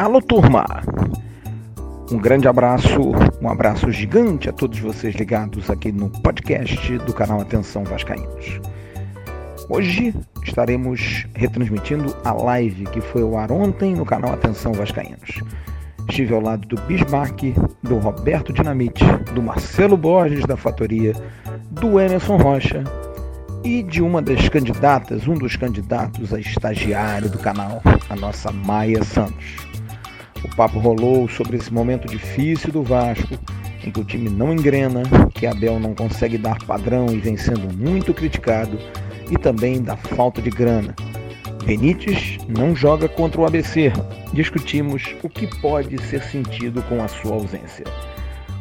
Alô, turma! Um grande abraço, um abraço gigante a todos vocês ligados aqui no podcast do canal Atenção Vascaínos. Hoje estaremos retransmitindo a live que foi ao ar ontem no canal Atenção Vascaínos. Estive ao lado do Bismarck, do Roberto Dinamite, do Marcelo Borges da Fatoria, do Emerson Rocha e de uma das candidatas, um dos candidatos a estagiário do canal, a nossa Maia Santos. O papo rolou sobre esse momento difícil do Vasco, em que o time não engrena, que Abel não consegue dar padrão e vem sendo muito criticado, e também da falta de grana. Benítez não joga contra o ABC. Discutimos o que pode ser sentido com a sua ausência.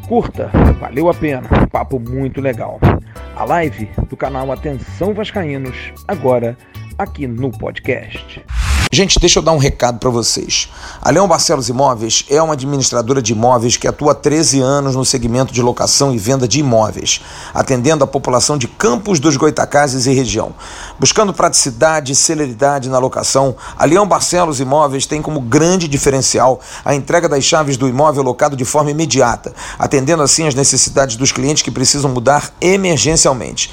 Curta, valeu a pena, papo muito legal. A live do canal Atenção Vascaínos, agora aqui no podcast. Gente, deixa eu dar um recado para vocês. A Leão Barcelos Imóveis é uma administradora de imóveis que atua há 13 anos no segmento de locação e venda de imóveis, atendendo a população de Campos dos Goitacazes e região. Buscando praticidade e celeridade na locação, a Leão Barcelos Imóveis tem como grande diferencial a entrega das chaves do imóvel locado de forma imediata, atendendo assim as necessidades dos clientes que precisam mudar emergencialmente.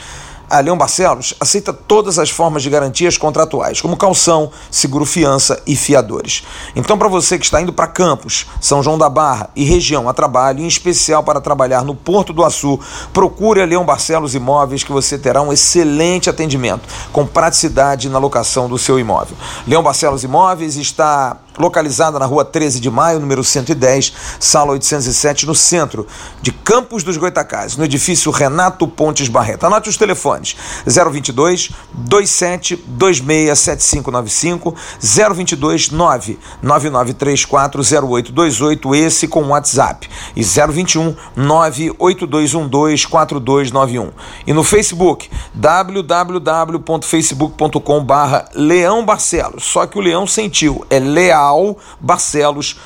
A Leão Barcelos aceita todas as formas de garantias contratuais, como calção, seguro-fiança e fiadores. Então, para você que está indo para Campos, São João da Barra e região a trabalho, em especial para trabalhar no Porto do Açu, procure a Leão Barcelos Imóveis que você terá um excelente atendimento, com praticidade na locação do seu imóvel. Leão Barcelos Imóveis está localizada na rua 13 de maio, número 110, sala 807, no centro de Campos dos Goitacazes, no edifício Renato Pontes Barreto. Anote os telefones: 022 27 26 7595 022 9 9934 0828, esse com WhatsApp, e 021 98212 4291. E no Facebook, www.facebook.com barra Leão Barcelos, só que o Leão sentiu, é Leal Barcelos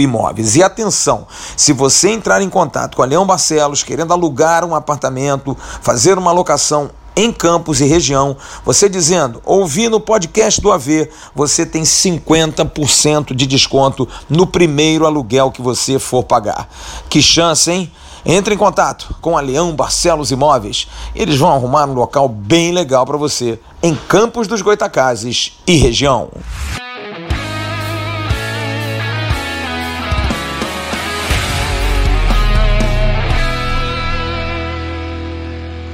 imóveis. E atenção, se você entrar em contato com a Leão Barcelos querendo alugar um apartamento, fazer uma locação em Campos e região, você dizendo, ouvi no podcast do AV, você tem 50% de desconto no primeiro aluguel que você for pagar. Que chance, hein? Entre em contato com a Leão Barcelos Imóveis. Eles vão arrumar um local bem legal para você em Campos dos Goitacazes e região.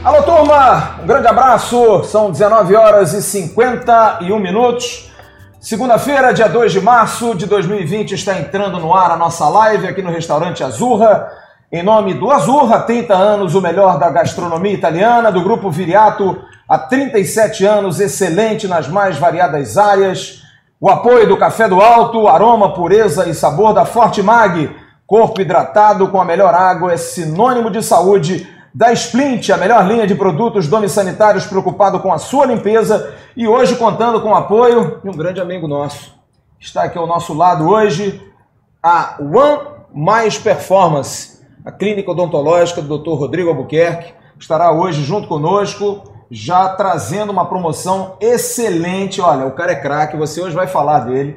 Alô, turma! Um grande abraço. São 19 horas e 51 minutos. Segunda-feira, dia 2 de março de 2020, está entrando no ar a nossa live aqui no restaurante Azurra. Em nome do Azurra, 30 anos, o melhor da gastronomia italiana, do Grupo Viriato, há 37 anos, excelente nas mais variadas áreas. O apoio do Café do Alto, aroma, pureza e sabor da Forte Mag. Corpo hidratado com a melhor água é sinônimo de saúde da Splint, a melhor linha de produtos domissanitários preocupado com a sua limpeza e hoje contando com o apoio de um grande amigo nosso. Está aqui ao nosso lado hoje a One Mais Performance, a clínica odontológica do Dr. Rodrigo Albuquerque, estará hoje junto conosco, já trazendo uma promoção excelente. Olha, o cara é craque, você hoje vai falar dele.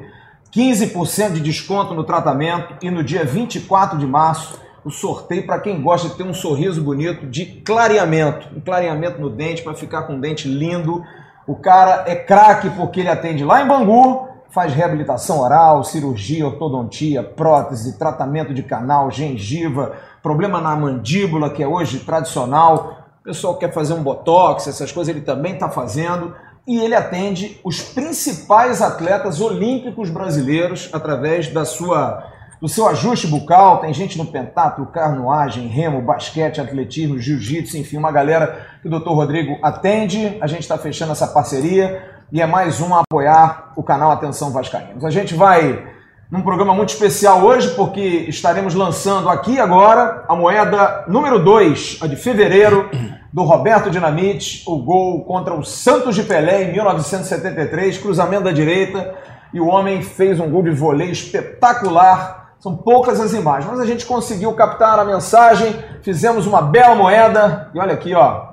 15% de desconto no tratamento e no dia 24 de março o sorteio para quem gosta de ter um sorriso bonito de clareamento, um clareamento no dente para ficar com o dente lindo. O cara é craque porque ele atende lá em Bangu, faz reabilitação oral, cirurgia, ortodontia, prótese, tratamento de canal, gengiva, problema na mandíbula, que é hoje tradicional. O pessoal quer fazer um botox, essas coisas ele também está fazendo. E ele atende os principais atletas olímpicos brasileiros através da sua do seu ajuste bucal, tem gente no pentatlo, carnoagem, remo, basquete, atletismo, jiu-jitsu, enfim, uma galera que o Dr. Rodrigo atende. A gente está fechando essa parceria e é mais um a apoiar o canal Atenção Vascaínos. A gente vai num programa muito especial hoje, porque estaremos lançando aqui agora a moeda número 2, a de fevereiro, do Roberto Dinamite, o gol contra o Santos de Pelé em 1973, cruzamento da direita, e o homem fez um gol de vôlei espetacular são poucas as imagens, mas a gente conseguiu captar a mensagem, fizemos uma bela moeda e olha aqui, ó.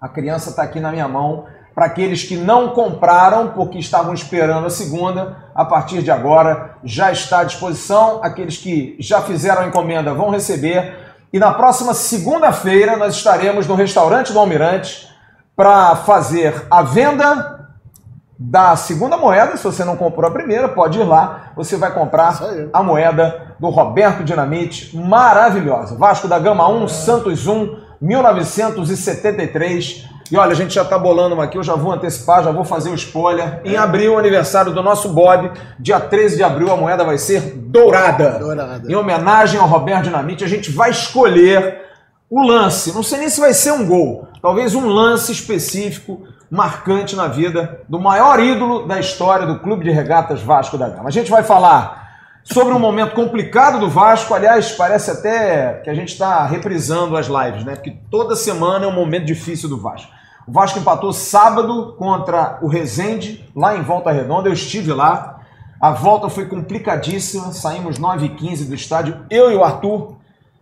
A criança está aqui na minha mão para aqueles que não compraram porque estavam esperando a segunda, a partir de agora já está à disposição. Aqueles que já fizeram a encomenda vão receber. E na próxima segunda-feira nós estaremos no restaurante do Almirante para fazer a venda da segunda moeda. Se você não comprou a primeira, pode ir lá. Você vai comprar a moeda do Roberto Dinamite, maravilhosa. Vasco da Gama 1, Santos 1, 1973. E olha, a gente já está bolando uma aqui, eu já vou antecipar, já vou fazer o spoiler. Em abril, aniversário do nosso Bob, dia 13 de abril, a moeda vai ser dourada. Dourada. Em homenagem ao Roberto Dinamite, a gente vai escolher o lance. Não sei nem se vai ser um gol, talvez um lance específico, marcante na vida do maior ídolo da história do Clube de Regatas Vasco da Gama. A gente vai falar sobre um momento complicado do Vasco. Aliás, parece até que a gente está reprisando as lives, né? Porque toda semana é um momento difícil do Vasco. O Vasco empatou sábado contra o Resende, lá em Volta Redonda. Eu estive lá. A volta foi complicadíssima. Saímos 9h15 do estádio. Eu e o Arthur.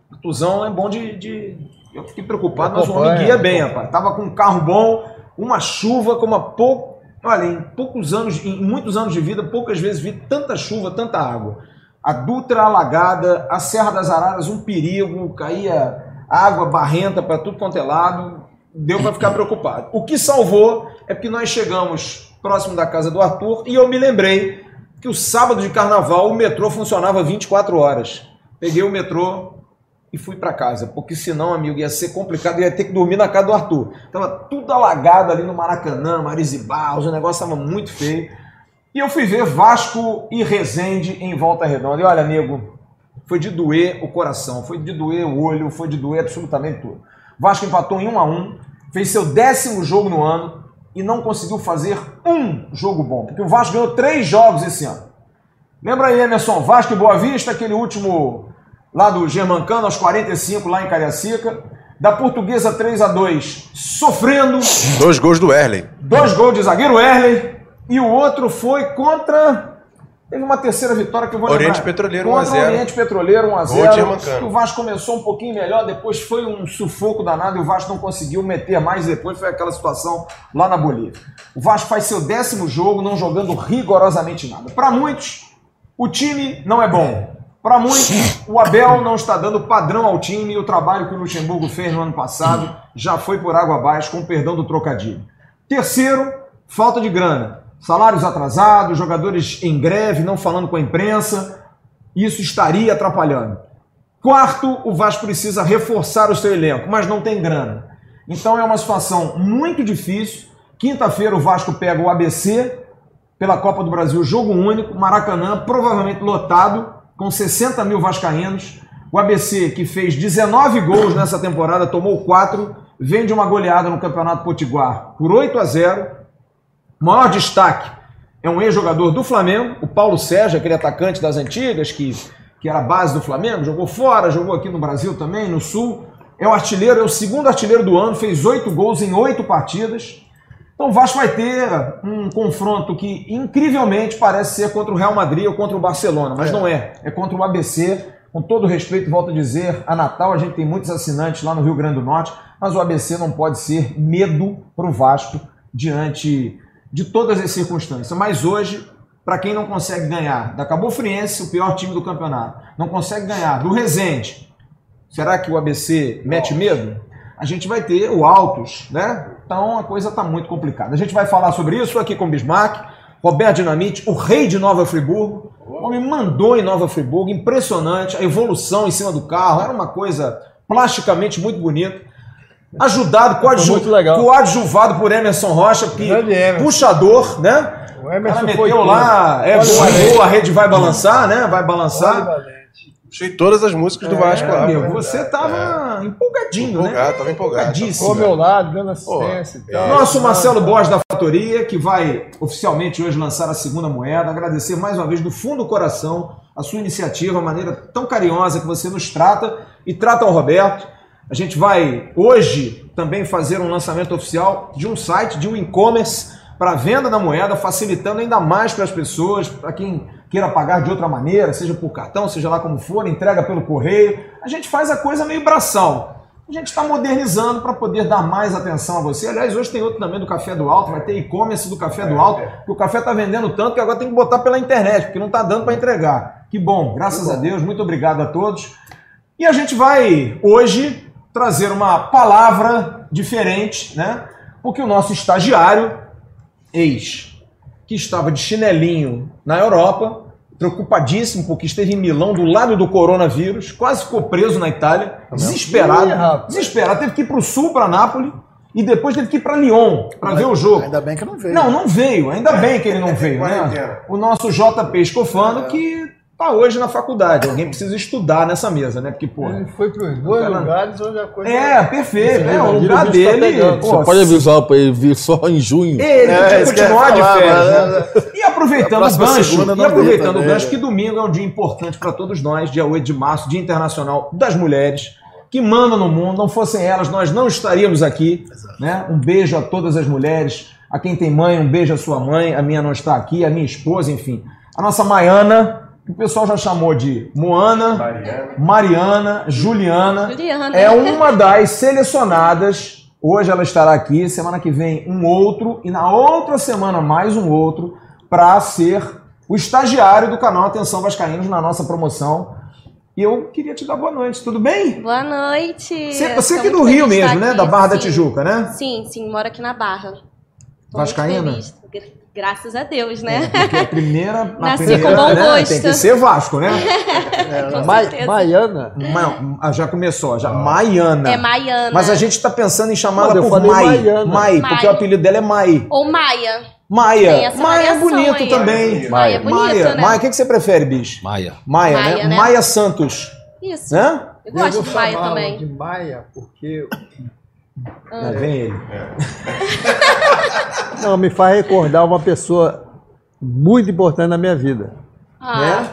O Arthurzão é bom de. de... Eu fiquei preocupado, mas o homem guia bem, rapaz. Tava com um carro bom, uma chuva, como a pouco. Olha, em poucos anos, em muitos anos de vida, poucas vezes vi tanta chuva, tanta água a Dutra alagada, a Serra das Araras um perigo, caía água barrenta para tudo quanto é lado, deu para ficar preocupado. O que salvou é porque nós chegamos próximo da casa do Arthur e eu me lembrei que o sábado de carnaval o metrô funcionava 24 horas. Peguei o metrô e fui para casa, porque senão, amigo, ia ser complicado, ia ter que dormir na casa do Arthur. Tava tudo alagado ali no Maracanã, Marizibal, o negócio estava muito feio. E eu fui ver Vasco e Resende em Volta Redonda. E olha, amigo, foi de doer o coração, foi de doer o olho, foi de doer absolutamente tudo. Vasco empatou em 1 a 1 fez seu décimo jogo no ano e não conseguiu fazer um jogo bom, porque o Vasco ganhou três jogos esse ano. Lembra aí, Emerson, Vasco e Boa Vista, aquele último lá do Germancano, aos 45, lá em Cariacica. Da Portuguesa 3 a 2 sofrendo. Dois gols do Erley. Dois gols de zagueiro Erley. E o outro foi contra. Teve uma terceira vitória que eu vou Oriente lembrar. Petroleiro 1x0. Oriente Petroleiro 1x0. O Vasco começou um pouquinho melhor, depois foi um sufoco danado e o Vasco não conseguiu meter mais. Depois foi aquela situação lá na Bolívia. O Vasco faz seu décimo jogo, não jogando rigorosamente nada. Para muitos, o time não é bom. Para muitos, o Abel não está dando padrão ao time e o trabalho que o Luxemburgo fez no ano passado já foi por água abaixo, com perdão do trocadilho. Terceiro, falta de grana salários atrasados, jogadores em greve, não falando com a imprensa, isso estaria atrapalhando. Quarto, o Vasco precisa reforçar o seu elenco, mas não tem grana. Então é uma situação muito difícil. Quinta-feira o Vasco pega o ABC pela Copa do Brasil, jogo único, Maracanã, provavelmente lotado, com 60 mil vascaínos. O ABC, que fez 19 gols nessa temporada, tomou 4, vem de uma goleada no Campeonato Potiguar por 8 a 0 o maior destaque é um ex-jogador do Flamengo, o Paulo Sérgio, aquele atacante das antigas, que, que era base do Flamengo, jogou fora, jogou aqui no Brasil também, no Sul. É o artilheiro, é o segundo artilheiro do ano, fez oito gols em oito partidas. Então o Vasco vai ter um confronto que incrivelmente parece ser contra o Real Madrid ou contra o Barcelona, mas é. não é. É contra o ABC. Com todo respeito, volto a dizer, a Natal a gente tem muitos assinantes lá no Rio Grande do Norte, mas o ABC não pode ser medo para o Vasco diante de todas as circunstâncias. Mas hoje, para quem não consegue ganhar da Cabo Friense, o pior time do campeonato, não consegue ganhar do Resende, será que o ABC mete medo? A gente vai ter o Altos, né? Então a coisa está muito complicada. A gente vai falar sobre isso aqui com o Bismarck, Roberto Dinamite, o rei de Nova Friburgo. O homem mandou em Nova Friburgo, impressionante, a evolução em cima do carro, era uma coisa plasticamente muito bonita ajudado, coadju coadjuvado por Emerson Rocha, que puxador, né? O Emerson meteu foi lá, é boa, a rede vai balançar, né? Vai balançar. Achei todas as músicas do é, Vasco lá. Meu, você tava é. empolgadinho, empolgado, né? Tava empolgado. Ficou ao meu lado, dando assistência e tal. Nosso Marcelo Borges da Fatoria, que vai oficialmente hoje lançar a segunda moeda. Agradecer mais uma vez do fundo do coração a sua iniciativa, a maneira tão carinhosa que você nos trata e trata ao Roberto. A gente vai hoje também fazer um lançamento oficial de um site, de um e-commerce para venda da moeda, facilitando ainda mais para as pessoas, para quem queira pagar de outra maneira, seja por cartão, seja lá como for, entrega pelo correio. A gente faz a coisa meio braçal. A gente está modernizando para poder dar mais atenção a você. Aliás, hoje tem outro também do Café do Alto, vai ter e-commerce do Café do Alto, que o café está vendendo tanto que agora tem que botar pela internet, porque não está dando para entregar. Que bom, graças a Deus, muito obrigado a todos. E a gente vai hoje trazer uma palavra diferente, né? Porque o nosso estagiário, ex, que estava de chinelinho na Europa, preocupadíssimo porque esteve em Milão do lado do coronavírus, quase ficou preso na Itália, desesperado, desesperado, teve que ir para o sul, para Nápoles, e depois teve que ir para Lyon para ver o jogo. Ainda bem que não veio. Não, não veio, ainda bem que ele não veio, né? O nosso JP Escofano, que tá hoje na faculdade. Alguém precisa estudar nessa mesa, né? Porque, pô. Ele foi para os dois Cara, lugares onde a coisa. É, perfeito. É, o lugar tá dele. pegando. pô, Você pode avisar pra ele vir só em junho. Ele É, isso que continuar de férias. mas- né? E aproveitando A o gancho, e aproveitando o gancho, né? que domingo é um dia importante para todos nós, dia 8 de março, Dia Internacional das Mulheres, que mandam no mundo. Não fossem elas, nós não estaríamos aqui. Né? Um beijo a todas as mulheres. A quem tem mãe, um beijo à sua mãe. A minha não está aqui, a minha esposa, enfim. A nossa Maiana, o pessoal já chamou de Moana, Mariana, Juliana. Juliana. É uma das selecionadas. Hoje ela estará aqui, semana que vem um outro e na outra semana mais um outro para ser o estagiário do canal Atenção Vascaínos na nossa promoção. E eu queria te dar boa noite, tudo bem? Boa noite. Você, você aqui do Rio mesmo, né? aqui. Da Barra da Sim. Tijuca, né? Sim, sim, moro aqui na Barra. Tô Vascaína? Graças a Deus, né? Porque a primeira. a Nasci primeira, com bom né? gosto. Tem que ser Vasco, né? Com Ma- certeza. Maiana. Ma- ah, já começou, já. Maiana. É Maiana. Mas a gente está pensando em chamá-la Mas eu por Mai. Maiana. Mai, porque Mai. o apelido dela é Mai. Ou Maia. Maia. Maia é bonito aí. também. Maia é bonito, Maia. né? Maia, o que, que você prefere, bicho? Maia. Maia, Maia, né? né? Maia Santos. Isso. Né? Eu gosto vou de Maia também. de Maia, porque. Ah, vem ele. Não, me faz recordar uma pessoa muito importante na minha vida. Ah, Né?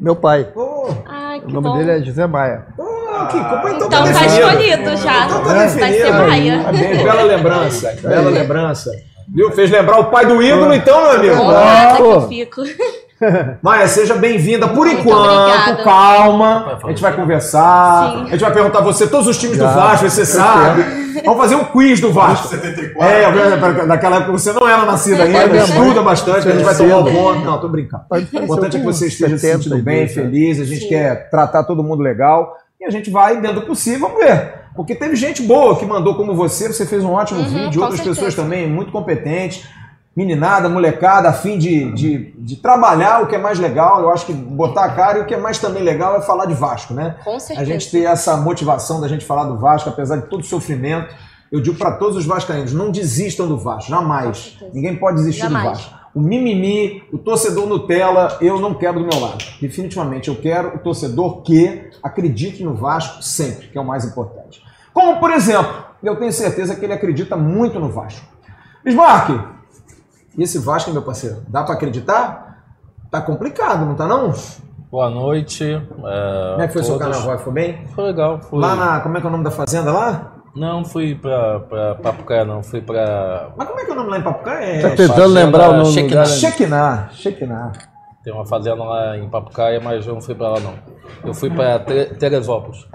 Meu pai. Oh, Ai, que O nome bom. dele é José Maia. oh, que culpa. Então, Então tá tá escolhido já. Então tá Vai ser Maia. Parabéns, bela lembrança. Bela lembrança. Viu? Fez lembrar o pai do ídolo, então, meu amigo. Honrada que Pô. eu fico. Maia, seja bem-vinda por Muito enquanto. obrigada. Calma. A gente vai conversar. Sim. A gente vai perguntar a você todos os times do. Vasco, você sabe. Vamos fazer um quiz do Vasco. 74. É, naquela época você não era nascida ainda, estuda bastante, a gente vai tomar o bonde. Não, tô brincando. O importante é que você esteja se 70 sentindo bem, né? feliz. A gente Sim. quer tratar todo mundo legal. E a gente vai, dentro do possível, vamos ver. Porque teve gente boa que mandou como você, você fez um ótimo Uhum, vídeo, outras certeza. pessoas também muito competentes. Meninada, molecada, a fim de, de, de trabalhar o que é mais legal. Eu acho que botar a cara e o que é mais também legal é falar de Vasco, né? Com certeza. A gente ter essa motivação da gente falar do Vasco, apesar de todo o sofrimento. Eu digo para todos os vascaínos, não desistam do Vasco, jamais. Ninguém pode desistir Jamais. do Vasco. O mimimi, o torcedor Nutella, eu não quero do meu lado. Definitivamente, eu quero o torcedor que acredite no Vasco sempre, que é o mais importante. Como, por exemplo, eu tenho certeza que ele acredita muito no Vasco. Bismarck, e esse Vasco, meu parceiro, dá para acreditar? Tá complicado, não tá não? Boa noite. É, Como é que foi o seu todos. carnaval? Foi bem? Foi legal. Fui... Lá na. Como é que é o nome da fazenda lá? Não fui pra, pra Papucaia, não. Fui pra. Mas como é que é o nome lá em Papucaia? Tá É. tentando Fazenda lembrar o nome do Shekinah. lugar. Né? Tem uma fazenda lá em Papucaia, mas eu não fui pra lá, não. Eu fui pra Te- Teresópolis.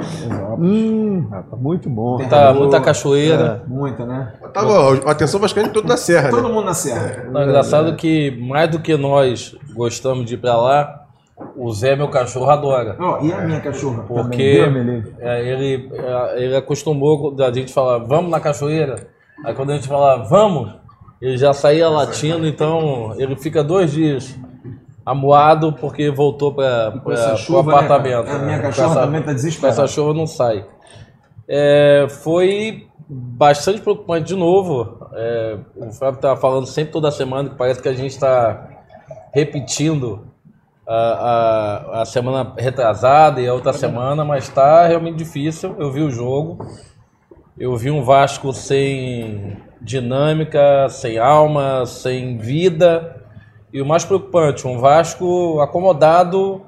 Hum, muito bom. Muita, muita cachoeira. Muita, né? Tava, atenção Vascaíno todo na serra, Todo né? mundo na serra. Não, é engraçado que mais do que nós gostamos de ir pra lá, o Zé, meu cachorro, adora. Ó, e a minha cachorra? também? Porque é, ele, é, ele acostumou da gente falar, vamos na cachoeira. Aí quando a gente fala, vamos, ele já saía latindo, então ele fica dois dias amuado porque voltou para essa o chuva, né, apartamento. cara? A minha né? cachorra essa- também tá Com desesperada. essa chuva não sai. É, foi bastante preocupante de novo. É, o Fábio estava falando sempre toda semana que parece que a gente está repetindo a, a, a semana retrasada e a outra semana, mas está realmente difícil. Eu vi o jogo, eu vi um Vasco sem dinâmica, sem alma, sem vida. E o mais preocupante, um Vasco acomodado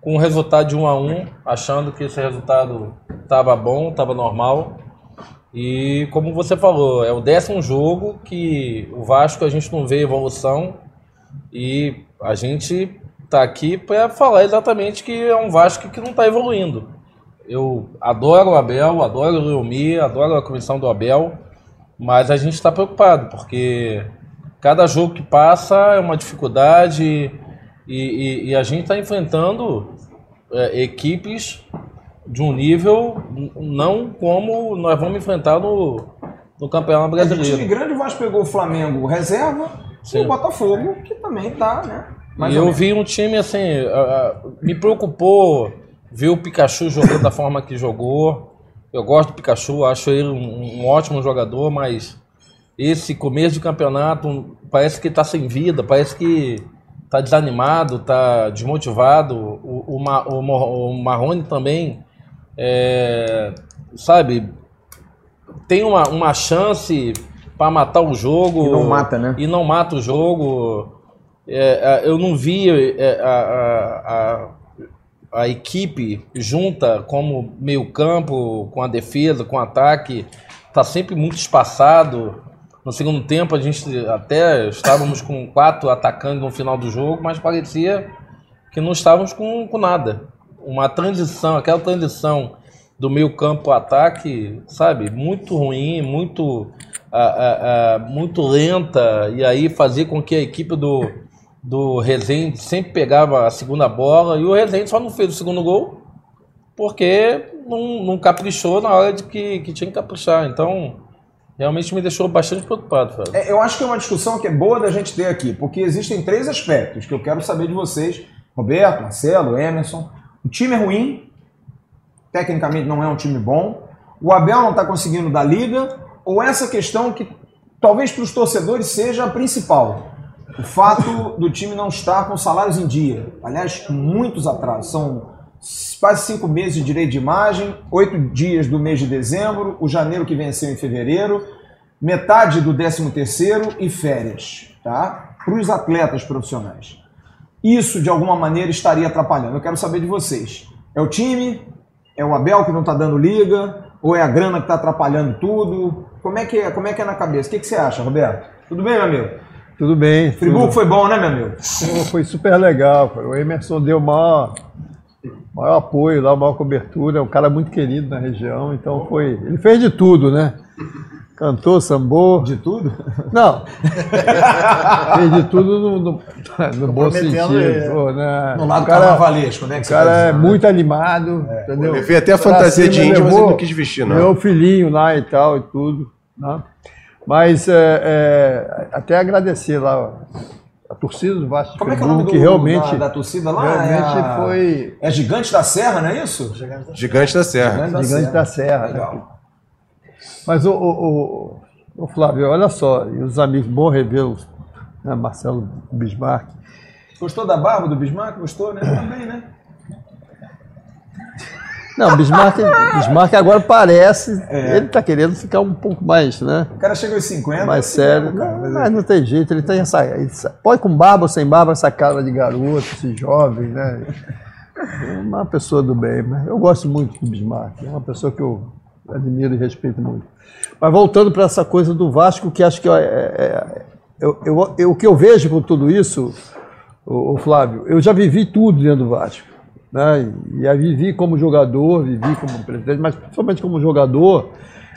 com o resultado de 1 a 1 achando que esse resultado estava bom, estava normal. E como você falou, é o décimo jogo que o Vasco a gente não vê evolução e a gente tá aqui para falar exatamente que é um Vasco que não está evoluindo. eu adoro o Abel, adoro o Leomi, adoro a comissão do Abel, mas a gente está preocupado, porque cada jogo que passa é uma dificuldade e, e- e a gente está enfrentando é, equipes de um nível não como nós vamos enfrentar no, no Campeonato Mas o time Brasileiro. grande, o Vasco pegou o Flamengo reserva e Sim. o Botafogo, que também tá, né? mais E eu vi um time assim, me preocupou ver o Pikachu jogando da forma que jogou. Eu gosto do Pikachu, acho ele um ótimo jogador, mas esse começo de campeonato parece que está sem vida, parece que está desanimado, está desmotivado. O, o, o o Marrone também, é, sabe, tem uma, uma chance para matar o jogo. E não mata, né? E não mata o jogo. É, é, eu não vi é, a, a, a, a equipe junta como meio campo, com a defesa, com o ataque. Está sempre muito espaçado. No segundo tempo a gente até estávamos com quatro atacantes no final do jogo, mas parecia que não estávamos com, com nada. Uma transição, aquela transição do meio campo ao ataque, sabe, muito ruim, muito, ah, ah, ah, muito lenta, e aí fazer com que a equipe do, do Rezende sempre pegava a segunda bola, e o Rezende só não fez o segundo gol porque não, não caprichou na hora de que, que tinha que caprichar. Então, realmente me deixou bastante preocupado, Fábio. É, eu acho que é uma discussão que é boa da gente ter aqui, porque existem três aspectos que eu quero saber de vocês, Roberto, Marcelo, Emerson. O time é ruim, tecnicamente não é um time bom. O Abel não está conseguindo dar liga, ou essa questão que talvez para os torcedores seja a principal. O fato do time não estar com salários em dia. Aliás, muitos atrasos. São quase cinco meses de direito de imagem, oito dias do mês de dezembro, o janeiro que venceu em fevereiro, metade do 13 terceiro e férias, tá? Para os atletas profissionais. Isso, de alguma maneira, estaria atrapalhando. Eu quero saber de vocês. É o time? É o Abel que não está dando liga? Ou é a grana que está atrapalhando tudo? Como é que é, como é, que é na cabeça? O que, que você acha, Roberto? Tudo bem, meu amigo? Tudo bem. Friburgo tudo. foi bom, né, meu amigo? Foi super legal. O Emerson deu maior, maior apoio lá, maior cobertura. É um cara muito querido na região, então foi. Ele fez de tudo, né? Cantou, sambou. De tudo? Não. fez de tudo no, no, no bom sentido. ele. pô, né? No lado o cara, carnavalesco, né? o cara é né? muito animado, entendeu? Ele fez até a Pra fantasia de cima, índio, mas ele não quis vestir, não. Meu filhinho lá e tal e tudo. Né? Mas é, é, até agradecer lá a torcida do Vasco de Como é que é o nome Friburgo, do, que realmente, da, da torcida lá? realmente é a- foi É Gigante da Serra, não é isso? Gigante da Serra. gigante da Serra. né? Legal. Mas o, o, o- o Flávio, olha só, e os amigos, bom revê-los, né, Marcelo Bismarck. Gostou da barba do Bismarck? Gostou, né? Também, né? Não, Bismarck, Bismarck agora parece, ele está querendo ficar um pouco mais, né? O cara chegou aos 50. mais assim sério. cara. Não, Mas mas não tem jeito, ele tem essa. ele pode com barba ou sem barba, essa cara de garoto, esse jovem, né? É uma pessoa do bem, mas eu gosto muito do Bismarck, é uma pessoa que eu admiro e respeito muito. Mas voltando para essa coisa do Vasco, que acho que é, é- eu, eu- eu- o que eu vejo com tudo isso, o, o Flávio, eu já vivi tudo dentro do Vasco. Né? E aí vivi como jogador, vivi como presidente, mas principalmente como jogador,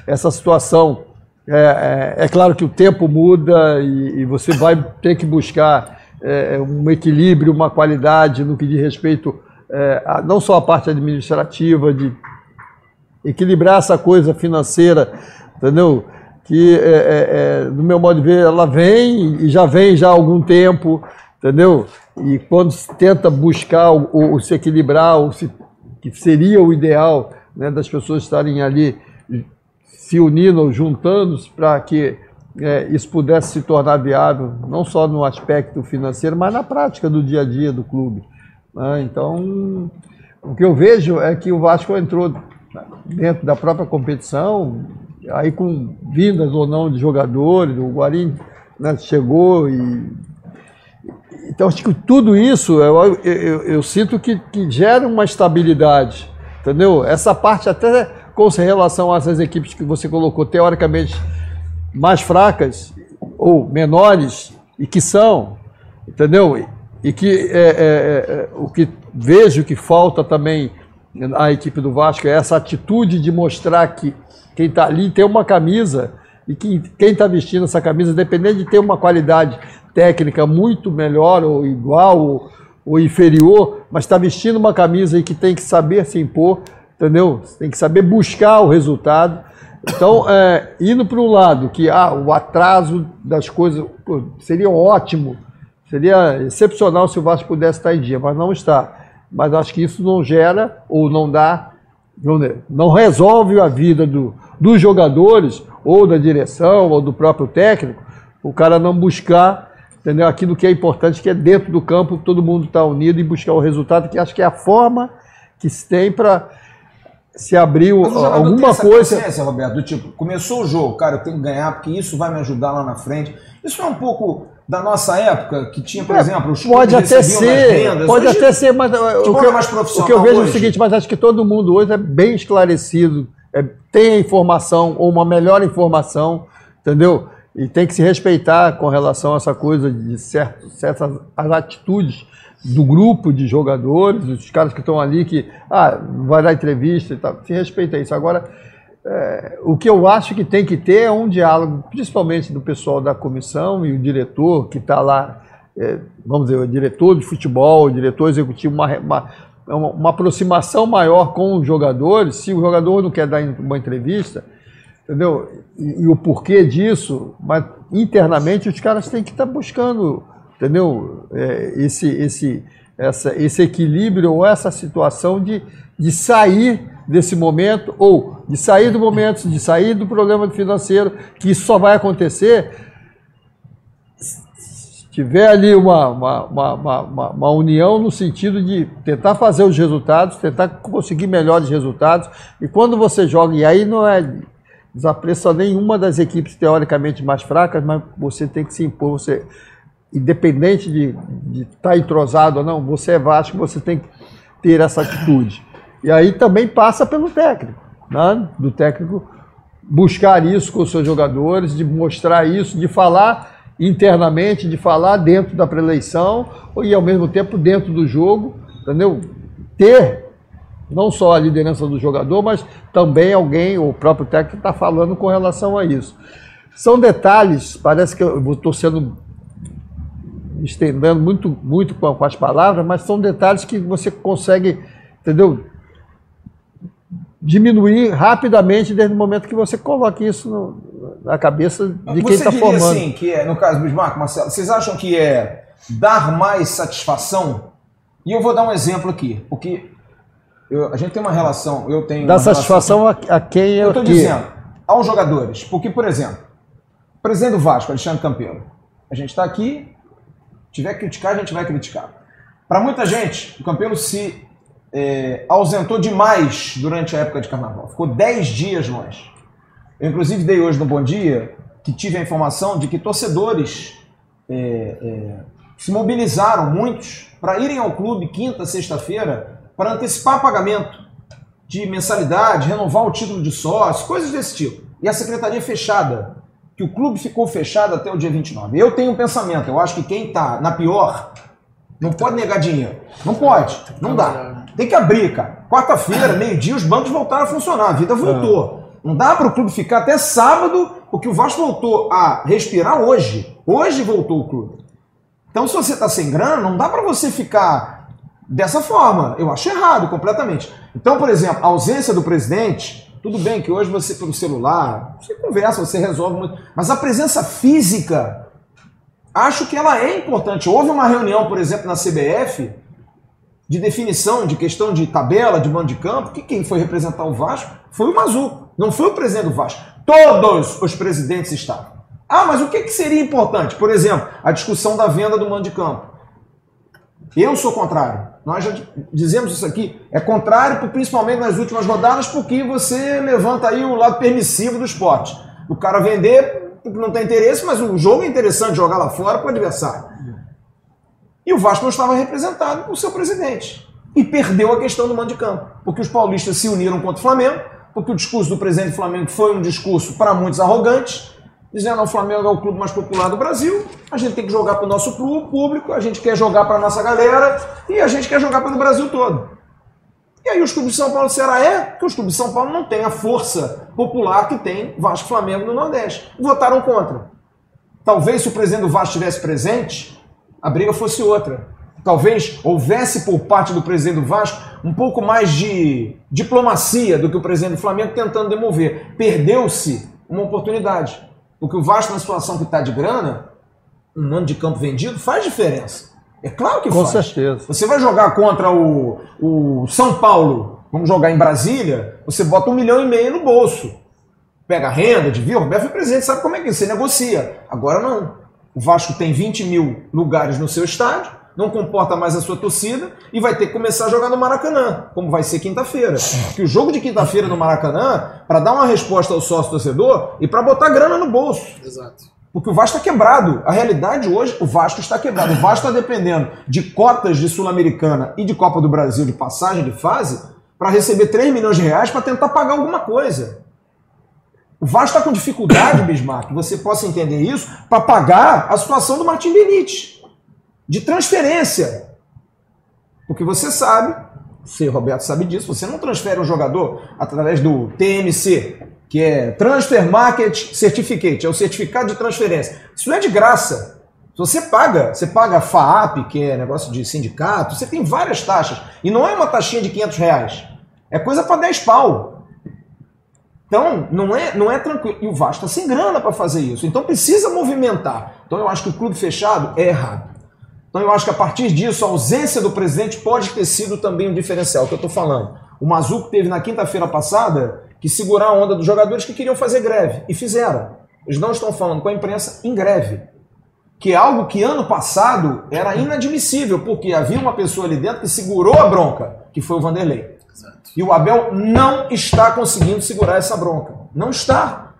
essa situação. É, é- é claro que o tempo muda e, e você vai ter que buscar é, um equilíbrio, uma qualidade no que diz respeito é, a- não só a parte administrativa, de equilibrar essa coisa financeira, entendeu? Que, é, é, é, no meu modo de ver, ela vem e já vem já há algum tempo, entendeu? E quando se tenta buscar o, o- se equilibrar, o se, que seria o ideal né, das pessoas estarem ali se unindo, juntando-se para que é, isso pudesse se tornar viável, não só no aspecto financeiro, mas na prática do dia a dia do clube. né? Então, o que eu vejo é que o Vasco entrou dentro da própria competição, aí com vindas ou não de jogadores, o Guarim né, chegou e. Então, acho que tudo isso eu, eu, eu- eu sinto que, que gera uma estabilidade, entendeu? Essa parte, até com relação a essas equipes que você colocou teoricamente mais fracas ou menores, e que são, entendeu? E que é, é, é, o que vejo que falta também a equipe do Vasco é essa atitude de mostrar que quem está ali tem uma camisa e que quem está vestindo essa camisa, dependendo de ter uma qualidade técnica muito melhor ou igual ou, ou inferior, mas está vestindo uma camisa e que tem que saber se impor, entendeu? Tem que saber buscar o resultado. Então, é, indo para um lado que ah, o atraso das coisas pô, seria ótimo, seria excepcional se o Vasco pudesse estar em dia, mas não está. Mas acho que isso não gera ou não dá, não resolve a vida do, dos jogadores ou da direção ou do próprio técnico, o cara não buscar entendeu? aquilo que é importante, que é dentro do campo, todo mundo está unido e buscar o resultado, que acho que é a forma que se tem para se abrir o alguma coisa. Roberto, do tipo, começou o jogo, cara, eu tenho que ganhar porque isso vai me ajudar lá na frente. Isso é um pouco da nossa época, que tinha, por exemplo, os É, Pode até ser, pode Hoje, até ser, mas uh, o que, eu, é mais o profissional que eu vejo é o hoje. seguinte, mas acho que todo mundo hoje é bem esclarecido, é, tem a informação ou uma melhor informação, entendeu? E tem que se respeitar com relação a essa coisa de certo, certas as atitudes do grupo de jogadores, os caras que estão ali que ah, vai dar entrevista e tal, se respeita isso. Agora, é, o que eu acho que tem que ter é um diálogo, principalmente do pessoal da comissão e o diretor que está lá, é, vamos dizer, o diretor de futebol, o diretor executivo, uma, uma, uma, uma aproximação maior com os jogadores. Se o jogador não quer dar uma entrevista, entendeu? E, e o porquê disso, mas internamente os caras têm que estar buscando, entendeu? É, esse, esse, essa, esse equilíbrio ou essa situação de, de sair desse momento, ou de sair do momento, de sair do problema financeiro, que isso só vai acontecer se tiver ali uma, uma, uma, uma- uma união no sentido de tentar fazer os resultados, tentar conseguir melhores resultados, e quando você joga, e aí não é desapreço nenhuma das equipes teoricamente mais fracas, mas você tem que se impor, você, independente de estar entrosado ou não, você é Vasco, você tem que ter essa atitude. E aí também passa pelo técnico, né? do técnico buscar isso com os seus jogadores, de mostrar isso, de falar internamente, de falar dentro da preleição e ao mesmo tempo dentro do jogo, entendeu? Ter não só a liderança do jogador, mas também alguém, o próprio técnico está falando com relação a isso. São detalhes, parece que eu estou sendo estendendo muito, muito com, com as palavras, mas são detalhes que você consegue, entendeu? Diminuir rapidamente desde o momento que você coloca isso no- na cabeça de quem Você está diria formando. assim, que é, no caso do Bismarck, Marcelo, vocês acham que é dar mais satisfação? E eu vou dar um exemplo aqui, porque eu- a gente tem uma relação, eu tenho Dá uma relação- satisfação a, a quem Eu eu estou dizendo, aos jogadores, porque, por exemplo, o presidente do Vasco, Alexandre Campelo, a gente está aqui, tiver que criticar, a gente vai criticar. Para muita gente, o Campelo se é, ausentou demais durante a época de carnaval. Ficou 10 dias longe. Eu, inclusive, dei hoje no Bom Dia que tive a informação de que torcedores é, é, se mobilizaram, muitos, para irem ao clube quinta, sexta-feira, para antecipar pagamento de mensalidade, renovar o título de sócio, coisas desse tipo. E a secretaria fechada, que o clube ficou fechado até o dia 29. Eu tenho um pensamento, eu acho que quem está na pior não pode negar dinheiro. Não pode, não dá. Tem que abrir, cara. Quarta-feira, meio-dia, os bancos voltaram a funcionar, a vida voltou. Não dá para o clube ficar até sábado, porque o Vasco voltou a respirar hoje. Hoje voltou o clube. Então, se você está sem grana, não dá para você ficar dessa forma. Eu acho errado completamente. Então, por exemplo, a ausência do presidente, tudo bem que hoje você, pelo celular, você conversa, você resolve muito, mas a presença física, acho que ela é importante. Houve uma reunião, por exemplo, na CBF, de definição, de questão de tabela, de mando de campo, que quem foi representar o Vasco foi o Mazuco, não foi o presidente do Vasco. Todos os presidentes estavam. Ah, mas o que, que seria importante? Por exemplo, a discussão da venda do mando de campo. Eu sou contrário. Nós já dizemos isso aqui. É contrário, principalmente nas últimas rodadas, porque você levanta aí o lado permissivo do esporte. O cara vender não tem interesse, mas o jogo é interessante jogar lá fora para o adversário. E o Vasco não estava representado o seu presidente. E perdeu a questão do mando de campo. Porque os paulistas se uniram contra o Flamengo, porque o discurso do presidente do Flamengo foi um discurso para muitos arrogante, dizendo que o Flamengo é o clube mais popular do Brasil, a gente tem que jogar para o nosso público, a gente quer jogar para a nossa galera e a gente quer jogar pelo Brasil todo. E aí os clubes de São Paulo Ceará é, porque os clubes de São Paulo não têm a força popular que tem Vasco Flamengo no Nordeste. Votaram contra. Talvez se o presidente do Vasco estivesse presente, a briga fosse outra. Talvez houvesse por parte do presidente do Vasco um pouco mais de diplomacia do que o presidente do Flamengo tentando demover. Perdeu-se uma oportunidade. Porque o Vasco, na situação que está de grana, um ano de campo vendido, faz diferença. É claro que Com faz. certeza. Você vai jogar contra o, o São Paulo, vamos jogar em Brasília, você bota um milhão e meio no bolso. Pega a renda, devia, o Roberto foi presidente, sabe como é que é? Você negocia. Agora não. O Vasco tem 20 mil lugares no seu estádio, não comporta mais a sua torcida e vai ter que começar a jogar no Maracanã, como vai ser quinta-feira. Porque o jogo de quinta-feira no Maracanã, para dar uma resposta ao sócio torcedor e para botar grana no bolso. Exato. Porque o Vasco está quebrado. A realidade hoje, o Vasco está quebrado. O Vasco está dependendo de cotas de Sul-Americana e de Copa do Brasil de passagem de fase para receber 3 milhões de reais para tentar pagar alguma coisa. O Vasco está com dificuldade, Bismarck, que você possa entender isso, para pagar a situação do Martin Benítez. De transferência. Porque você sabe, você, Roberto, sabe disso, você não transfere um jogador através do TMC, que é Transfer Market Certificate, é o certificado de transferência. Isso não é de graça. Você paga, você paga a FAAP, que é negócio de sindicato, você tem várias taxas. E não é uma taxinha de 500 reais. É coisa para 10 pau. Então, não é, não é tranquilo. E o Vasco está sem grana para fazer isso. Então, precisa movimentar. Então, eu acho que o clube fechado é errado. Então, eu acho que a partir disso, a ausência do presidente pode ter sido também um diferencial, que eu estou falando. O Mazuco teve na quinta-feira passada que segurar a onda dos jogadores que queriam fazer greve. E fizeram. Eles não estão falando com a imprensa em greve. Que é algo que ano passado era inadmissível, porque havia uma pessoa ali dentro que segurou a bronca, que foi o Vanderlei. E o Abel não está conseguindo segurar essa bronca. Não está.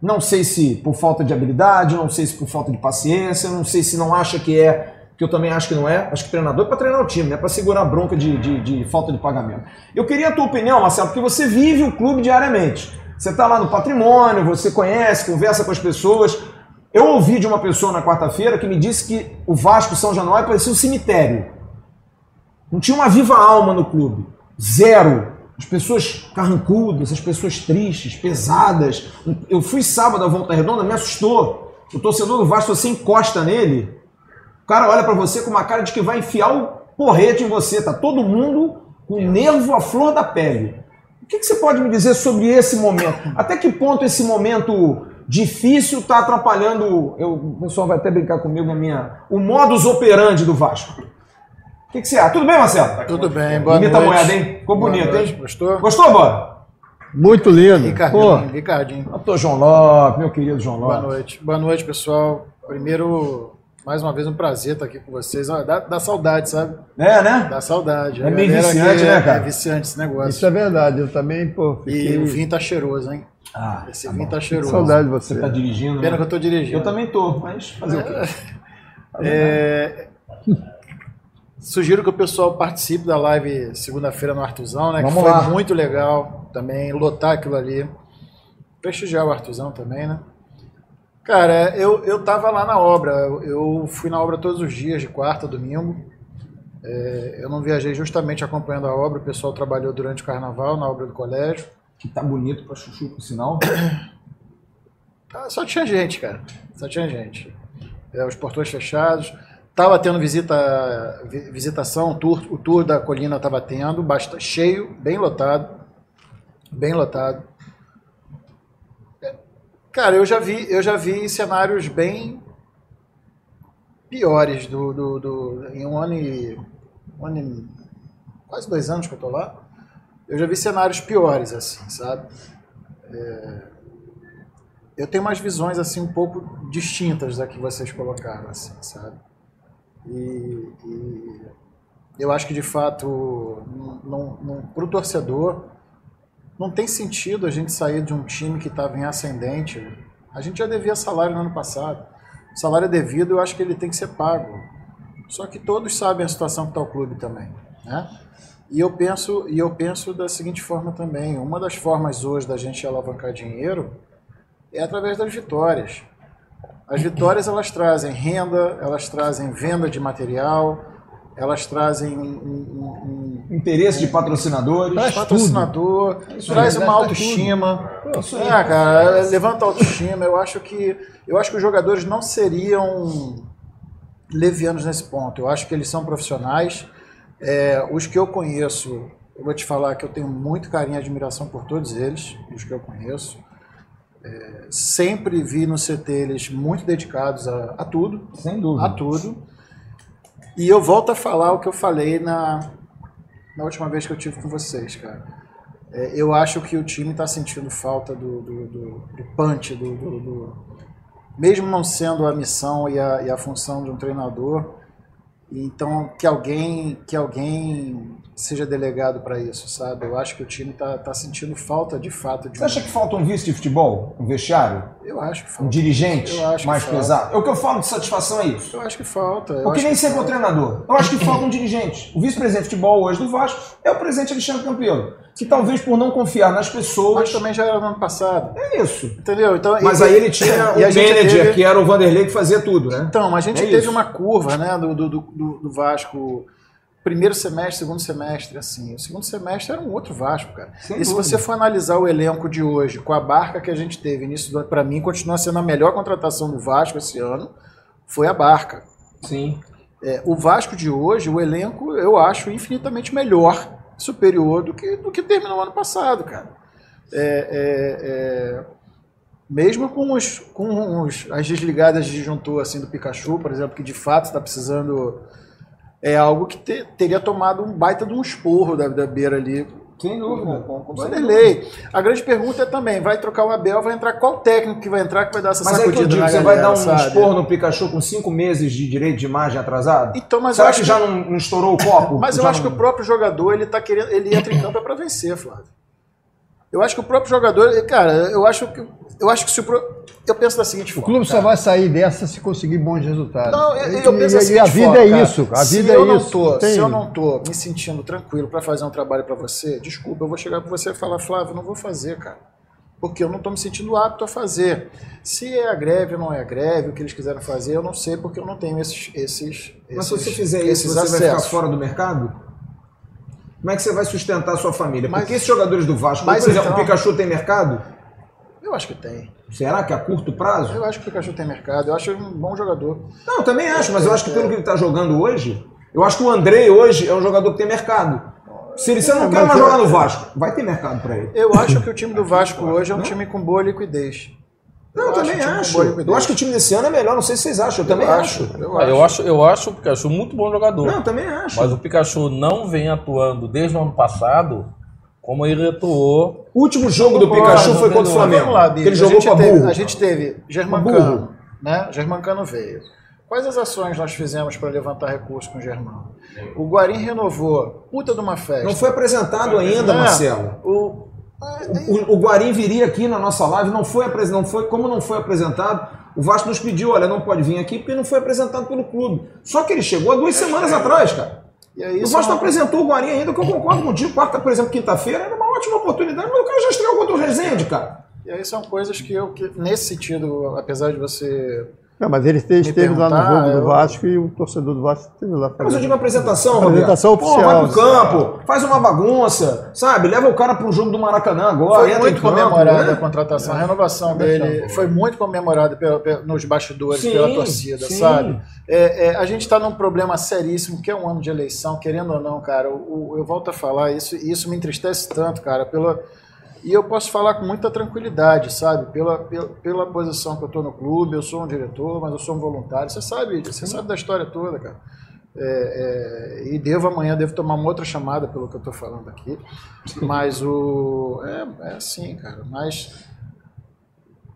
Não sei se por falta de habilidade, não sei se por falta de paciência, não sei se não acha que é, que eu também acho que não é. Acho que treinador é para treinar o time, não é para segurar a bronca de, de, de falta de pagamento. Eu queria a tua opinião, Marcelo, porque você vive o clube diariamente. Você está lá no patrimônio, você conhece, conversa com as pessoas. Eu ouvi de uma pessoa na quarta-feira que me disse que o Vasco São Januário parecia um cemitério. Não tinha uma viva alma no clube. Zero. As pessoas carrancudas, as pessoas tristes, pesadas. Eu fui sábado à Volta Redonda, me assustou. O torcedor do Vasco, você encosta nele, o cara olha para você com uma cara de que vai enfiar o porrete em você. Tá todo mundo com o nervo à flor da pele. O que, que você pode me dizer sobre esse momento? Até que ponto esse momento difícil está atrapalhando? Eu, o pessoal vai até brincar comigo a minha, o modus operandi do Vasco. O que, que você acha? Tudo bem, Marcelo? Tudo bem, boa Bonita noite. moeda, hein? Ficou Boa bonito, noite. hein? Gostou? Gostou, Bob? Muito lindo. Ricardinho, Pô, Ricardinho. Doutor João Lopes, meu querido João Boa Lopes. noite. Boa noite, pessoal. Primeiro, mais uma vez, um prazer estar aqui com vocês. Dá, dá saudade, sabe? É, né? Dá saudade. É meio viciante, né, é- cara? É viciante esse negócio. isso é verdade. Eu também, pô, E fiquei o vinho tá cheiroso, hein? Ah, Esse tá vinho bom. tá cheiroso. saudade de você. Você tá dirigindo, Pena né? que eu tô dirigindo. Eu também tô, mas fazer o quê? É, Sugiro que o pessoal participe da live segunda-feira no Artuzão, né? Vamos que foi lá. muito legal também, lotar aquilo ali. Prestigiar o Artuzão também, né? Cara, eu, eu tava lá na obra, eu, fui na obra todos os dias, de quarta, domingo. É, eu não viajei justamente acompanhando a obra, o pessoal trabalhou durante o carnaval na obra do colégio. Que tá bonito pra chuchu, por sinal. Tá, Só tinha gente, cara. Só tinha gente. É, os portões fechados. Tava tendo visita, vi- visitação, o tour, o tour da colina tava tendo, basta, cheio, bem lotado. Bem lotado. É, Cara, eu já vi, eu já vi cenários bem piores do, do, do- em um ano e, um ano e quase dois anos que eu tô lá. Eu já vi cenários piores assim, sabe? eu tenho umas visões assim um pouco distintas da que vocês colocaram, assim, sabe? E, e eu acho que de fato, para o torcedor, não tem sentido a gente sair de um time que estava em ascendente. A gente já devia salário no ano passado. O salário é devido, eu acho que ele tem que ser pago. Só que todos sabem a situação que está o clube também, né? E eu penso, e eu penso da seguinte forma também. Uma das formas hoje da gente alavancar dinheiro é através das vitórias. As vitórias elas trazem renda, elas trazem venda de material, elas trazem um, um- um- Interesse de patrocinadores. Traz patrocinador, traz uma autoestima. É, cara, levanta a autoestima. Eu acho que eu acho que os jogadores não seriam levianos nesse ponto. Eu acho que eles são profissionais. É, os que eu conheço, eu vou te falar que eu tenho muito carinho e admiração por todos eles, os que eu conheço. É, sempre vi no CT eles muito dedicados a, a tudo, Sem a dúvida. tudo. E eu volto a falar o que eu falei na, na última vez que eu tive com vocês, cara. É, eu acho que o time está sentindo falta do, do, do, do punch, do, do- do- mesmo não sendo a missão e a, e a função de um treinador, então que alguém que alguém seja delegado para isso, sabe? Eu acho que o time está tá sentindo falta de fato de Você acha que falta um vice de futebol? Um vestiário? Eu acho que Um falta. dirigente Eu acho que mais falta. pesado? É o que eu falo de satisfação é isso. Eu acho que falta. eu Porque nem sempre é o falta. treinador. Eu acho que falta um dirigente. O vice-presidente de futebol hoje do Vasco é o presidente Alexandre Campelo. Que talvez por não confiar nas pessoas. Mas também já era no ano passado. É isso. Entendeu? Então, Mas e- aí ele tinha o gente manager, teve- que era o Vanderlei, que fazia tudo, né? Então, a gente É teve isso. uma curva né, do, do, do, do Vasco, primeiro semestre, segundo semestre, assim. O segundo semestre era um outro Vasco, cara. Sem e se dúvida. você for analisar o elenco de hoje, com a barca que a gente teve início do ano, para mim, continua sendo a melhor contratação do Vasco esse ano, foi a barca. Sim. É, o Vasco de hoje, o elenco, eu acho infinitamente melhor, superior do que, do que terminou o ano passado, cara. É, é, é, mesmo com, os, com os, as desligadas de disjuntor assim, do Pikachu, por exemplo, que de fato está precisando. É algo que te- teria tomado um baita de um esporro da, da beira ali. Sem dúvida. Com, com Vanderlei. A grande pergunta é também: vai trocar o Abel, vai entrar qual técnico que vai entrar que vai dar essa Mas é que eu sacudida digo, você vai galera, dar um sabe? esporro no Pikachu com cinco meses de direito de imagem atrasado? Então, mas Será que que- já não, não estourou o copo? Mas eu Já acho que não- o próprio jogador, ele tá querendo. Ele entra em campo é pra vencer, Flávio. Eu acho que o próprio jogador. Cara, eu acho que. Eu acho que se o. pro- Eu penso da seguinte O forma. clube só cara. vai sair dessa se conseguir bons resultados. Não, eu, E- eu penso e, assim. e a vida é isso. A se vida eu é não isso. Tô, Se eu não tô me sentindo tranquilo pra fazer um trabalho pra você, desculpa, eu vou chegar pra você e falar, Flávio, eu não vou fazer, cara. Porque eu não tô me sentindo apto a fazer. Se é a greve ou não é a greve, o que eles quiseram fazer, eu não sei, porque eu não tenho esses. esses Mas se esses- você fizer isso, você vai ficar acessos. fora do mercado? Como é que você vai sustentar a sua família? Mas- Porque esses jogadores do Vasco, mas por exemplo, então- o Pikachu tem mercado? Eu acho que tem. Será que a curto prazo? Eu acho que o Pikachu tem mercado, eu acho ele um bom jogador. Não, eu também acho, mas eu acho que pelo que ele está jogando hoje, eu acho que o Andrei hoje é um jogador que tem mercado. Se ele você não quer mais jogar no Vasco, vai ter mercado para ele. Eu acho que o time do Vasco hoje é um time com boa liquidez. Não, eu acho também acho. liquidez. Eu acho que o time desse ano é melhor, não sei se vocês acham, eu também acho. Eu Ah, acho. Eu acho, eu acho o Pikachu muito bom jogador. Não, eu também acho. Mas o Pikachu não vem atuando desde o ano passado como ele atuou. O último jogo do Pikachu foi contra o. Flamengo. Vamos lá, Bicho. ele jogou com burro. A gente teve. Germancano, né? Germancano veio. Quais as ações nós fizemos para levantar recursos com o Germão? O Guarim renovou. Puta de uma festa. Não foi apresentado ainda, Marcelo. O, O, o Guarim viria aqui na nossa live, não foi não foi, como não foi apresentado, o Vasco nos pediu, olha, não pode vir aqui porque não foi apresentado pelo clube. Só que ele chegou há duas semanas atrás, cara. e aí, o Vasco é não uma- apresentou o Guarim ainda, que eu concordo contigo. Quarta, por exemplo, quinta-feira, era uma ótima oportunidade, mas o cara já estreou contra o Resende, cara. E aí são coisas que eu, que, nesse sentido, apesar de você. Não, mas ele esteve, esteve lá no jogo do eu- Vasco e o torcedor do Vasco esteve lá. Mas eu fazendo- digo apresentação, Apresentação Roberto. Pô, oficial. vai pro campo, faz uma bagunça, sabe? Leva o cara pro jogo do Maracanã agora, Foi muito campo, comemorada né? a contratação, a renovação dele foi muito comemorada nos bastidores Sim, pela torcida, sim. sabe? É, é, a gente está num problema seríssimo, que é um ano de eleição, querendo ou não, cara. o- o- eu volto a falar, isso, isso me entristece tanto, cara, pela. E eu posso falar com muita tranquilidade, sabe? Pela, pela, pela posição que eu estou no clube, eu sou um diretor, mas eu sou um voluntário. Você sabe, você sabe da história toda, cara. É, é, e devo amanhã, devo tomar uma outra chamada pelo que eu estou falando aqui. Mas o. É, é assim, cara. Mas.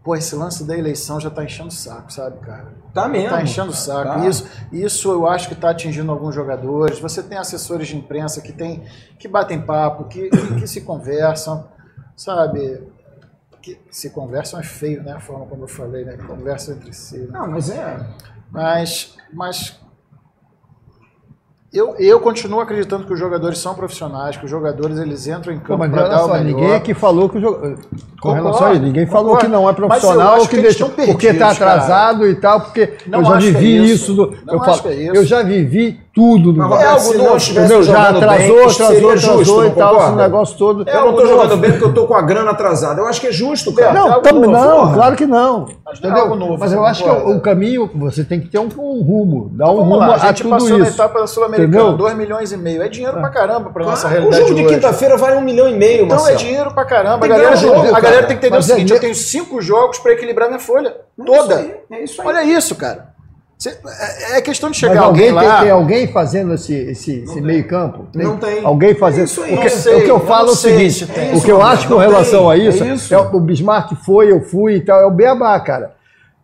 Pô, esse lance da eleição já tá enchendo o saco, sabe, cara? Tá mesmo. Tá enchendo o saco. Tá. Isso, isso eu acho que está atingindo alguns jogadores. Você tem assessores de imprensa que, tem, que batem papo, que, que, que se conversam, sabe? Que se conversam é feio, né? A forma como eu falei, né? Conversam entre si. né? Não, mas é. Mas, mas eu, eu continuo acreditando que os jogadores são profissionais, que os jogadores eles entram em campo mas para dar o melhor. ninguém aqui falou que o jogo. Com relação a isso, ninguém falou concordo. que não é profissional, que, que estão porque está perdidos, cara. atrasado e tal, porque Não eu já que é vivi isso. isso. do- Não eu, falo, é isso. eu já vivi tudo no Mas, Vasco. Roberto, algo se novo, não Entendeu? Já atrasou, bem, atrasou, seria atrasou justo, e tal, esse negócio todo. Eu não tô jogando bem porque eu tô com a grana atrasada. Eu acho que é justo, cara. Não, tam- novo, não, porra. claro que não. Mas não é novo, Mas eu acho que o, o caminho, você tem que ter um, um rumo, dar um rumo lá, a a gente passou na etapa sul-americana, Entendeu? 2 milhões e meio. É dinheiro pra caramba pra nossa o realidade jogo de quinta-feira vale um milhão e meio, Então Marcelo. é dinheiro pra caramba. A galera, jogo, a galera tem que entender Mas o é seguinte: eu tenho cinco jogos pra equilibrar minha folha. É Toda. isso aí, É isso aí. Olha isso, cara. Cê- é, é questão de Mas chegar alguém, alguém tem, lá. tem alguém fazendo esse, esse, esse meio campo? Não tem. Alguém fazendo. É isso aí. o, que, Não sei, o que eu falo é o seguinte: se tem o isso, que eu acho com relação tem. a É isso, isso. é o o Bismarck foi, eu fui e tal, é o beabá, cara.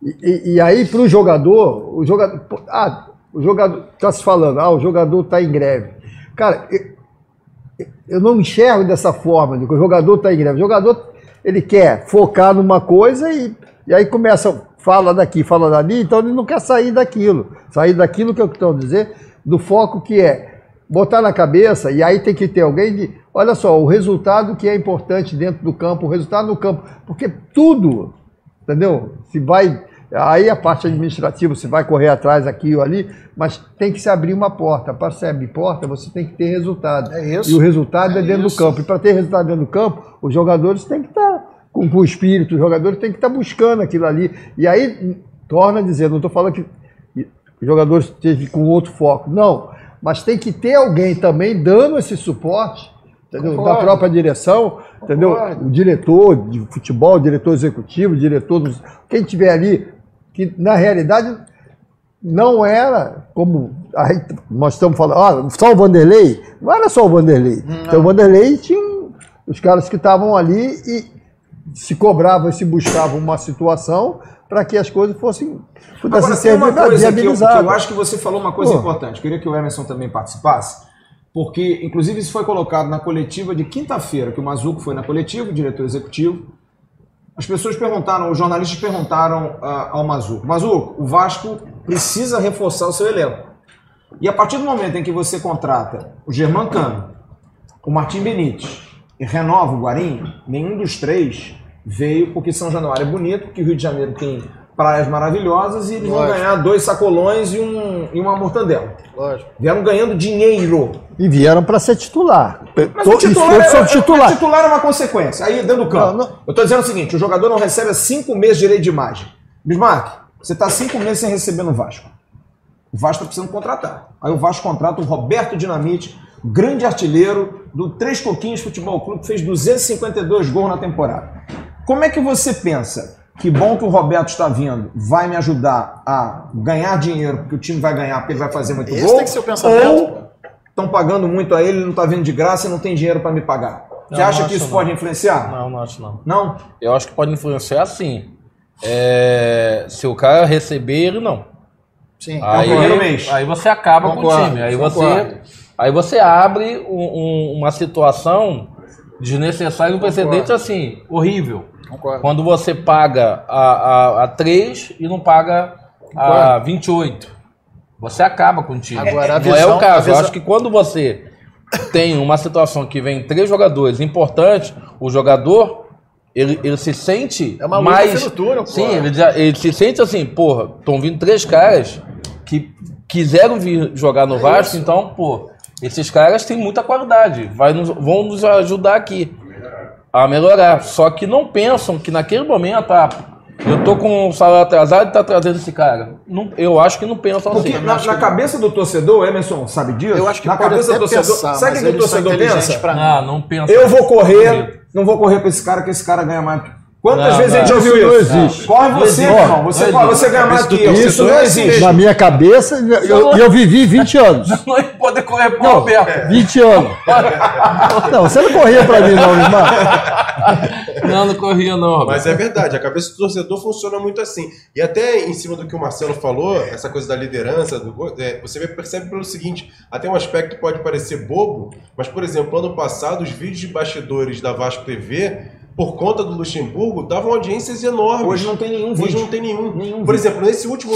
E, e- e aí, para o jogador, o jogador. Ah, o jogador. Está se falando, ah, o jogador está em greve. Cara, eu, eu não enxergo dessa forma, de que o jogador está em greve. O jogador, ele quer focar numa coisa e, e aí começa, fala daqui, fala dali, então ele não quer sair daquilo. Sair daquilo que eu estou dizer, do foco que é botar na cabeça, e aí tem que ter alguém de, olha só, o resultado que é importante dentro do campo, o resultado no campo, porque tudo, entendeu? Se vai, aí a parte administrativa, você vai correr atrás aqui ou ali, mas tem que se abrir uma porta. Para se abrir porta, você tem que ter resultado. É isso. E o resultado é, É dentro isso. do campo. E para ter resultado dentro do campo, os jogadores têm que estar com, com o espírito, os jogadores têm que estar buscando aquilo ali. E aí, torna a dizer, não estou falando que os jogadores estejam com outro foco. Não, mas tem que ter alguém também dando esse suporte, entendeu? Concordo. Da própria direção, entendeu? Concordo. O diretor de futebol, o diretor executivo, o diretor dos. Quem tiver ali, que na realidade não era como aí nós estamos falando, ah, só o Vanderlei? Não era só o Vanderlei. Então o Vanderlei tinha os caras que estavam ali e se cobravam e se buscavam uma situação para que as coisas fossem pudessem Agora, ser uma coisa que eu, que eu acho que você falou uma coisa Pô. importante. Queria que o Emerson também participasse, porque, inclusive, isso foi colocado na coletiva de quinta-feira, que o Mazuco foi na coletiva, o diretor executivo. As pessoas perguntaram, os jornalistas perguntaram ah, ao Mazuco: Mazuco, o Vasco precisa reforçar o seu elenco. E a partir do momento em que você contrata o Germán Cano, o Martim Benítez e renova o Guarim, nenhum dos três veio porque São Januário é bonito, que o Rio de Janeiro tem praias maravilhosas e eles vão Lógico. ganhar dois sacolões e, um, e uma mortandela. Lógico. Vieram ganhando dinheiro. E vieram para ser titular. Mas To- o titular, é, é- titular. é titular é uma consequência. Aí dentro do campo. Não, não. Eu estou dizendo o seguinte: o jogador não recebe há cinco meses de direito de imagem. Bismarck, você está cinco meses sem receber no Vasco. O Vasco está precisando contratar. Aí o Vasco contrata o Roberto Dinamite, grande artilheiro do Três Coquinhos Futebol Clube, que fez 252 gols na temporada. Como é que você pensa? Que bom que o Roberto está vindo, vai me ajudar a ganhar dinheiro, porque o time vai ganhar, porque ele vai fazer muito Esse gol. tem que ser o pensamento. Ou estão pagando muito a ele, ele não está vindo de graça e não tem dinheiro para me pagar. Você Não, acha não que isso acho pode não. influenciar? Não, não acho não. Não? Eu acho que pode influenciar sim. É, se o cara receber, ele não. Sim. Aí, primeiro mês. aí você acaba com o Concordo, time. Aí concordo. você, aí você abre um- um- uma situação desnecessária, um precedente assim, horrível. Concordo. Quando você paga a, a, a 3 e não paga a 28. Você acaba com o time. Agora, a não é visão- o caso. a Eu visão- acho que quando você tem uma situação que vem três jogadores importantes, o jogador ele, ele se sente É uma mais. túnel, sim, ele, já- ele se sente assim, porra, estão vindo três caras que quiseram vir jogar É no Vasco, então, pô, esses caras têm muita qualidade, vai nos- vão nos ajudar aqui a melhorar. Só que não pensam que naquele momento, ah, eu tô com o salário atrasado e tá trazendo esse cara. Não, eu acho que não pensam Porque assim. na, na cabeça do torcedor, o Emerson sabe disso? Eu acho que na pode cabeça até do torcedor, pensar, sabe o que o torcedor pensa? pra mim. Ah, não pensa. Eu vou correr, não vou correr pra esse cara, que esse cara ganha mais. Quantas Não, vezes a gente ouviu isso isso? não existe. Corre você, Não irmão. Você, Não você ganha mais que eu. Isso Isso não existe. Na minha cabeça, e eu, eu vivi 20 anos. Não ia poder correr pro Não, Roberto. 20 anos. Não, você não corria pra mim, não, irmão. Não, não corria não, Roberto. Mas é verdade, a cabeça do torcedor funciona muito assim. E até em cima do que o Marcelo falou, essa coisa da liderança, do é, você percebe pelo seguinte: até um aspecto pode parecer bobo, mas, por exemplo, ano passado, os vídeos de bastidores da Vasco TV, por conta do Luxemburgo, davam audiências enormes. Hoje não tem nenhum Hoje vídeo. não tem nenhum. Nenhum Por vídeo. exemplo, nesse último,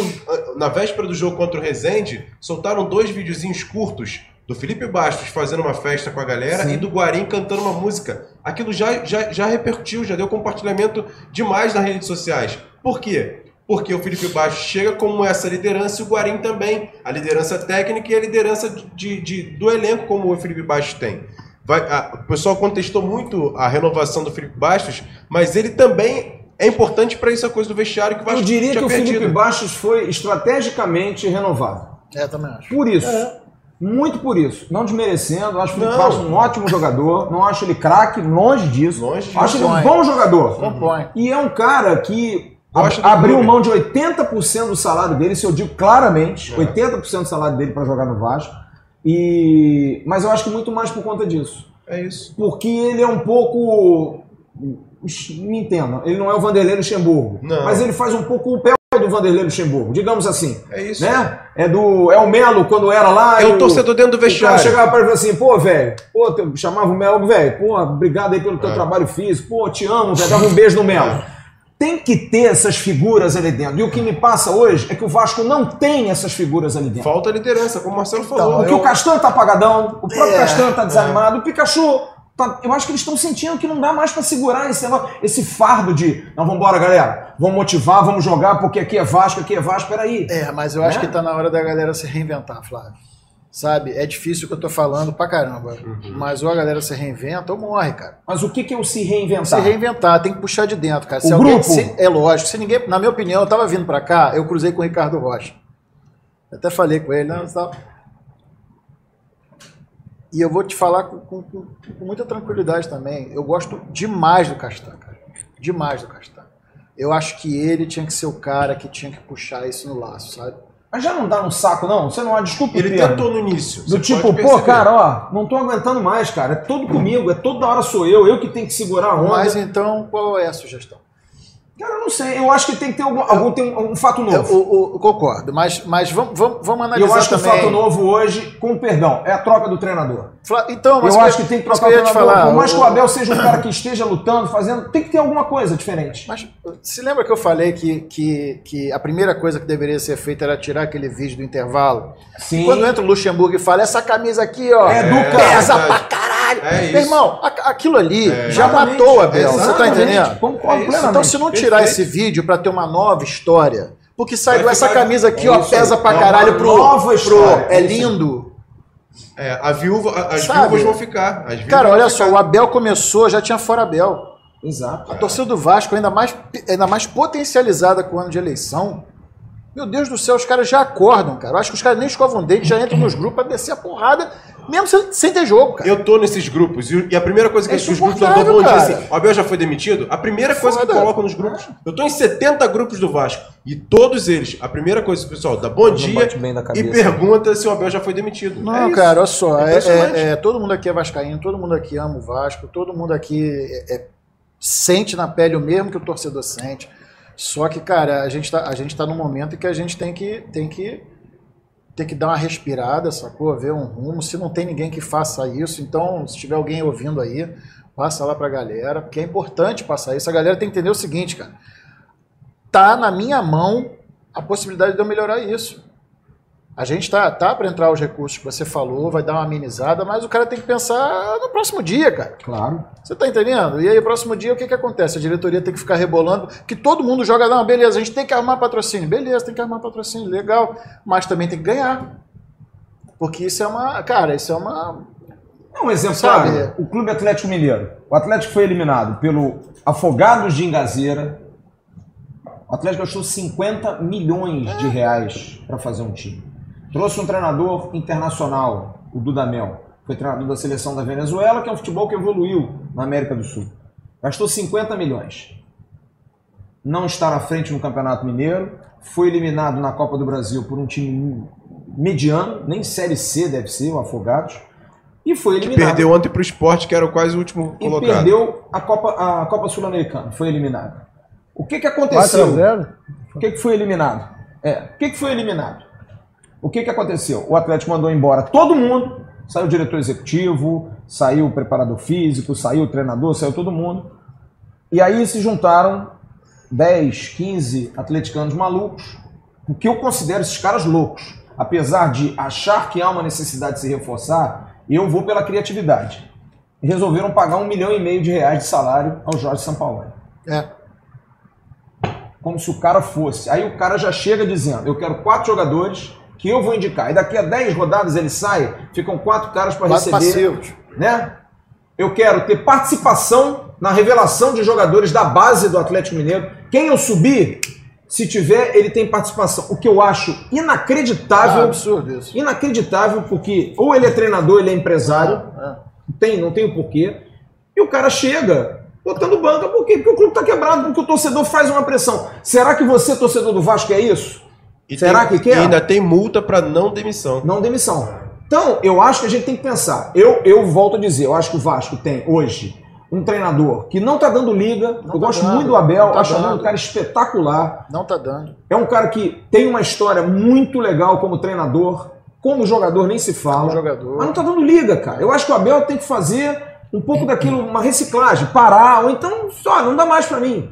na véspera do jogo contra o Rezende, soltaram dois videozinhos curtos do Felipe Bastos fazendo uma festa com a galera e do Guarim cantando uma música. Aquilo já, já, já repercutiu, já deu compartilhamento demais nas redes sociais. Por quê? Porque o Felipe Baixo chega como essa liderança e o Guarim também. A liderança técnica e a liderança de, de- do elenco, como o Felipe Baixo tem. Vai- a- o pessoal contestou muito a renovação do Felipe Bastos, mas ele também é importante para essa coisa do vestiário que o Vasco Eu diria tinha que o perdido. Felipe Bastos foi estrategicamente renovado. É, também acho. Por isso. Muito por isso. Não desmerecendo. Acho o Felipe Não. Bastos um ótimo jogador. Não acho ele craque, longe disso. Longe disso. acho ele um bom jogador. Compõe. E é um cara que abriu clube. mão de 80% do salário dele, isso eu digo claramente, É. 80% do salário dele para jogar no Vasco. E mas eu acho que muito mais por conta disso. É isso. Porque ele é um pouco me entendam, ele não é o Vanderlei Luxemburgo, Não. mas ele faz um pouco o pé do Vanderlei Luxemburgo, digamos assim. É isso. Né? É do é o Melo quando era lá É o torcedor dentro do o cara vestiário. chegava para ele assim, pô, velho, pô, chamava o Melo, velho, pô, obrigado aí pelo teu É. trabalho físico, pô, te amo, dava um beijo no Melo. Tem que ter essas figuras ali dentro. E o que me passa hoje é que o Vasco não tem essas figuras ali dentro. Falta liderança, como o Marcelo falou. Porque o Castan tá apagadão, o próprio É, Castan tá desanimado, o Pikachu. tá- eu acho que eles estão sentindo que não dá mais pra segurar esse, esse fardo de. Não, vambora, galera. Vamos motivar, vamos jogar, porque aqui é Vasco, aqui é Vasco, peraí. É, mas eu acho Né? que tá na hora da galera se reinventar, Flávio. Sabe? É difícil o que eu tô falando pra caramba. Uhum. Mas ou a galera se reinventa ou morre, cara. Mas o que que é o se Se reinventar? reinventar, tem que puxar de dentro, cara. O Se alguém- grupo? se- é lógico. Se ninguém, na minha opinião, eu tava vindo pra cá, eu cruzei com o Ricardo Rocha. Eu até falei com ele, não, tal. E eu vou te falar com, com- com- com muita tranquilidade também. Eu gosto demais do Castan, cara. Demais do Castan. Eu acho que ele tinha que ser o cara que tinha que puxar isso no laço, sabe? Mas já não dá no saco, não? Você não há desculpa, Ele Pedro. tentou no início. Do tipo, pô, cara, ó, não tô aguentando mais, cara. É tudo comigo, é toda hora sou eu, eu que tenho que segurar a onda. Mas então, qual é a sugestão? Cara, eu não sei, eu acho que tem que ter algum, algum tem um, um fato Eu, novo. eu- eu concordo, mas, mas vamos, vamos, vamos E analisar eu acho que o também. fato novo hoje, com perdão, é a troca do treinador. Fla- Então, mas eu eu- acho que tem que trocar eu o treinador. falar. Por mais o- que o Abel seja um cara que esteja lutando, fazendo, tem que ter alguma coisa diferente. Mas se lembra que eu falei que, que, que a primeira coisa que deveria ser feita era tirar aquele vídeo do intervalo? Sim. Quando entra o Luxemburgo e fala, essa camisa aqui, ó, É do É, cara. pesa verdade. pra caralho. É isso. Meu irmão, a- aquilo ali já Exatamente. matou o Abel, você tá entendendo? Concordo É plenamente. Então, se não tirar Perfeito. esse vídeo pra ter uma nova história, porque Vai essa ficar- camisa aqui, é ó, pesa pra É caralho pro, nova pro história. é É lindo. É, a viúva, a- as Sabe? viúvas vão ficar. As viúvas Cara, olha só, o Abel começou, já tinha fora Abel. Exato. A torcida do Vasco ainda mais, ainda mais potencializada com o ano de eleição. Meu Deus do céu, os caras já acordam, cara. Eu acho que os caras nem escovam dente, já entram nos grupos pra descer a porrada, mesmo sem, sem ter jogo, cara. Eu tô nesses grupos e, a primeira coisa que É os grupos Globo dizem cara. assim, o Abel já foi demitido? A primeira coisa que Foda. colocam nos grupos, eu tô em 70 grupos do Vasco e todos eles, a primeira coisa, pessoal, dá bom dia e pergunta se o Abel já foi demitido. Não, É isso. cara, olha só, é- Impressionante. é- é, todo mundo aqui é vascaíno, todo mundo aqui ama o Vasco, todo mundo aqui é- é- sente na pele o mesmo que o torcedor sente. Só que, cara, a gente tá, a gente tá num momento que a gente tem que, tem que, tem que dar uma respirada, sacou? Ver um rumo. Se não tem ninguém que faça isso, então, se tiver alguém ouvindo aí, passa lá pra galera, porque é importante passar isso. A galera tem que entender o seguinte, cara. Tá na minha mão a possibilidade de eu melhorar isso. A gente tá, tá para entrar os recursos que você falou, vai dar uma amenizada, mas o cara tem que pensar no próximo dia, cara. Claro. Você tá entendendo? E aí, próximo dia, o que que acontece? A diretoria tem que ficar rebolando, que todo mundo joga, não, beleza, a gente tem que arrumar patrocínio. Beleza, tem que arrumar patrocínio, legal. Mas também tem que ganhar. Porque isso é uma. Cara, isso é uma. É um exemplo, Sabe? o Clube Atlético Mineiro. O Atlético foi eliminado pelo Afogados de Engazeira. O Atlético gastou 50 milhões de reais para fazer um time. Trouxe um treinador internacional, o Dudamel. Foi treinador da seleção da Venezuela, que é um futebol que evoluiu na América do Sul. Gastou 50 milhões. Não está na frente no Campeonato Mineiro. Foi eliminado na Copa do Brasil por um time mediano, nem Série C deve ser, o Afogados. E foi eliminado. Perdeu ontem pro esporte, que era o quase o último e colocado. perdeu a Copa, a Copa Sul-Americana. Foi eliminado. O que, que 4 a aconteceu? 0 O que, que foi eliminado? É, o que, que foi eliminado? O que, que aconteceu? O Atlético mandou embora todo mundo, saiu o diretor executivo, saiu o preparador físico, saiu o treinador, saiu todo mundo. E aí se juntaram 10, 15 atleticanos malucos, o que eu considero esses caras loucos. Apesar de achar que há uma necessidade de se reforçar, eu vou pela criatividade. E resolveram pagar um milhão e meio de reais de salário ao Jorge Sampaoli. É. como se o cara fosse. Aí o cara já chega dizendo: eu quero quatro jogadores que eu vou indicar. E daqui a 10 rodadas ele sai, ficam quatro caras para receber. passivos. Né? Eu quero ter participação na revelação de jogadores da base do Atlético Mineiro. Quem eu subir, se tiver, ele tem participação. O que eu acho Ah, inacreditável. absurdo isso. Inacreditável, porque ou ele é treinador, ele é empresário. É. Não tem, não tem o porquê. E o cara chega botando banca, por quê? Porque o clube tá quebrado, porque o torcedor faz uma pressão. Será que você, torcedor do Vasco, é isso? E Será tem- que quer? E ainda tem multa pra não demissão. Não demissão. Então, eu acho que a gente tem que pensar. Eu, eu volto a dizer, eu acho que o Vasco tem hoje um treinador que não tá dando liga. eu tá gosto dando, muito do Abel, não tá acho o Abel um dando. cara espetacular. Não tá dando. É um cara que tem uma história muito legal como treinador, como jogador nem se fala. Como jogador. Mas não tá dando liga, cara. Eu acho que o Abel tem que fazer um pouco daquilo, uma reciclagem, parar, ou então, só, não dá mais pra mim.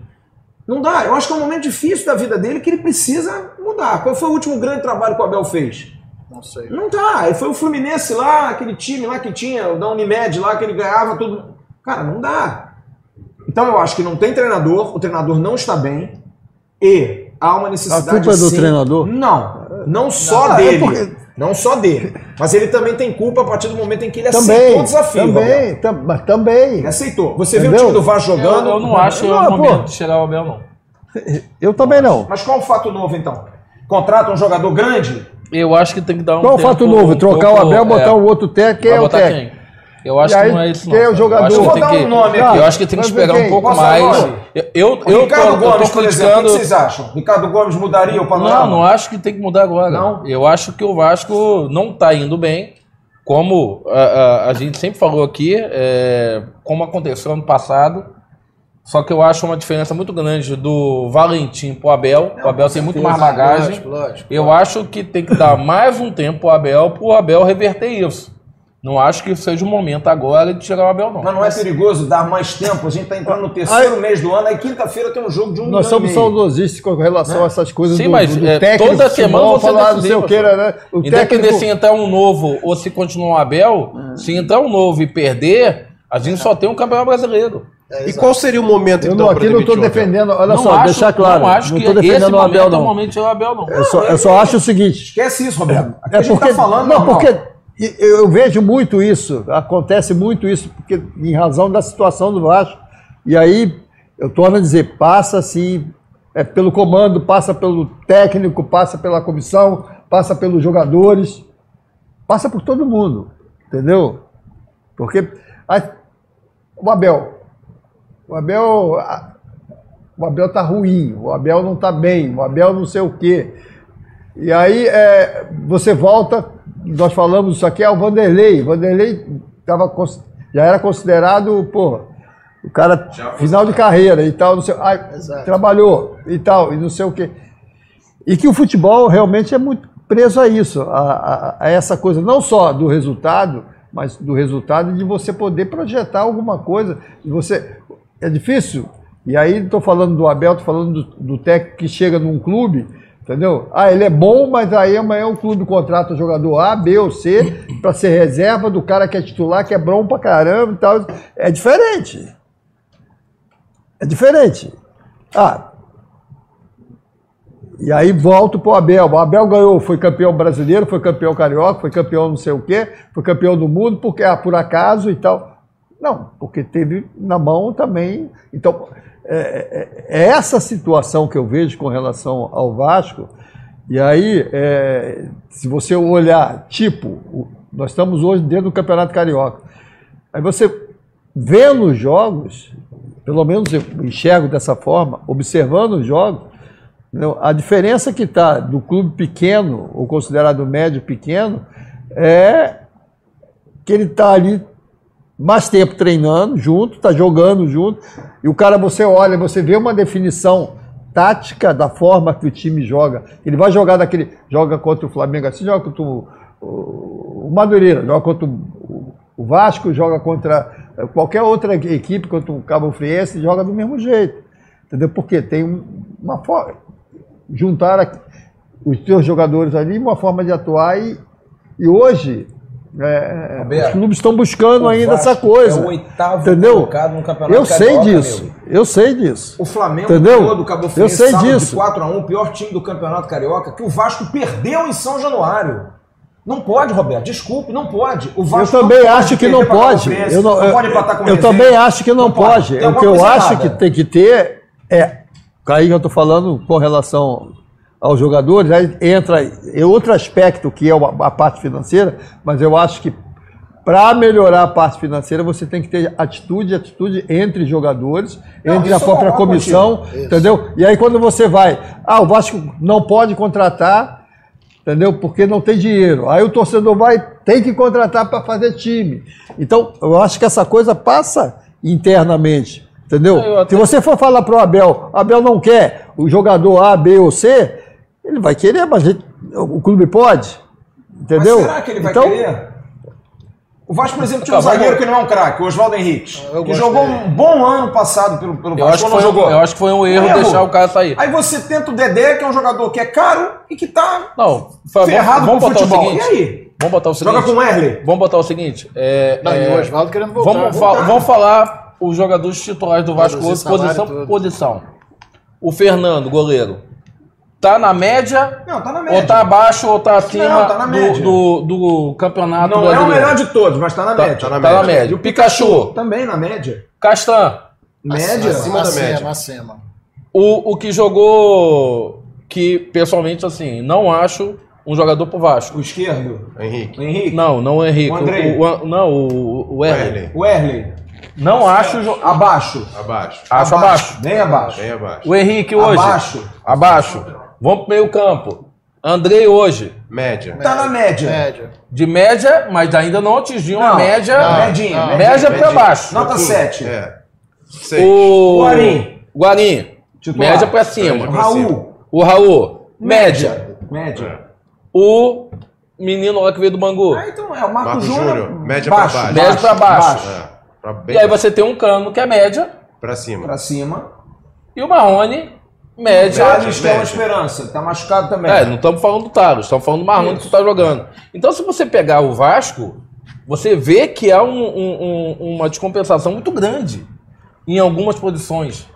Não dá. Eu acho que é um momento difícil da vida dele que ele precisa mudar. Qual foi o último grande trabalho que o Abel fez? Não sei. Não tá. Foi o Fluminense lá, aquele time lá que tinha, o da Unimed lá, que ele ganhava tudo. Cara, não dá. Então eu acho que não tem treinador, o treinador não está bem e há uma necessidade. A culpa é do sim- treinador? Não, não só Não, é dele. porque- Não só dele. Mas ele também tem culpa a partir do momento em que ele Também, aceitou o desafio. Também, tam- mas também. Ele aceitou. Você viu o Entendeu? time do Vasco Eu, jogando? eu não acho Não, o pô. momento de chegar o Abel, não. Eu também não. Mas qual o fato novo então? Contrata um jogador grande? Eu acho que tem que dar um Qual o fato novo? um Trocar o pouco, Abel, botar é, um outro técnico, quem vai é o botar técnico? quem? Eu acho E que aí, não é isso, não. quem é o jogador? Eu acho que Vou tem dar que, um nome aqui. Eu acho que tem que esperar quem? um pouco mais. Eu, eu, eu Ricardo tô, eu tô Gomes, por exemplo, o que criticando. vocês acham? Ricardo Gomes mudaria o panorama? Não, não acho que tem que mudar agora. Não? Eu acho que o Vasco não está indo bem, como a, a- a gente sempre falou aqui, é, como aconteceu ano passado. Só que eu acho uma diferença muito grande do Valentim pro Abel. o Abel tem muito mais bagagem. Lógico, lógico. Eu acho que tem que dar mais um tempo pro Abel, pro Abel reverter isso. Não acho que seja o momento agora de tirar o Abel, não. Mas não é perigoso dar mais tempo? A gente está entrando no terceiro mês do ano, aí quinta-feira tem um jogo de um Nós somos saudosistas com relação a essas coisas Sim, do, mas, do é, técnico. toda de semana futebol, você falar, não decidir, sei o que, professor. né? O Independente técnico, se entrar um novo ou se continuar o Abel, se entrar um novo e perder, a gente só tem um campeão brasileiro. E qual seria o momento eu então não, aqui não estou defendendo, olha não só, acho, deixar claro, não acho que estou esse defendendo o momento Abel é o não. momento tirar o Abel, não. Eu só, eu só acho o seguinte, Esquece isso, Roberto. Aqui É a gente porque, tá falando. não, normal. porque eu vejo muito isso, acontece muito isso, porque em razão da situação do Vasco. E aí, eu torno a dizer, passa assim, é pelo comando, passa pelo técnico, passa pela comissão, passa pelos jogadores, passa por todo mundo, entendeu? Porque aí, o Abel, o Abel, o Abel tá ruim, o Abel não tá bem, o Abel não sei o quê. E aí é, você volta, nós falamos isso aqui, é o Vanderlei. Vanderlei tava, já era considerado, pô, o cara final de carreira e tal, não sei, Exato. trabalhou e tal, e não sei o quê. E que o futebol realmente é muito preso a isso, a, a- a essa coisa, não só do resultado, mas do resultado de você poder projetar alguma coisa. E você, é difícil. E aí estou falando do Abel, estou falando do, do técnico que chega num clube, entendeu? Ah, ele é bom, mas aí amanhã o clube contrata o jogador A, B ou C para ser reserva do cara que é titular, que é bom pra caramba e tal. É diferente. É diferente. Ah, e aí volto pro Abel. O Abel ganhou, foi campeão brasileiro, foi campeão carioca, foi campeão não sei o quê, foi campeão do mundo, porque ah, por acaso e tal. Não, porque teve na mão também. Então, é, é- é essa situação que eu vejo com relação ao Vasco. E aí, é, se você olhar, tipo, nós estamos hoje dentro do Campeonato Carioca. Aí você vendo os jogos, pelo menos eu enxergo dessa forma, observando os jogos, a diferença que está do clube pequeno, ou considerado médio pequeno, é que ele está ali mais tempo treinando junto, está jogando junto, e o cara você olha, você vê uma definição tática da forma que o time joga. Ele vai jogar daquele. Joga contra o Flamengo assim, joga contra o, o, o Madureira, joga contra o, o Vasco, joga contra qualquer outra equipe, contra o Cabo Friense, joga do mesmo jeito. Entendeu? Porque tem um- uma forma. Juntar os teus jogadores ali, uma forma de atuar e, e hoje, É, é, Roberto, os clubes estão buscando ainda essa coisa. É o oitavo entendeu? colocado no campeonato Eu sei carioca, disso. meu. Eu sei disso. O Flamengo Entendeu? ganhou do Cabo Eu Friense sei disso. de 4x1, o pior time do Campeonato Carioca, que o Vasco perdeu em São Januário. Não pode, Roberto, desculpe, não pode. O Eu Vasco também não pode acho que não pode. Eu, não, eu- pode empatar com eu Resende. também acho que não, pode. Tem O que eu coisa acho errada. que tem que ter é. Aí eu estou falando com relação aos jogadores, aí entra em outro aspecto que é a parte financeira, mas eu acho que para melhorar a parte financeira você tem que ter atitude, atitude entre jogadores, Não, entre a eu própria comissão, entendeu? E aí quando você vai, ah, o Vasco não pode contratar, entendeu? Porque não tem dinheiro. Aí o torcedor vai, tem que contratar para fazer time. Então, eu acho que essa coisa passa internamente, entendeu? Eu até- Se você for falar pro Abel, Abel não quer o jogador A, B ou C, ele vai querer, mas ele- o clube pode, entendeu? Mas será que ele vai então, querer? O Vasco, por exemplo, tinha um zagueiro que não é um craque, o Oswaldo Henrique, Eu que jogou dele. um bom ano passado pelo, pelo Eu Vasco. acho, que foi, jogou. eu acho que foi um erro, deixar o cara sair. Aí você tenta o Dedé, que é um jogador que é caro e que tá Não, foi, ferrado vamos com o futebol. seguinte. E aí? Vamos botar o seguinte. Joga com o Erle. Vamos botar o seguinte. É, Não, e é, o Oswaldo querendo voltar. Vamos, fa- vamos falar os jogadores titulares do Vasco hoje, posição e por posição. O Fernando, goleiro, tá na média? Não, tá na média. Ou tá abaixo ou tá acima Não, tá na do- média. do, do, campeonato Não é o brasileiro? melhor de todos, mas tá na Tá, média. tá na média. O Pikachu, Também na média. Castan, Média? Acima da média. Acima, acima. o, o que jogou, que pessoalmente assim, não acho um jogador pro Vasco. O esquerdo. Henrique. O Henrique. Não, não o Henrique. O Andrei. O, o- não, o, o Erle. Erle. O Erle. Não acho. jo- Abaixo. Abaixo. Acho abaixo. Bem abaixo. Bem abaixo. O Henrique hoje. Abaixo. Abaixo. Vamos pro meio campo. Andrei hoje. Média. Tá na média. Média. De média, mas ainda não atingiu a Não, média. não, médinha, não. média pra baixo. Nota 7. É. Seis. O Guarim. Guarim. Titular. Média pra cima. Média pra Raul. O Raul. Média. Média. O menino lá que veio do Bangu. Ah, então é o Marco, Marco Júnior. Júnior, média pra baixo. Média pra baixo. É. Pra, bem E aí você tem um cano que é média. pra cima. Pra cima. E o Marrone, média. Thales é uma esperança. Tá machucado também. É, não estamos falando do Taros, estamos falando do Marrone que está jogando. Então, se você pegar o Vasco, você vê que há um- um- um- uma descompensação muito grande em algumas posições.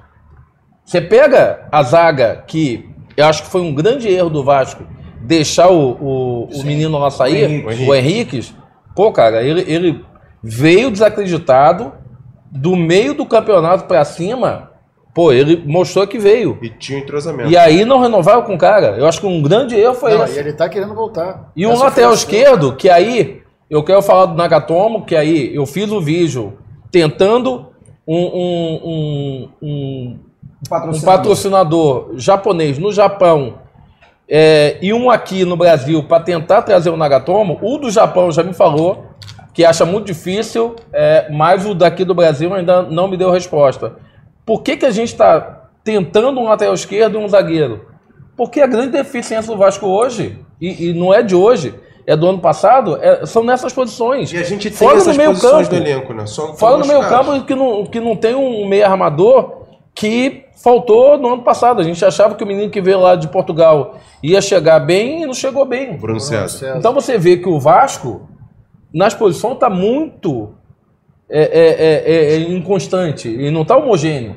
Você pega a zaga, que eu acho que foi um grande erro do Vasco, deixar o, o, o menino lá sair, O Henrique. o Henriques. Pô, cara, ele, ele veio desacreditado do meio do campeonato pra cima. Pô, ele mostrou que veio. E tinha um entrosamento. E aí não renovaram com o cara. Eu acho que um grande erro foi Não, esse. e ele tá querendo voltar. E um Essa lateral frustração. esquerdo, que aí eu quero falar do Nagatomo, que aí eu fiz o vídeo tentando um, um, um, um, um Patrocinador. patrocinador japonês no Japão é, e um aqui no Brasil para tentar trazer o Nagatomo. O do Japão já me falou que acha muito difícil, é, mas o daqui do Brasil ainda não me deu resposta. Por que, que a gente está tentando um lateral esquerdo e um zagueiro? Porque a grande deficiência do Vasco hoje, e, e não é de hoje, é do ano passado, é- são nessas posições. E a gente tem Fora essas no meio posições campo. do elenco, né? Só Fora no meio campo que não, que não tem um meio armador que faltou no ano passado. A gente achava que o menino que veio lá de Portugal ia chegar bem e não chegou bem. Bruno. César. Então você vê que o Vasco, nas posições, está muito é, é, é, é, é inconstante e não está homogêneo.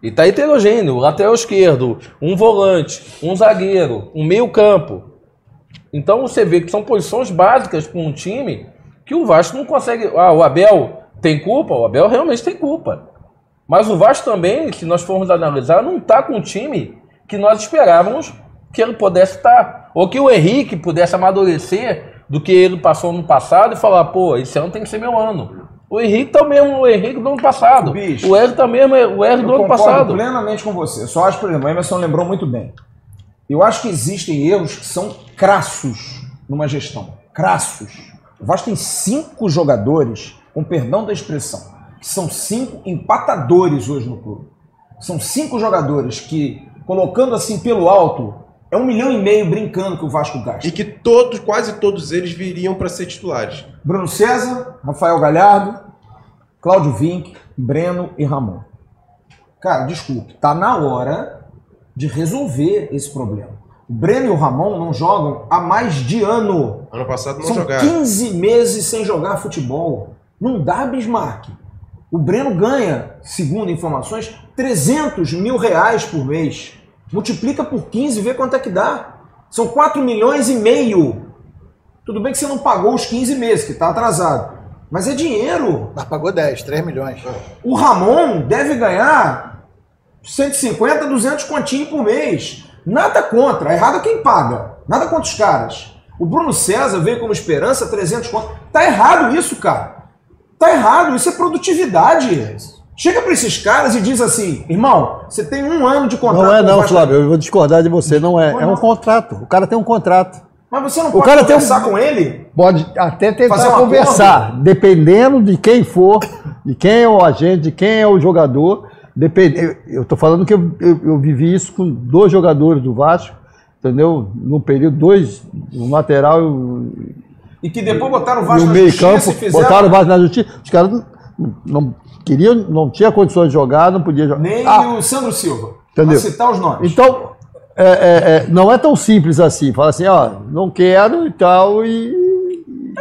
E está heterogêneo. Lateral esquerdo, um volante, um zagueiro, um meio campo. Então você vê que são posições básicas para um time que o Vasco não consegue. Ah, o Abel tem culpa? O Abel realmente tem culpa. Mas o Vasco também, se nós formos analisar, não está com o time que nós esperávamos que ele pudesse estar. Ou que o Henrique pudesse amadurecer do que ele passou no passado e falar, pô, esse ano tem que ser meu ano. O Henrique tá o mesmo o Henrique do ano passado. Bicho, o Hélio tá mesmo o Hélio do Eu ano passado. plenamente com você. Eu só acho, por exemplo, o Emerson lembrou muito bem. Eu acho que existem erros que são crassos numa gestão. Crassos. O Vasco tem cinco jogadores, com perdão da expressão, que são cinco empatadores hoje no clube. São cinco jogadores que, colocando assim pelo alto, é um milhão e meio brincando que o Vasco gasta. E que todos, quase todos eles viriam para ser titulares. Bruno César, Rafael Galhardo, Cláudio Vinck, Breno e Ramon. Cara, desculpe, tá na hora de resolver esse problema. O Breno e o Ramon não jogam há mais de ano. Ano passado não São jogaram. 15 meses sem jogar futebol. Não dá, Bismarck. O Breno ganha, segundo informações, 300 mil reais por mês. Multiplica por 15 e vê quanto é que dá. São 4 milhões e meio. Tudo bem que você não pagou os 15 meses, que está atrasado. Mas é dinheiro. Mas pagou 10, 3 milhões. O Ramon deve ganhar 150, 200 continho por mês. Nada contra. Errado é quem paga. Nada contra os caras. O Bruno César veio como esperança 300 conto. Tá errado isso, cara. Tá errado. Isso é produtividade. Chega para esses caras e diz assim, irmão, você tem um ano de contrato. Não é não. Flávio, eu vou discordar de você, não é. Não é É um não. contrato. O cara tem um contrato. Mas você não O pode cara tem um- conversar com ele? Pode até tentar conversar, dependendo de quem for, de quem é o agente, de quem é o jogador. Depende, eu- tô falando que eu, eu- eu vivi isso com dois jogadores do Vasco, entendeu? No período, dois, um lateral e um- E que depois botaram o Vasco um na meio justiça campo, fizeram botaram o Vasco na justiça. Os caras não, queriam, não tinha condições de jogar, não podia jogar. nem Ah, o Sandro Silva. Entendeu? Citar os nomes. Então, é, é, é, não é tão simples assim. Fala assim, ó, não quero e tal, e.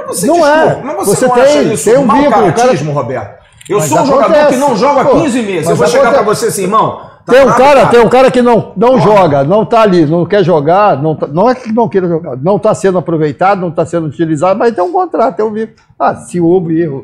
Você, não desculpa, é. Mas você, Você não tem- isso tem um vínculo, cara- Roberto? Eu Mas sou um jogador acontece. que não joga há Pô, 15 meses. Eu vou chegar pra acontece. você assim, irmão. tá Tem um cara, cara? tem um cara que não, não joga, não tá ali, não quer jogar, não, tá- não é que não queira jogar, não tá sendo aproveitado, não tá sendo utilizado, mas tem um contrato, tem um vínculo. Ah, se houve erro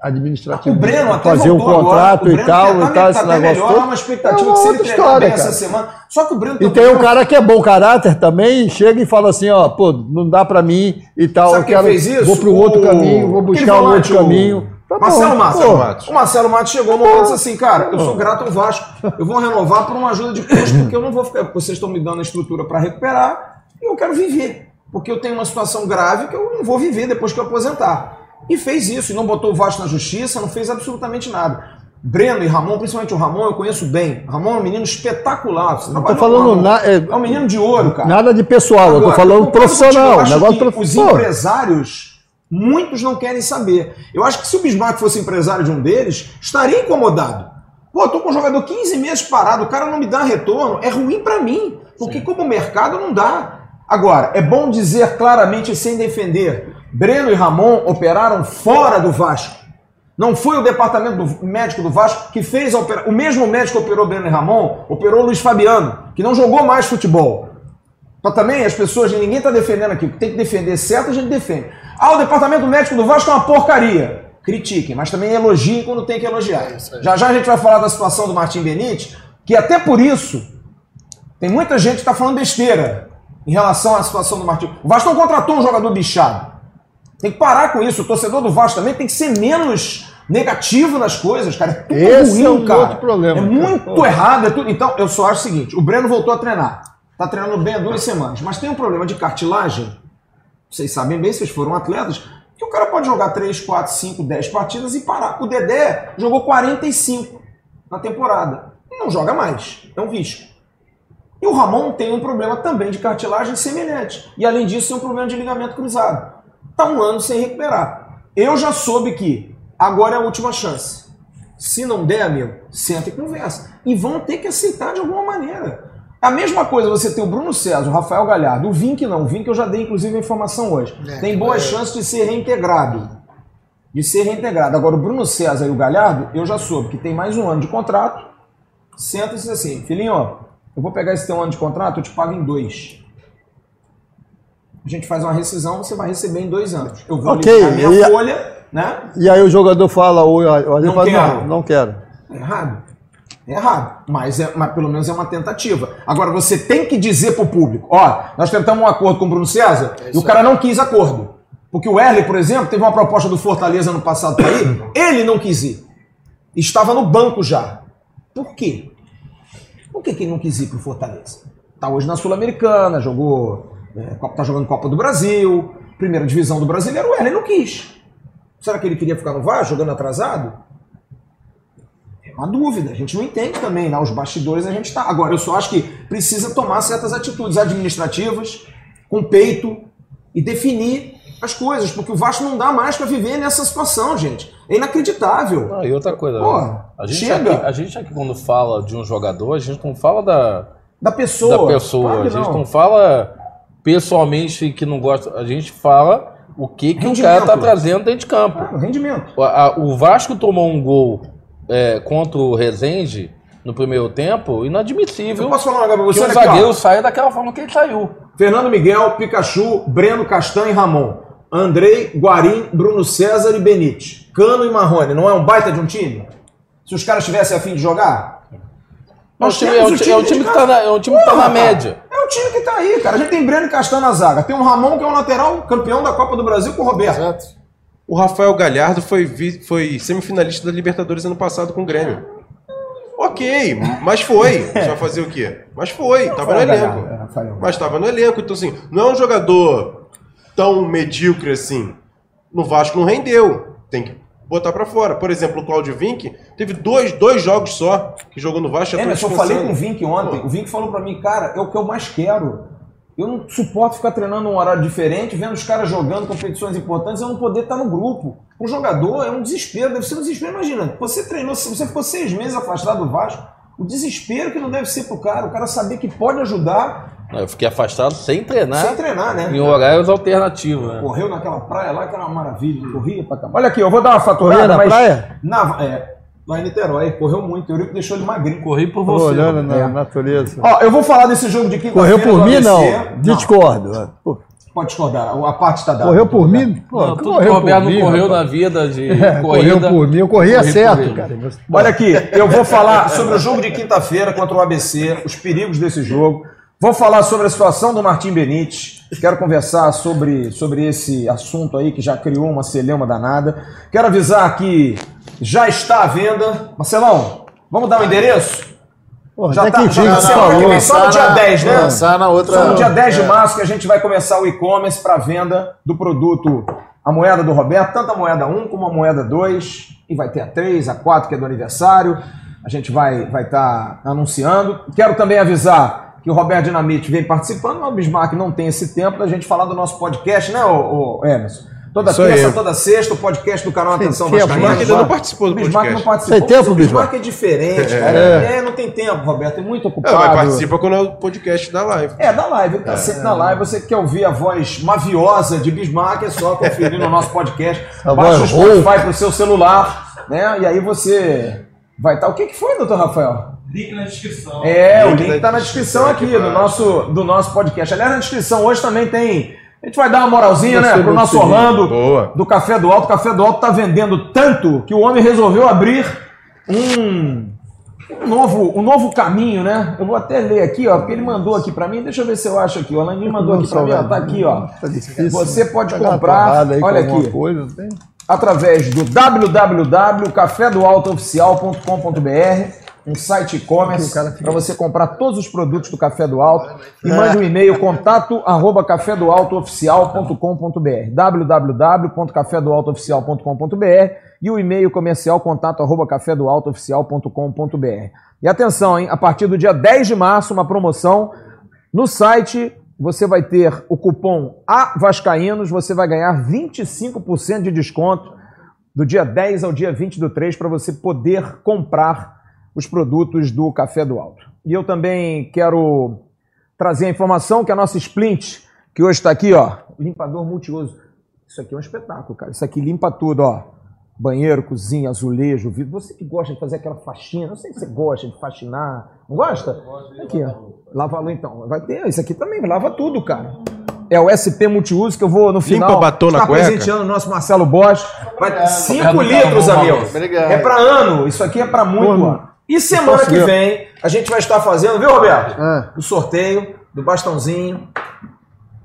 administrativo, O Breno até fazer um contrato e tal, tá- e tá- tal, esse tá negócio melhor, todo. há uma expectativa é uma outra história, cara. essa semana. Só que o Breno E tem um cara que é bom caráter também, chega e fala assim, ó, pô, não dá pra mim e tal, Sabe eu quero, fez isso? vou outro O- caminho, vou buscar um outro caminho. Tá Marcelo bom, Matos. pô. Matos. O Marcelo Matos chegou no momento e disse assim, cara, eu sou grato ao Vasco. Eu vou renovar por uma ajuda de custo, porque eu não vou ficar. Vocês estão me dando a estrutura para recuperar e eu quero viver. Porque eu tenho uma situação grave que eu não vou viver depois que eu aposentar. E fez isso, e não botou o Vasco na justiça, não fez absolutamente nada. Breno e Ramon, principalmente o Ramon, eu conheço bem. O Ramon é um menino espetacular. Você Não tô falando o na- é- é um menino de ouro, cara. Nada de pessoal, eu tô Agora, falando profissional, eu acho negócio que Os profissional. empresários, muitos não querem saber. Eu acho que se o Bismarck fosse empresário de um deles, estaria incomodado. Pô, eu tô com um jogador 15 meses parado, o cara não me dá retorno, é ruim pra mim, porque como mercado não dá. Agora, é bom dizer claramente e sem defender, Breno e Ramon operaram fora do Vasco. Não foi o departamento do- médico do Vasco que fez a operação. O mesmo médico que operou Breno e Ramon operou Luiz Fabiano, que não jogou mais futebol. Mas também as pessoas, ninguém está defendendo aqui. O que tem que defender certo, a gente defende. Ah, o departamento médico do Vasco é uma porcaria. Critiquem, mas também elogiem quando tem que elogiar. Já já a gente vai falar da situação do Martim Benítez, que até por isso tem muita gente que está falando besteira em relação à situação do Martim. O Vasco não contratou um jogador bichado. Tem que parar com isso. O torcedor do Vasco também tem que ser menos negativo nas coisas, cara. É tudo Esse ruim, é um cara. outro problema, É cara. muito Pô. errado. É tudo... Então, eu só acho o seguinte: o Breno voltou a treinar. Tá treinando bem há duas semanas. Mas tem um problema de cartilagem. Vocês sabem bem, vocês foram atletas. Que o cara pode jogar 3, 4, 5, 10 partidas e parar. O Dedé jogou 45 na temporada. E não joga mais. É um risco. E o Ramon tem um problema também de cartilagem semelhante. E além disso, tem um problema de ligamento cruzado. Está um ano sem recuperar. Eu já soube que agora é a última chance. Se não der, amigo, senta e conversa. E vão ter que aceitar de alguma maneira. A mesma coisa você tem o Bruno César, o Rafael Galhardo, o Vink não. O Vink eu já dei inclusive a informação hoje. É, tem boas chances de ser reintegrado. De ser reintegrado. Agora o Bruno César e o Galhardo, eu já soube que tem mais um ano de contrato. Senta e diz assim, filhinho, ó, eu vou pegar esse teu ano de contrato, eu te pago em dois. A gente faz uma rescisão, você vai receber em dois anos. Eu vou Ok, liberar minha e a- folha, né? E aí o jogador fala, ou ele Não fala, quero. não, não quero. É errado. É errado. Mas, é, mas pelo menos é uma tentativa. Agora, você tem que dizer pro público: ó, nós tentamos um acordo com o Bruno César e o cara não quis acordo. Porque o Erle, por exemplo, teve uma proposta do Fortaleza no passado para ir, ele não quis ir. Estava no banco já. Por quê? Por que, que ele não quis ir pro Fortaleza? Tá hoje na Sul-Americana, jogou. É, Copa- tá jogando Copa do Brasil, primeira divisão do brasileiro, o Erle não quis. Será que ele queria ficar no Vasco jogando atrasado? É uma dúvida, a gente não entende também, né? Os bastidores a gente tá. Agora, eu só acho que precisa tomar certas atitudes administrativas, com peito, e definir as coisas, porque o Vasco não dá mais para viver nessa situação, gente. É inacreditável. Não, e outra coisa, né? a, gente chega. aqui, a gente aqui quando fala de um jogador, a gente não fala da, Da pessoa. da pessoa. Claro a gente não. não. fala pessoalmente que não gosta. A gente fala o que, que o cara tá trazendo dentro de campo. Ah, o rendimento. O, a- o Vasco tomou um gol é, contra o Rezende no primeiro tempo, inadmissível Eu posso falar um negócio pra que você? o aqui, ó. zagueiro saia daquela forma que ele saiu. Fernando Miguel, Pikachu, Breno, Castanho e Ramon. Andrei, Guarim, Bruno César e Benite. Cano e Marrone. Não é um baita de um time? Se os caras tivessem a fim de jogar? É um time, é um o é um time que tá na, é um time que tá na média. Time que tá aí, cara. A gente tem Breno e Castanho na zaga. Tem um Ramon, que é um lateral campeão da Copa do Brasil com o Roberto. Exato. O Rafael Galhardo foi, foi semifinalista da Libertadores ano passado com o Grêmio. Ok, mas foi. Você vai fazer o quê? Mas foi, tava no elenco. Galhardo, é. Mas tava no elenco, então assim, não é um jogador tão medíocre assim. No Vasco não rendeu. Tem que botar pra fora. Por exemplo, o Claudio Vinck teve dois, dois jogos só que jogou no Vasco. É, mas eu falei com o Vink ontem. O Vink falou pra mim, cara, é o que eu mais quero. Eu não suporto ficar treinando num horário diferente, vendo os caras jogando competições importantes, eu não poder estar no grupo. Um jogador é um desespero, deve ser um desespero. Imagina, você treinou, você ficou seis meses afastado do Vasco, o desespero que não deve ser pro cara, o cara saber que pode ajudar Eu fiquei afastado sem treinar, sem treinar, né? em horários alternativos. Né? Correu naquela praia lá, que era uma maravilha, corria pra cá. Olha aqui, eu vou dar uma faturada, Corria na mas... praia? Na, é, lá em Niterói, correu muito, o Eurico deixou ele magrinho. Corri por Tô você. olhando na É. natureza. Ó, eu vou falar desse jogo de quinta-feira. Correu por mim, não. ABC. Discordo. Pode discordar, a parte está dada. Correu por mim? Pô, Não, correu o Roberto por não mim, correu na vida de É, corrida. correu por mim, eu corria corri certo, cara. Olha aqui, eu vou falar sobre o jogo de quinta-feira contra o ABC, os perigos desse jogo. Vou falar sobre a situação do Martim Benítez. Quero conversar sobre, sobre esse assunto aí que já criou uma celeuma danada. Quero avisar que já está à venda. Marcelão, vamos dar o endereço? Porra, Já tá, que já enfim, tá falou. só no dia 10, né? Lançar na outra. Só no dia 10 de é. março que a gente vai começar o e-commerce para venda do produto, a moeda do Roberto, tanto a moeda 1 como a moeda 2, e vai ter a 3, a 4 que é do aniversário. A gente vai vai estar anunciando. Quero também avisar que o Roberto Dinamite vem participando, mas o Bismarck não tem esse tempo da gente falar do nosso podcast, né, ô, ô Emerson? Toda Isso terça, aí. toda sexta, o podcast do canal Atenção tempo, Vascaíno. Bismarck ainda não participou do O Bismarck não participou. Tem tempo, o Bismarck é diferente, cara. É. não tem tempo, Roberto, é muito É, ocupado. mas participa quando é o podcast da live. É, da live, ele tá sempre na live. Você que quer ouvir a voz maviosa de Bismarck, é só conferir no nosso podcast. A Baixa o Spotify pro seu celular, né? E aí você vai estar. O que, que foi, doutor Rafael? Link na descrição. É, o Link link na tá na descrição aqui aqui do nosso, do nosso podcast. Aliás, na descrição hoje também tem. A gente vai dar uma moralzinha, né, pro nosso. Orlando Boa. do Café do Alto. O Café do Alto tá vendendo tanto que o homem resolveu abrir um, um novo, um novo caminho, né? Eu vou até ler aqui, ó, porque ele mandou aqui pra mim. Deixa eu ver se eu acho aqui. O Orlandinho mandou aqui pra mim, ó. Tá aqui, ó. Tá difícil. Você pode Pegar uma comprar, olha aqui. Coisa, através do www.cafedoaltooficial.com.br, um site e-commerce para você comprar todos os produtos do Café do Alto e mande um e-mail contato arroba cafedoaltooficial.com.br www.cafedoaltooficial.com.br e o e-mail comercial contato arroba cafedoaltooficial.com.br E atenção, hein? A partir do dia 10 de março, uma promoção no site você vai ter o cupom AVascaínos, você vai ganhar 25% de desconto do dia 10 ao dia 20 do 3 para você poder comprar os produtos do Café do Alto. E eu também quero trazer a informação que a nossa Splint, que hoje está aqui, ó, limpador multiuso. Isso aqui é um espetáculo, cara. Isso aqui limpa tudo, ó. Banheiro, cozinha, azulejo, vidro. Você que gosta de fazer aquela faxina, não sei se você gosta de faxinar. Não gosta? Aqui, ó. Lava luz então. Vai ter. Isso aqui também lava tudo, cara. É o SP Multiuso que eu vou no final. batom na estar cueca? presenteando o nosso Marcelo Bosch. Vai 5 Obrigado, litros, tá amigo. É pra ano. Isso aqui é pra muito ano. E semana que vem a gente vai estar fazendo, viu, Roberto? Ah. O sorteio do bastãozinho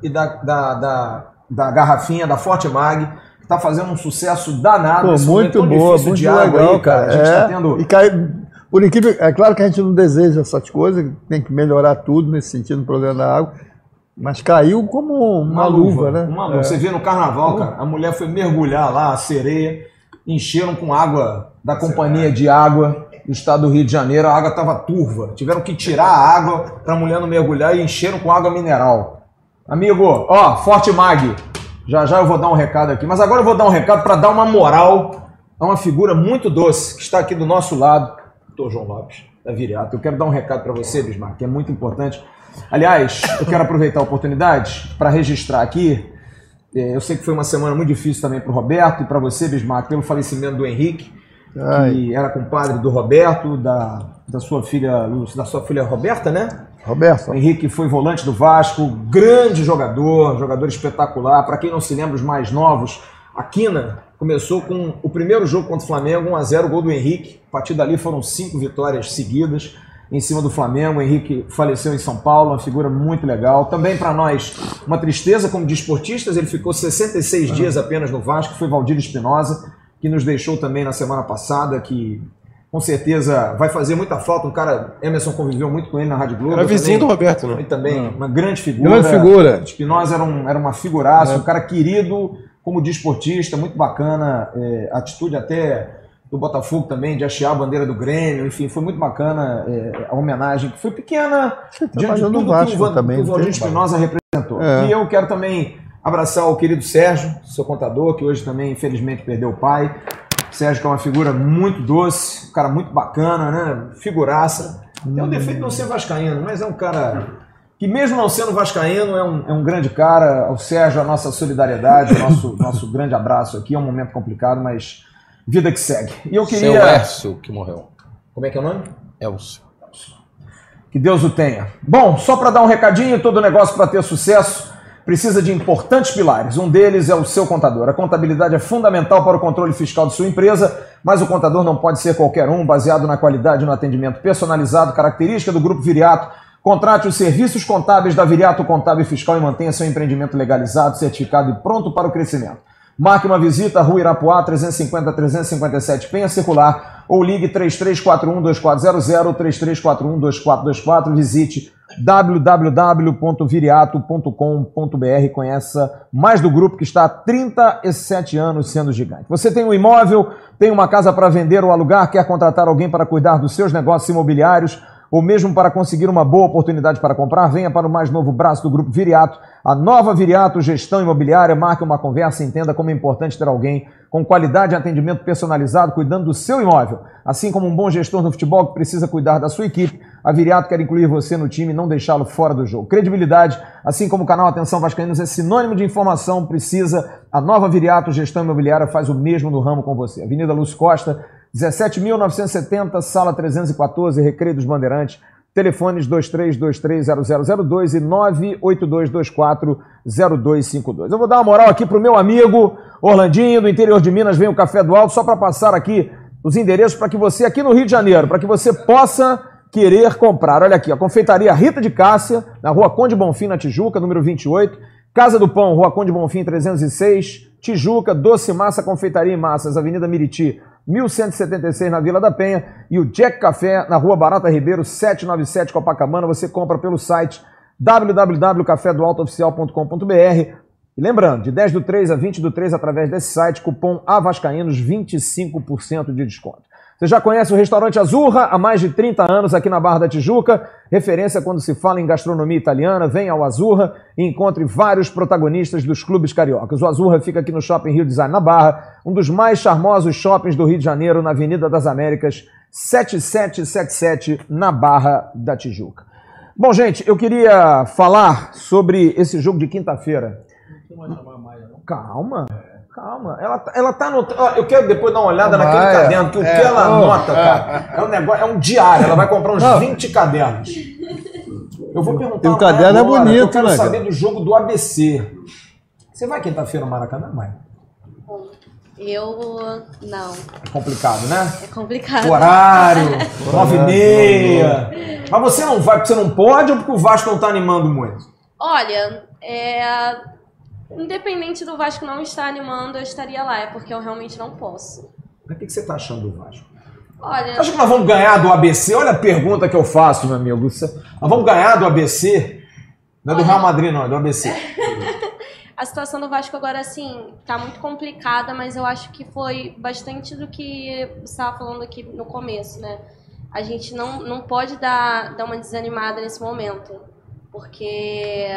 e da, da, da, da garrafinha da Forte Mag, que tá fazendo um sucesso danado. Pô, nesse muito boa, muito de água legal, aí, cara. A gente é, tá tendo. E cai, por incrível, é claro que a gente não deseja essas coisas, tem que melhorar tudo nesse sentido no programa da água, mas caiu como uma, luva, né? Uma luva. É. Você vê no carnaval, cara, a mulher foi mergulhar lá, a sereia, encheram com água da companhia de água do estado do Rio de Janeiro, a água estava turva. Tiveram que tirar a água para a mulher não mergulhar e encheram com água mineral. Amigo, ó, Forte Mag, já já eu vou dar um recado aqui, mas agora eu vou dar um recado para dar uma moral a uma figura muito doce que está aqui do nosso lado, doutor João Lopes, da Viriato. Eu quero dar um recado para você, Bismarck, que é muito importante. Aliás, eu quero aproveitar a oportunidade para registrar aqui. eh, Eu sei que foi uma semana muito difícil também para o Roberto e para você, Bismarck, pelo falecimento do Henrique, Ai, que era compadre do Roberto, da, da sua filha, da sua filha Roberta, né? Roberto, O Henrique foi volante do Vasco, grande jogador, jogador espetacular. Para quem não se lembra, os mais novos, a Quina começou com o primeiro jogo contra o Flamengo, 1x0, gol do Henrique. A partir dali foram cinco vitórias seguidas em cima do Flamengo. O Henrique faleceu em São Paulo, uma figura muito legal. Também para nós, uma tristeza como desportistas, ele ficou 66 dias apenas no Vasco, foi Valdir Espinosa, que nos deixou também na semana passada, que com certeza vai fazer muita falta. Um cara, Emerson conviveu muito com ele na Rádio Globo. Era vizinho do também- Roberto, né? e também uma grande figura. Grande figura. Espinosa era, um, era uma figuraça, um cara querido como desportista, muito bacana. é, a atitude até do Botafogo também, de hastear a bandeira do Grêmio, enfim, foi muito bacana é, a homenagem, que foi pequena, diante de tudo que o, Van- também, que o Valdir? Espinosa representou. É. E eu quero também abraçar o querido Sérgio, seu contador, que hoje também, infelizmente, perdeu o pai. Sérgio que é uma figura muito doce, um cara muito bacana, né? Figuraça. Tem o defeito de não ser vascaíno, mas é um cara que mesmo não sendo vascaíno, é um, é um grande cara. Ao Sérgio, a nossa solidariedade, o nosso, nosso grande abraço aqui. É um momento complicado, mas vida que segue. E eu Seu queria...Ércio que morreu. Como é que é o nome? Elcio. Que Deus o tenha. Bom, só para dar um recadinho, todo negócio para ter sucesso precisa de importantes pilares. Um deles é o seu contador. A contabilidade é fundamental para o controle fiscal de sua empresa, mas o contador não pode ser qualquer um, baseado na qualidade e no atendimento personalizado, característica do Grupo Viriato. Contrate os serviços contábeis da Viriato Contábil Fiscal e mantenha seu empreendimento legalizado, certificado e pronto para o crescimento. Marque uma visita à Rua Irapuá, 350-357 Penha Circular ou ligue 3341-2400 ou 3341-2424. Visite www.viriato.com.br conheça mais do grupo que está há 37 anos sendo gigante. Você tem um imóvel, tem uma casa para vender ou alugar, quer contratar alguém para cuidar dos seus negócios imobiliários ou mesmo para conseguir uma boa oportunidade para comprar, venha para o mais novo braço do Grupo Viriato, a nova Viriato Gestão Imobiliária. Marque uma conversa e entenda como é importante ter alguém com qualidade e atendimento personalizado cuidando do seu imóvel. Assim como um bom gestor no futebol que precisa cuidar da sua equipe, a Viriato quer incluir você no time e não deixá-lo fora do jogo. Credibilidade, assim como o canal Atenção Vascaínos é sinônimo de informação, precisa. A nova Viriato Gestão Imobiliária faz o mesmo no ramo com você. Avenida Luz Costa, 17.970, sala 314, Recreio dos Bandeirantes. Telefones 23230002 e 982240252. Eu vou dar uma moral aqui pro meu amigo Orlandinho, do interior de Minas, vem o Café do Alto, só para passar aqui os endereços para que você, aqui no Rio de Janeiro, para que você possa querer comprar. Olha aqui, a confeitaria Rita de Cássia, na rua Conde Bonfim, na Tijuca, número 28. Casa do Pão, rua Conde Bonfim, 306. Tijuca, Doce Massa, Confeitaria e Massas, Avenida Miriti, 1176 na Vila da Penha e o Jack Café na Rua Barata Ribeiro 797 Copacabana. Você compra pelo site www.cafedoaltooficial.com.br e lembrando, de 10 do 3 a 20 do 3 através desse site, cupom AVASCAÍNOS 25% de desconto. Você já conhece o restaurante Azurra há mais de 30 anos aqui na Barra da Tijuca, referência quando se fala em gastronomia italiana, venha ao Azurra e encontre vários protagonistas dos clubes cariocas. O Azurra fica aqui no Shopping Rio Design na Barra, um dos mais charmosos shoppings do Rio de Janeiro, na Avenida das Américas, 7777, na Barra da Tijuca. Bom, gente, eu queria falar sobre esse jogo de quinta-feira. Calma, calma. Ela, tá- ela tá anotando. ó, Eu quero depois dar uma olhada naquele Maia. caderno, que o É, que ela anota, cara, é um negócio, é um diário. Ela vai comprar uns Não. 20 cadernos. Eu vou perguntar. E o caderno é que Eu bonito, quero né, saber cara? do jogo do ABC. Você vai quinta-feira no Maracanã, Maia? Eu. Não. É complicado, né? É complicado. O horário, nove e meia. Mas você não vai porque você não pode ou porque o Vasco não tá animando muito? Olha, é. Independente do Vasco não estar animando, eu estaria lá, é porque eu realmente não posso. Mas o que que você tá achando do Vasco? Olha, Você acha que nós vamos ganhar do ABC? Olha a pergunta que eu faço, meu amigo. Nós vamos ganhar do ABC? Não é do Real Madrid, não, é do ABC. a situação do Vasco agora, assim, tá muito complicada, mas eu acho que foi bastante do que você estava falando aqui no começo, né? A gente não, não pode dar, dar uma desanimada nesse momento, porque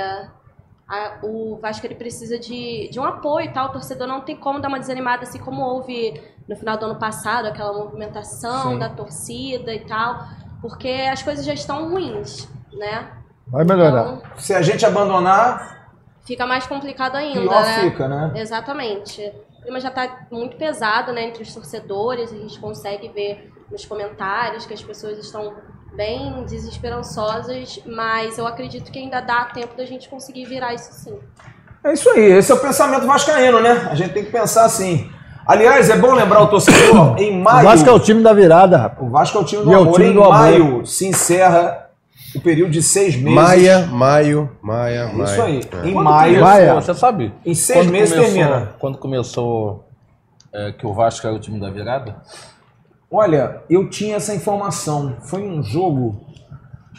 a- o Vasco ele precisa de, de um apoio e tal. O torcedor não tem como dar uma desanimada, assim como houve no final do ano passado, aquela movimentação Sim. da torcida e tal, porque as coisas já estão ruins, né? Vai melhorar. Então, Se a gente abandonar, fica mais complicado ainda, pior né? fica, né? Exatamente. O clima já tá muito pesado, né, entre os torcedores, a gente consegue ver nos comentários que as pessoas estão bem desesperançosas, mas eu acredito que ainda dá tempo da gente conseguir virar isso sim. É isso aí, esse é o pensamento vascaíno, né? A gente tem que pensar assim. Aliás, é bom lembrar o torcedor, em O maio... Vasco é o time da virada, rapaz. O Vasco é o time do E é o amor. time em do amor. maio se encerra o período de seis meses. Maia, maio, maia, maia. Isso aí. É. Em Quando maio, começou. Você sabe? em seis meses começou, termina. Quando começou é, que o Vasco era o time da virada? Olha, eu tinha essa informação. Foi um jogo.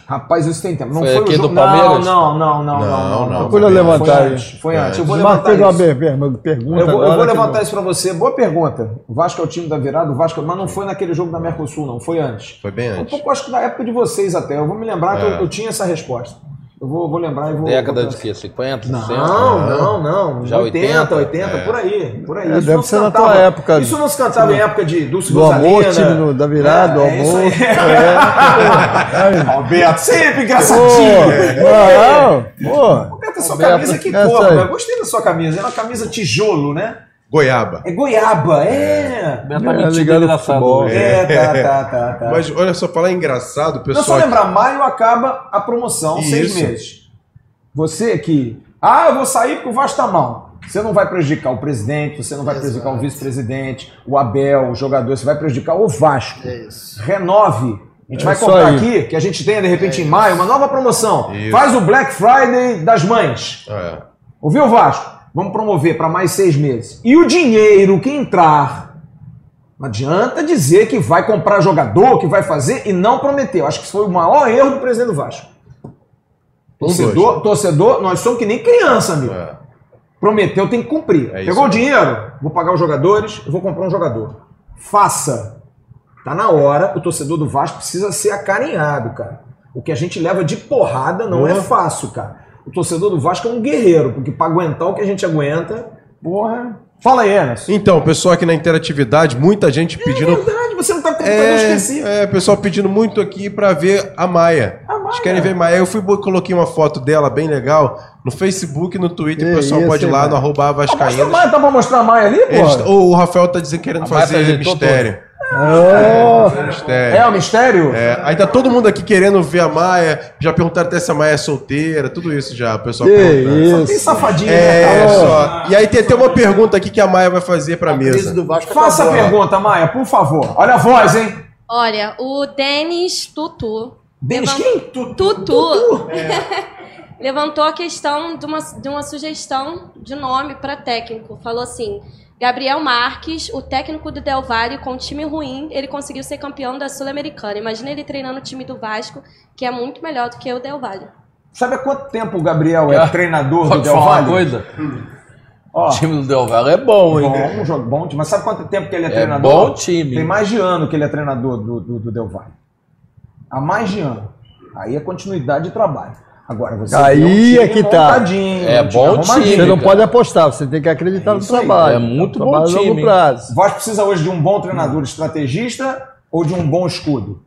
Rapaz, isso tem tempo. Não Foi foi, o jogo. do Palmeiras? Não, não, não, não, Não, não. não, não. Procura Foi levantar Foi antes. Foi É. antes. Eu vou levantar uma isso. per- per- pergunta. Eu vou, eu vou levantar isso pra você. Boa pergunta. O Vasco é o time da virada, o Vasco, mas não foi naquele jogo da Mercosul, não. Foi antes. Foi bem Um antes. pouco, acho que na época de vocês até. Eu vou me lembrar que eu, É. eu tinha essa resposta. Eu vou, vou lembrar e vou. Década vou de quê? 50, Não, 60? não, não. Já 80, 80, 80, por aí. Por aí. É, Isso deve não se ser na cantava- tua época. Isso não se cantava em época de Dulce Do amor, time do- da virada, do É, isso amor. aí. É. Alberto, sempre Pô, engraçadinho. não, pô. Alberto, a sua Alberto, camisa que né? Eu gostei da sua camisa. É uma camisa tijolo, né? Goiaba. É goiaba, é. Tá É, metido ligado ao engraçado. futebol. hoje. É, tá, tá, tá, tá. Mas olha só, falar engraçado, Não só pessoal. lembrar, maio acaba a promoção, seis Isso. meses. Você que. Ah, eu vou sair porque o Vasco tá mal. Você não vai prejudicar o presidente, você não vai prejudicar o vice-presidente, o Abel, o jogador, você vai prejudicar o Vasco. É isso. Renove. A gente É vai contar aí. aqui que a gente tenha, de repente, em maio, uma nova promoção. Isso. Faz o Black Friday das mães. É. Ouviu, Vasco? Vamos promover para mais seis meses. E o dinheiro que entrar, não adianta dizer que vai comprar jogador, que vai fazer e não prometer. Eu acho que isso foi o maior erro do presidente do Vasco. Torcedor, torcedor, nós somos que nem criança, amigo. É. Prometeu, tem que cumprir. É Pegou o dinheiro? Vou pagar os jogadores, eu vou comprar um jogador. Faça. Tá na hora, o torcedor do Vasco precisa ser acarinhado, cara. O que a gente leva de porrada não é Boa. fácil, cara. O torcedor do Vasco é um guerreiro, porque pra aguentar o que a gente aguenta, porra. Fala aí, Emerson. Então, pessoal aqui na interatividade, muita gente É pedindo. verdade, você não tá com o computador, eu esqueci. É, é, pessoal pedindo muito aqui pra ver a Maia. A Maia. Eles querem ver Maia. Eu fui coloquei uma foto dela bem legal no Facebook e no Twitter. Que o pessoal isso, pode ir lá Maia? no arroba Mostra a Vascaínas. Maia, tá pra mostrar a Maia ali, Eles- pô? o Rafael tá dizendo querendo A Maia fazer mistério. Ô, mistério. É o mistério? É, aí tá todo mundo aqui querendo ver a Maia. Já perguntaram até se a Maia é solteira, tudo isso já, o pessoal Que perguntando. Só tem isso. safadinho, né, É, cara? só. E aí tem até uma pergunta aqui que a Maia vai fazer pra A mesa. do Vasco Faça a pergunta, Maia, por favor. Olha a voz, hein? Olha, o Denis Tutu. Denis quem? Tutu. levantou a questão de uma, de uma sugestão de nome para técnico. Falou assim: Gabriel Marques, o técnico do Del Valle, com um time ruim, ele conseguiu ser campeão da Sul-Americana. Imagina ele treinando o time do Vasco, que é muito melhor do que o Del Valle. Sabe há quanto tempo o Gabriel é Ah, treinador do Pode Del falar uma Valle? coisa? Ó, O time do Del Valle é bom, hein? bom, um jogo bom time. Mas sabe quanto tempo que ele é, É treinador? bom time. Tem mais de ano que ele é treinador do, do, do Del Valle. Há mais de ano. Aí é continuidade de trabalho. Agora você Aí um é que tá. É um bom time. Você não pode apostar, você tem que acreditar no isso aí. trabalho. É muito bom trabalho a longo time, prazo. Vasco precisa hoje de um bom treinador estrategista ou de um bom escudo?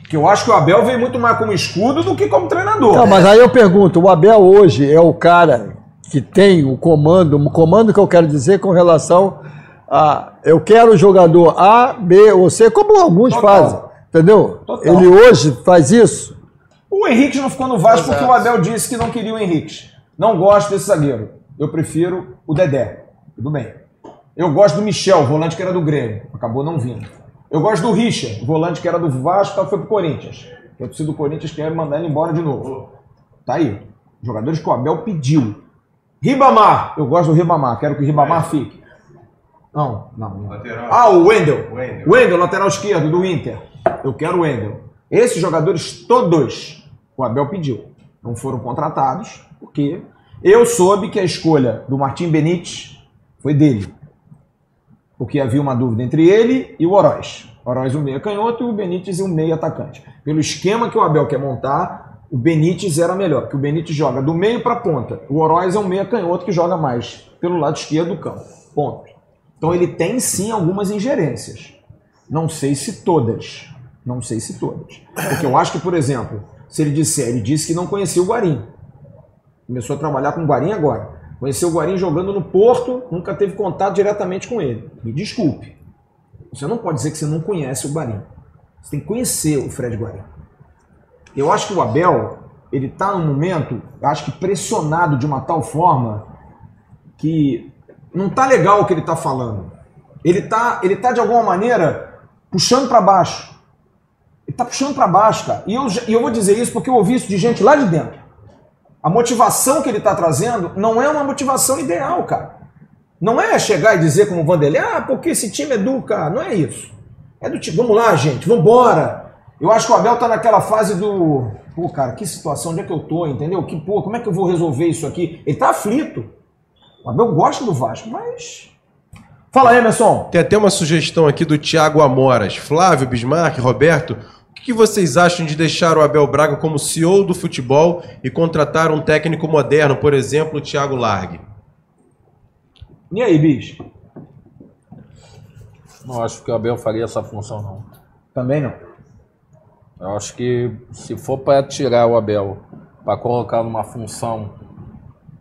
Porque eu acho que o Abel veio muito mais como escudo do que como treinador. Não, mas aí eu pergunto, o Abel hoje é o cara que tem o comando, o comando que eu quero dizer com relação a eu quero o jogador A, B ou C, como alguns Total. fazem, entendeu? Total. Ele hoje faz isso. O Henrique não ficou no Vasco Exato. porque o Abel disse que não queria o Henrique. Não gosto desse zagueiro. Eu prefiro o Dedé. Tudo bem. Eu gosto do Michel, volante que era do Grêmio. Acabou não vindo. Eu gosto do Richard, volante que era do Vasco, tal, foi pro Corinthians. Eu preciso do Corinthians quer mandar ele embora de novo. Tá aí. Jogadores que o Abel pediu. Ribamar. Eu gosto do Ribamar. Quero que o Ribamar fique. Não, não. não. Lateral. Ah, o Wendel. Wendel. Wendel, lateral esquerdo do Inter. Eu quero o Wendel. Esses jogadores todos o Abel pediu. Não foram contratados, porque eu soube que a escolha do Martim Benítez foi dele. Porque havia uma dúvida entre ele e o Oroz. Oroz o meia canhoto e o Benítez o meia atacante. Pelo esquema que o Abel quer montar, o Benítez era melhor, porque o Benítez joga do meio para a ponta. O Oroz é um meia canhoto que joga mais pelo lado esquerdo do campo. Ponto. Então ele tem sim algumas ingerências. Não sei se todas. Não sei se todas. Porque eu acho que, por exemplo, se ele disser, ele disse que não conhecia o Guarim. Começou a trabalhar com o Guarim agora. Conheceu o Guarim jogando no Porto, nunca teve contato diretamente com ele. Me desculpe. Você não pode dizer que você não conhece o Guarim. Você tem que conhecer o Fred Guarim. Eu acho que o Abel, ele está num momento, acho que pressionado de uma tal forma que não tá legal o que ele está falando. Ele tá, ele tá de alguma maneira puxando para baixo. Tá puxando para baixo, cara. E eu, e eu vou dizer isso porque eu ouvi isso de gente lá de dentro. A motivação que ele está trazendo não é uma motivação ideal, cara. Não é chegar e dizer como o Vanderlei, ah, porque esse time educa. Não é isso. É do tipo, vamos lá, gente, vamos embora. Eu acho que o Abel tá naquela fase do, pô, cara, que situação, onde é que eu tô, entendeu? Que, pô, como é que eu vou resolver isso aqui? Ele tá aflito. O Abel gosta do Vasco, mas. Fala Emerson. Tem até uma sugestão aqui do Thiago Amoras. Flávio, Bismarck, Roberto, que vocês acham de deixar o Abel Braga como CEO do futebol e contratar um técnico moderno, por exemplo, o Thiago Largue? E aí, bicho? Não acho que o Abel faria essa função, não. Também não. Eu acho que se for para tirar o Abel, para colocar numa função,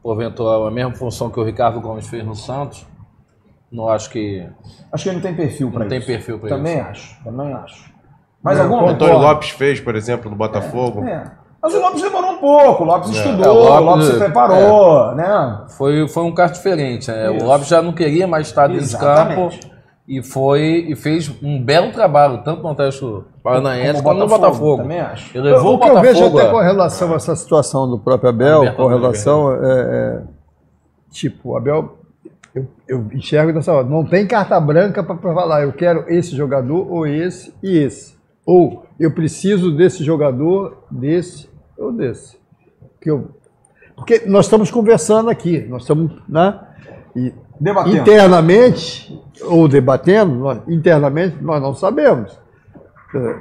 porventura a mesma função que o Ricardo Gomes fez no Santos, não acho que. Acho que ele não tem perfil para Não isso. tem perfil para Também isso. acho, também acho. Mais O alguma? Antônio Concordo. Lopes fez, por exemplo, no Botafogo. É. Mas o Lopes demorou um pouco, o Lopes estudou, É, o o Lopes- Lopes se preparou, né? Foi, foi um caso diferente. né? O Lopes já não queria mais estar nesse campo e foi e fez um belo trabalho, tanto no Atlético Paranaense Como como no Botafogo. Também acho. Ele levou o o que eu vejo Botafogo. até com a- relação a essa situação do próprio Abel, Libertadores, com relação. É, é, tipo, o Abel, eu, eu enxergo dessa hora. Não tem carta branca para falar, eu quero esse jogador, ou esse e esse. Ou eu preciso desse jogador, desse ou desse. Que eu, porque nós estamos conversando aqui, nós estamos. Né, e Debatendo. internamente, ou debatendo, nós- internamente, nós não sabemos. É,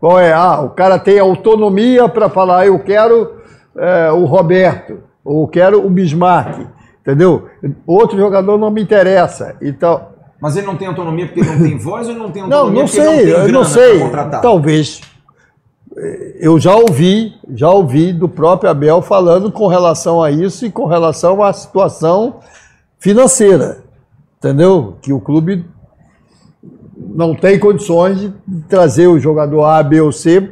Qual é? Ah, o cara tem autonomia para falar, eu quero é, o Roberto, ou quero o Bismarck, entendeu? Outro jogador não me interessa. Então, Mas ele não tem autonomia porque ele não tem voz ou ele não tem não, autonomia não porque sei, ele não tem eu não sei. Talvez. Eu já ouvi, já ouvi do próprio Abel falando com relação a isso e com relação à situação financeira. Entendeu? Que o clube não tem condições de trazer o jogador A, B ou C.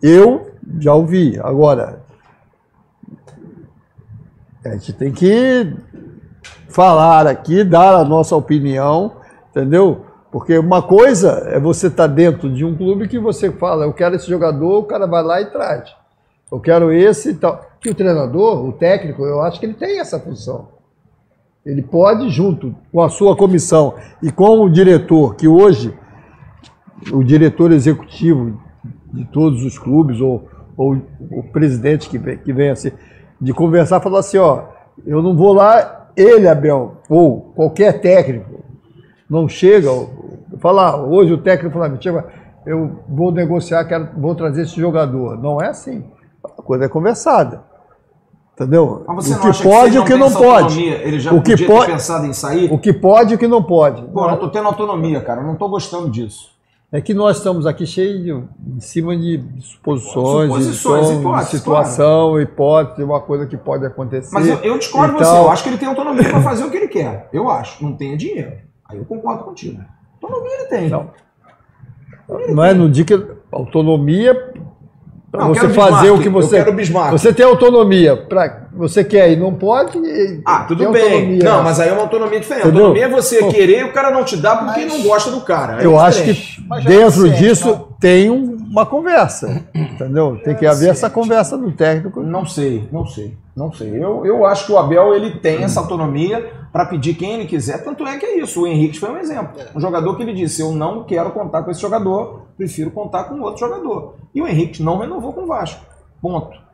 Eu já ouvi. Agora, a gente tem que falar aqui, dar a nossa opinião, entendeu? Porque uma coisa é você estar dentro de um clube que você fala, eu quero esse jogador, o cara vai lá e traz. Eu quero esse e tal. Que o treinador, o técnico, eu acho que ele tem essa função. Ele pode, junto com a sua comissão e com o diretor, que hoje, o diretor executivo de todos os clubes, ou, ou o presidente que vem, que vem assim, de conversar, falar assim, ó, eu não vou lá, ele, Abel, ou qualquer técnico, não chega, falar, hoje o técnico fala, chega, eu vou negociar, quero, vou trazer esse jogador. Não é assim. A coisa é conversada. Entendeu? O que pode e o que não pode. Ele já o que podia pode, ter pensado em sair? o que pode e o que não pode. Pô, eu não tô tendo autonomia, cara. Eu não tô gostando disso. É que nós estamos aqui cheios em cima de suposições, Suposições, situação, hipótese, uma coisa que pode acontecer. Mas eu, eu discordo de e você. Eu acho que ele tem autonomia pra fazer o que ele quer. Eu acho. Não tenha dinheiro. Aí eu concordo contigo. Autonomia ele tem. Não. Não é no dia que autonomia para Não, você quero fazer o que você eu quero Bismarck. você tem autonomia para você quer e não pode. e Ah, tudo tem bem. autonomia. Não, mas aí é uma autonomia diferente. Entendeu? Autonomia é você Pô. querer e o cara não te dá porque não gosta do cara. Aí eu é acho que Mas dentro disso não? Tem um- uma conversa, entendeu? Tem que haver essa conversa do técnico. Não sei, não sei, não sei. Eu, eu acho que o Abel ele tem essa autonomia para pedir quem ele quiser. Tanto é que é isso. O Henrique foi um exemplo. Um jogador que ele disse: Eu não quero contar com esse jogador, prefiro contar com outro jogador. E o Henrique não renovou com o Vasco. Ponto.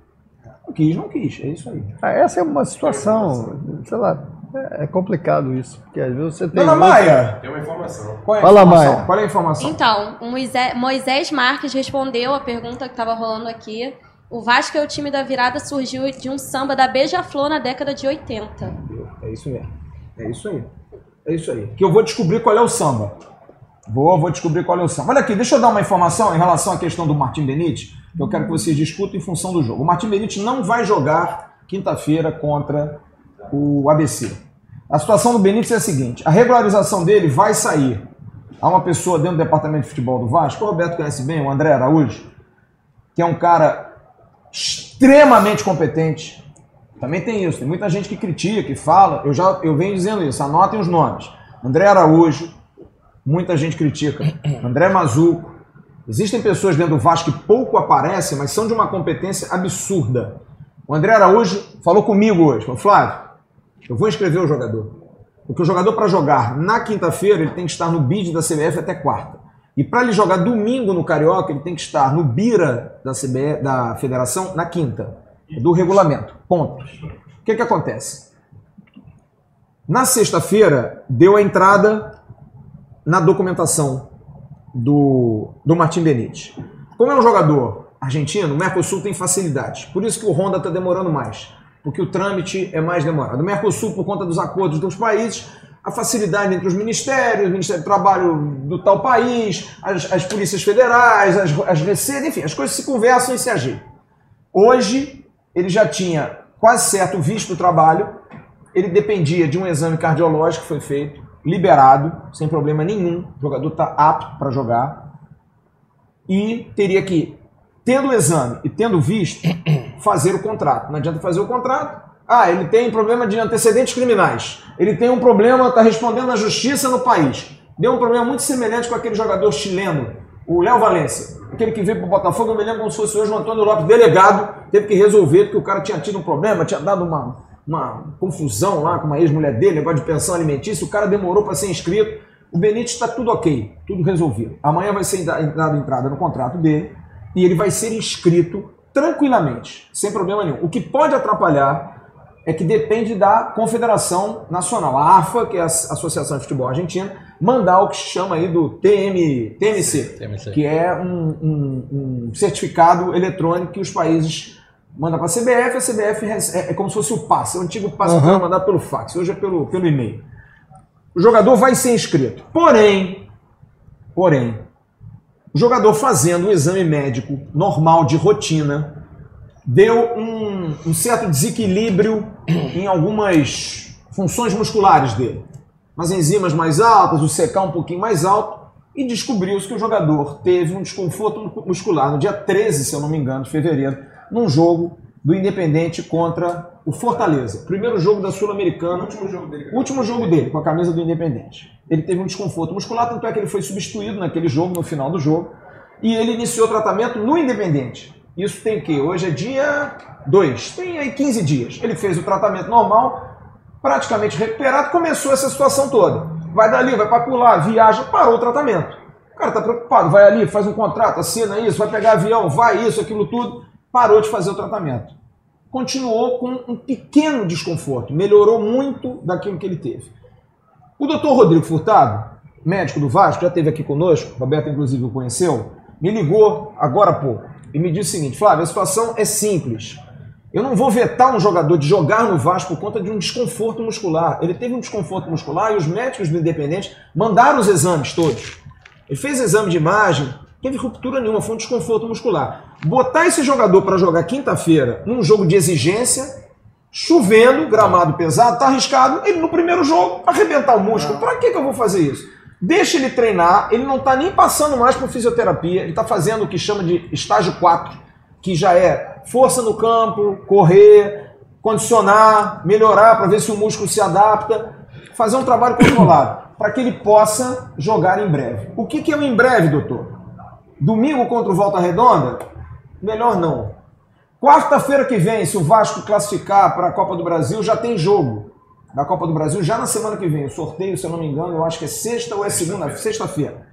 Não quis, não quis. É isso aí. Ah, Essa é uma situação, sei lá, é complicado isso, porque às vezes você tem Dona Maia, Tem uma informação. qual é a Fala, informação? Maia. Qual é a informação? Então, o Moisés, Moisés Marques respondeu a pergunta que estava rolando aqui. O Vasco é o time da virada surgiu de um samba da Beija-Flor na década de 80. É isso mesmo. É isso aí. É isso aí. Que eu vou descobrir qual é o samba. Vou, vou descobrir qual é o samba. Olha aqui, deixa eu dar uma informação em relação à questão do Martim Benite, que eu quero que vocês discutam em função do jogo. O Martim Benite não vai jogar quinta-feira contra o ABC. A situação do Benítez é a seguinte: a regularização dele vai sair. Há uma pessoa dentro do departamento de futebol do Vasco, o Roberto conhece bem, o André Araújo, que é um cara extremamente competente. Também tem isso, tem muita gente que critica, que fala. Eu já eu venho dizendo isso, anotem os nomes. André Araújo, muita gente critica. André Mazuco. Existem pessoas dentro do Vasco que pouco aparecem, mas são de uma competência absurda. O André Araújo falou comigo hoje, falou, Flávio, eu vou inscrever o jogador. Porque o jogador, para jogar na quinta-feira, ele tem que estar no bid da CBF até quarta. E para ele jogar domingo no Carioca, ele tem que estar no Bira da, CBF, da Federação na quinta, do regulamento. Ponto. O que, que acontece? Na sexta-feira, deu a entrada na documentação do, do Martim Benítez. Como é um jogador argentino, o Mercosul tem facilidade. Por isso que o Honda está demorando mais porque o trâmite é mais demorado. O Mercosul, por conta dos acordos dos países, a facilidade entre os ministérios, o Ministério do Trabalho do tal país, as, as polícias federais, as, as receitas, enfim, as coisas se conversam e se agem. Hoje, ele já tinha quase certo visto o trabalho, ele dependia de um exame cardiológico que foi feito, liberado, sem problema nenhum, o jogador está apto para jogar, e teria que, tendo o exame e tendo visto, fazer o contrato. Não adianta fazer o contrato. Ah, ele tem problema de antecedentes criminais. Ele tem um problema, está respondendo à justiça no país. Deu um problema muito semelhante com aquele jogador chileno, o Léo Valência. Aquele que veio para o Botafogo, eu me lembro como se fosse hoje o Antônio Lopes, delegado, teve que resolver porque o cara tinha tido um problema, tinha dado uma, uma confusão lá com uma ex-mulher dele, negócio de pensão alimentícia, o cara demorou para ser inscrito. O Benítez está tudo ok, tudo resolvido. Amanhã vai ser dado entrada no contrato dele e ele vai ser inscrito tranquilamente, sem problema nenhum. O que pode atrapalhar é que depende da Confederação Nacional, a AFA, que é a Associação de Futebol Argentina, mandar o que se chama aí do TM, TMC, TMC. que é um, um, um, certificado eletrônico que os países mandam para a CBF, a CBF é, é, como se fosse o passe, é o antigo passe uhum. mandado pelo fax, hoje é pelo, pelo e-mail. O jogador vai ser inscrito. Porém, porém, o jogador fazendo o exame médico normal de rotina deu um, um certo desequilíbrio em algumas funções musculares dele. Umas enzimas mais altas, o secar um pouquinho mais alto, e descobriu-se que o jogador teve um desconforto muscular no dia 13, se eu não me engano, de fevereiro, num jogo do Independente contra o Fortaleza. Primeiro jogo da Sul-Americana. Último jogo dele. Último jogo dele, com a camisa do Independente. Ele teve um desconforto muscular, tanto é que ele foi substituído naquele jogo, no final do jogo, e ele iniciou o tratamento no Independente. Isso tem que Hoje é dia 2, tem aí 15 dias. Ele fez o tratamento normal, praticamente recuperado, começou essa situação toda. Vai dali, vai para pular, viaja, parou o tratamento. O cara está preocupado, vai ali, faz um contrato, assina isso, vai pegar avião, vai isso, aquilo tudo parou de fazer o tratamento. Continuou com um pequeno desconforto, melhorou muito daquilo que ele teve. O doutor Rodrigo Furtado, médico do Vasco, já esteve aqui conosco, Roberto inclusive o conheceu, me ligou agora há pouco e me disse o seguinte: Flávio, a situação é simples. Eu não vou vetar um jogador de jogar no Vasco por conta de um desconforto muscular. Ele teve um desconforto muscular e os médicos do Independente mandaram os exames todos. Ele fez exame de imagem, teve ruptura nenhuma, foi um desconforto muscular. Botar esse jogador para jogar quinta-feira num jogo de exigência, chovendo, gramado pesado, tá arriscado, ele no primeiro jogo arrebentar o músculo. Para que, que eu vou fazer isso? Deixa ele treinar, ele não está nem passando mais por fisioterapia, ele está fazendo o que chama de estágio 4, que já é força no campo, correr, condicionar, melhorar para ver se o músculo se adapta, fazer um trabalho controlado, para que ele possa jogar em breve. O que, que é o em breve, doutor? Domingo contra o Volta Redonda? Melhor não. Quarta-feira que vem, se o Vasco classificar para a Copa do Brasil, já tem jogo da Copa do Brasil já na semana que vem. O sorteio, se eu não me engano, eu acho que é sexta ou é segunda, sexta-feira.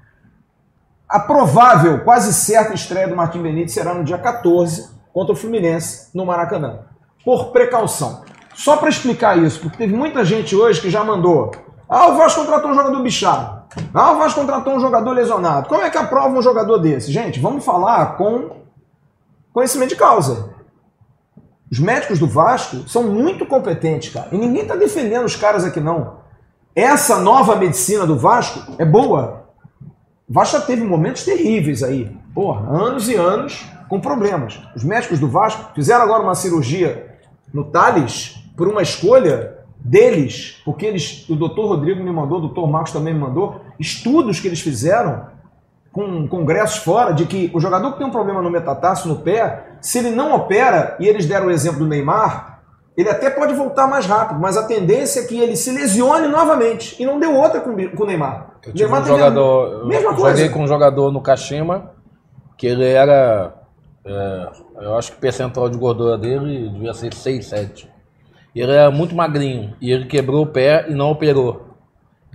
A provável, quase certa estreia do Martim Benítez será no dia 14 contra o Fluminense no Maracanã. Por precaução. Só para explicar isso, porque teve muita gente hoje que já mandou. Ah, o Vasco contratou um jogador bichado. Ah, o Vasco contratou um jogador lesionado. Como é que aprova um jogador desse? Gente, vamos falar com conhecimento de causa. Os médicos do Vasco são muito competentes, cara. E ninguém tá defendendo os caras aqui, não. Essa nova medicina do Vasco é boa. O Vasco já teve momentos terríveis aí. Porra, anos e anos com problemas. Os médicos do Vasco fizeram agora uma cirurgia no Thales por uma escolha deles, porque eles, o doutor Rodrigo me mandou, o doutor Marcos também me mandou, estudos que eles fizeram com congressos fora de que o jogador que tem um problema no metatarso, no pé, se ele não opera, e eles deram o exemplo do Neymar, ele até pode voltar mais rápido, mas a tendência é que ele se lesione novamente. E não deu outra com, com o Neymar. Eu tive Neymar um jogador. Mesma eu coisa. joguei com um jogador no Kashima que ele era. é, eu acho que o percentual de gordura dele devia ser 6, 7. Ele era muito magrinho. E ele quebrou o pé e não operou.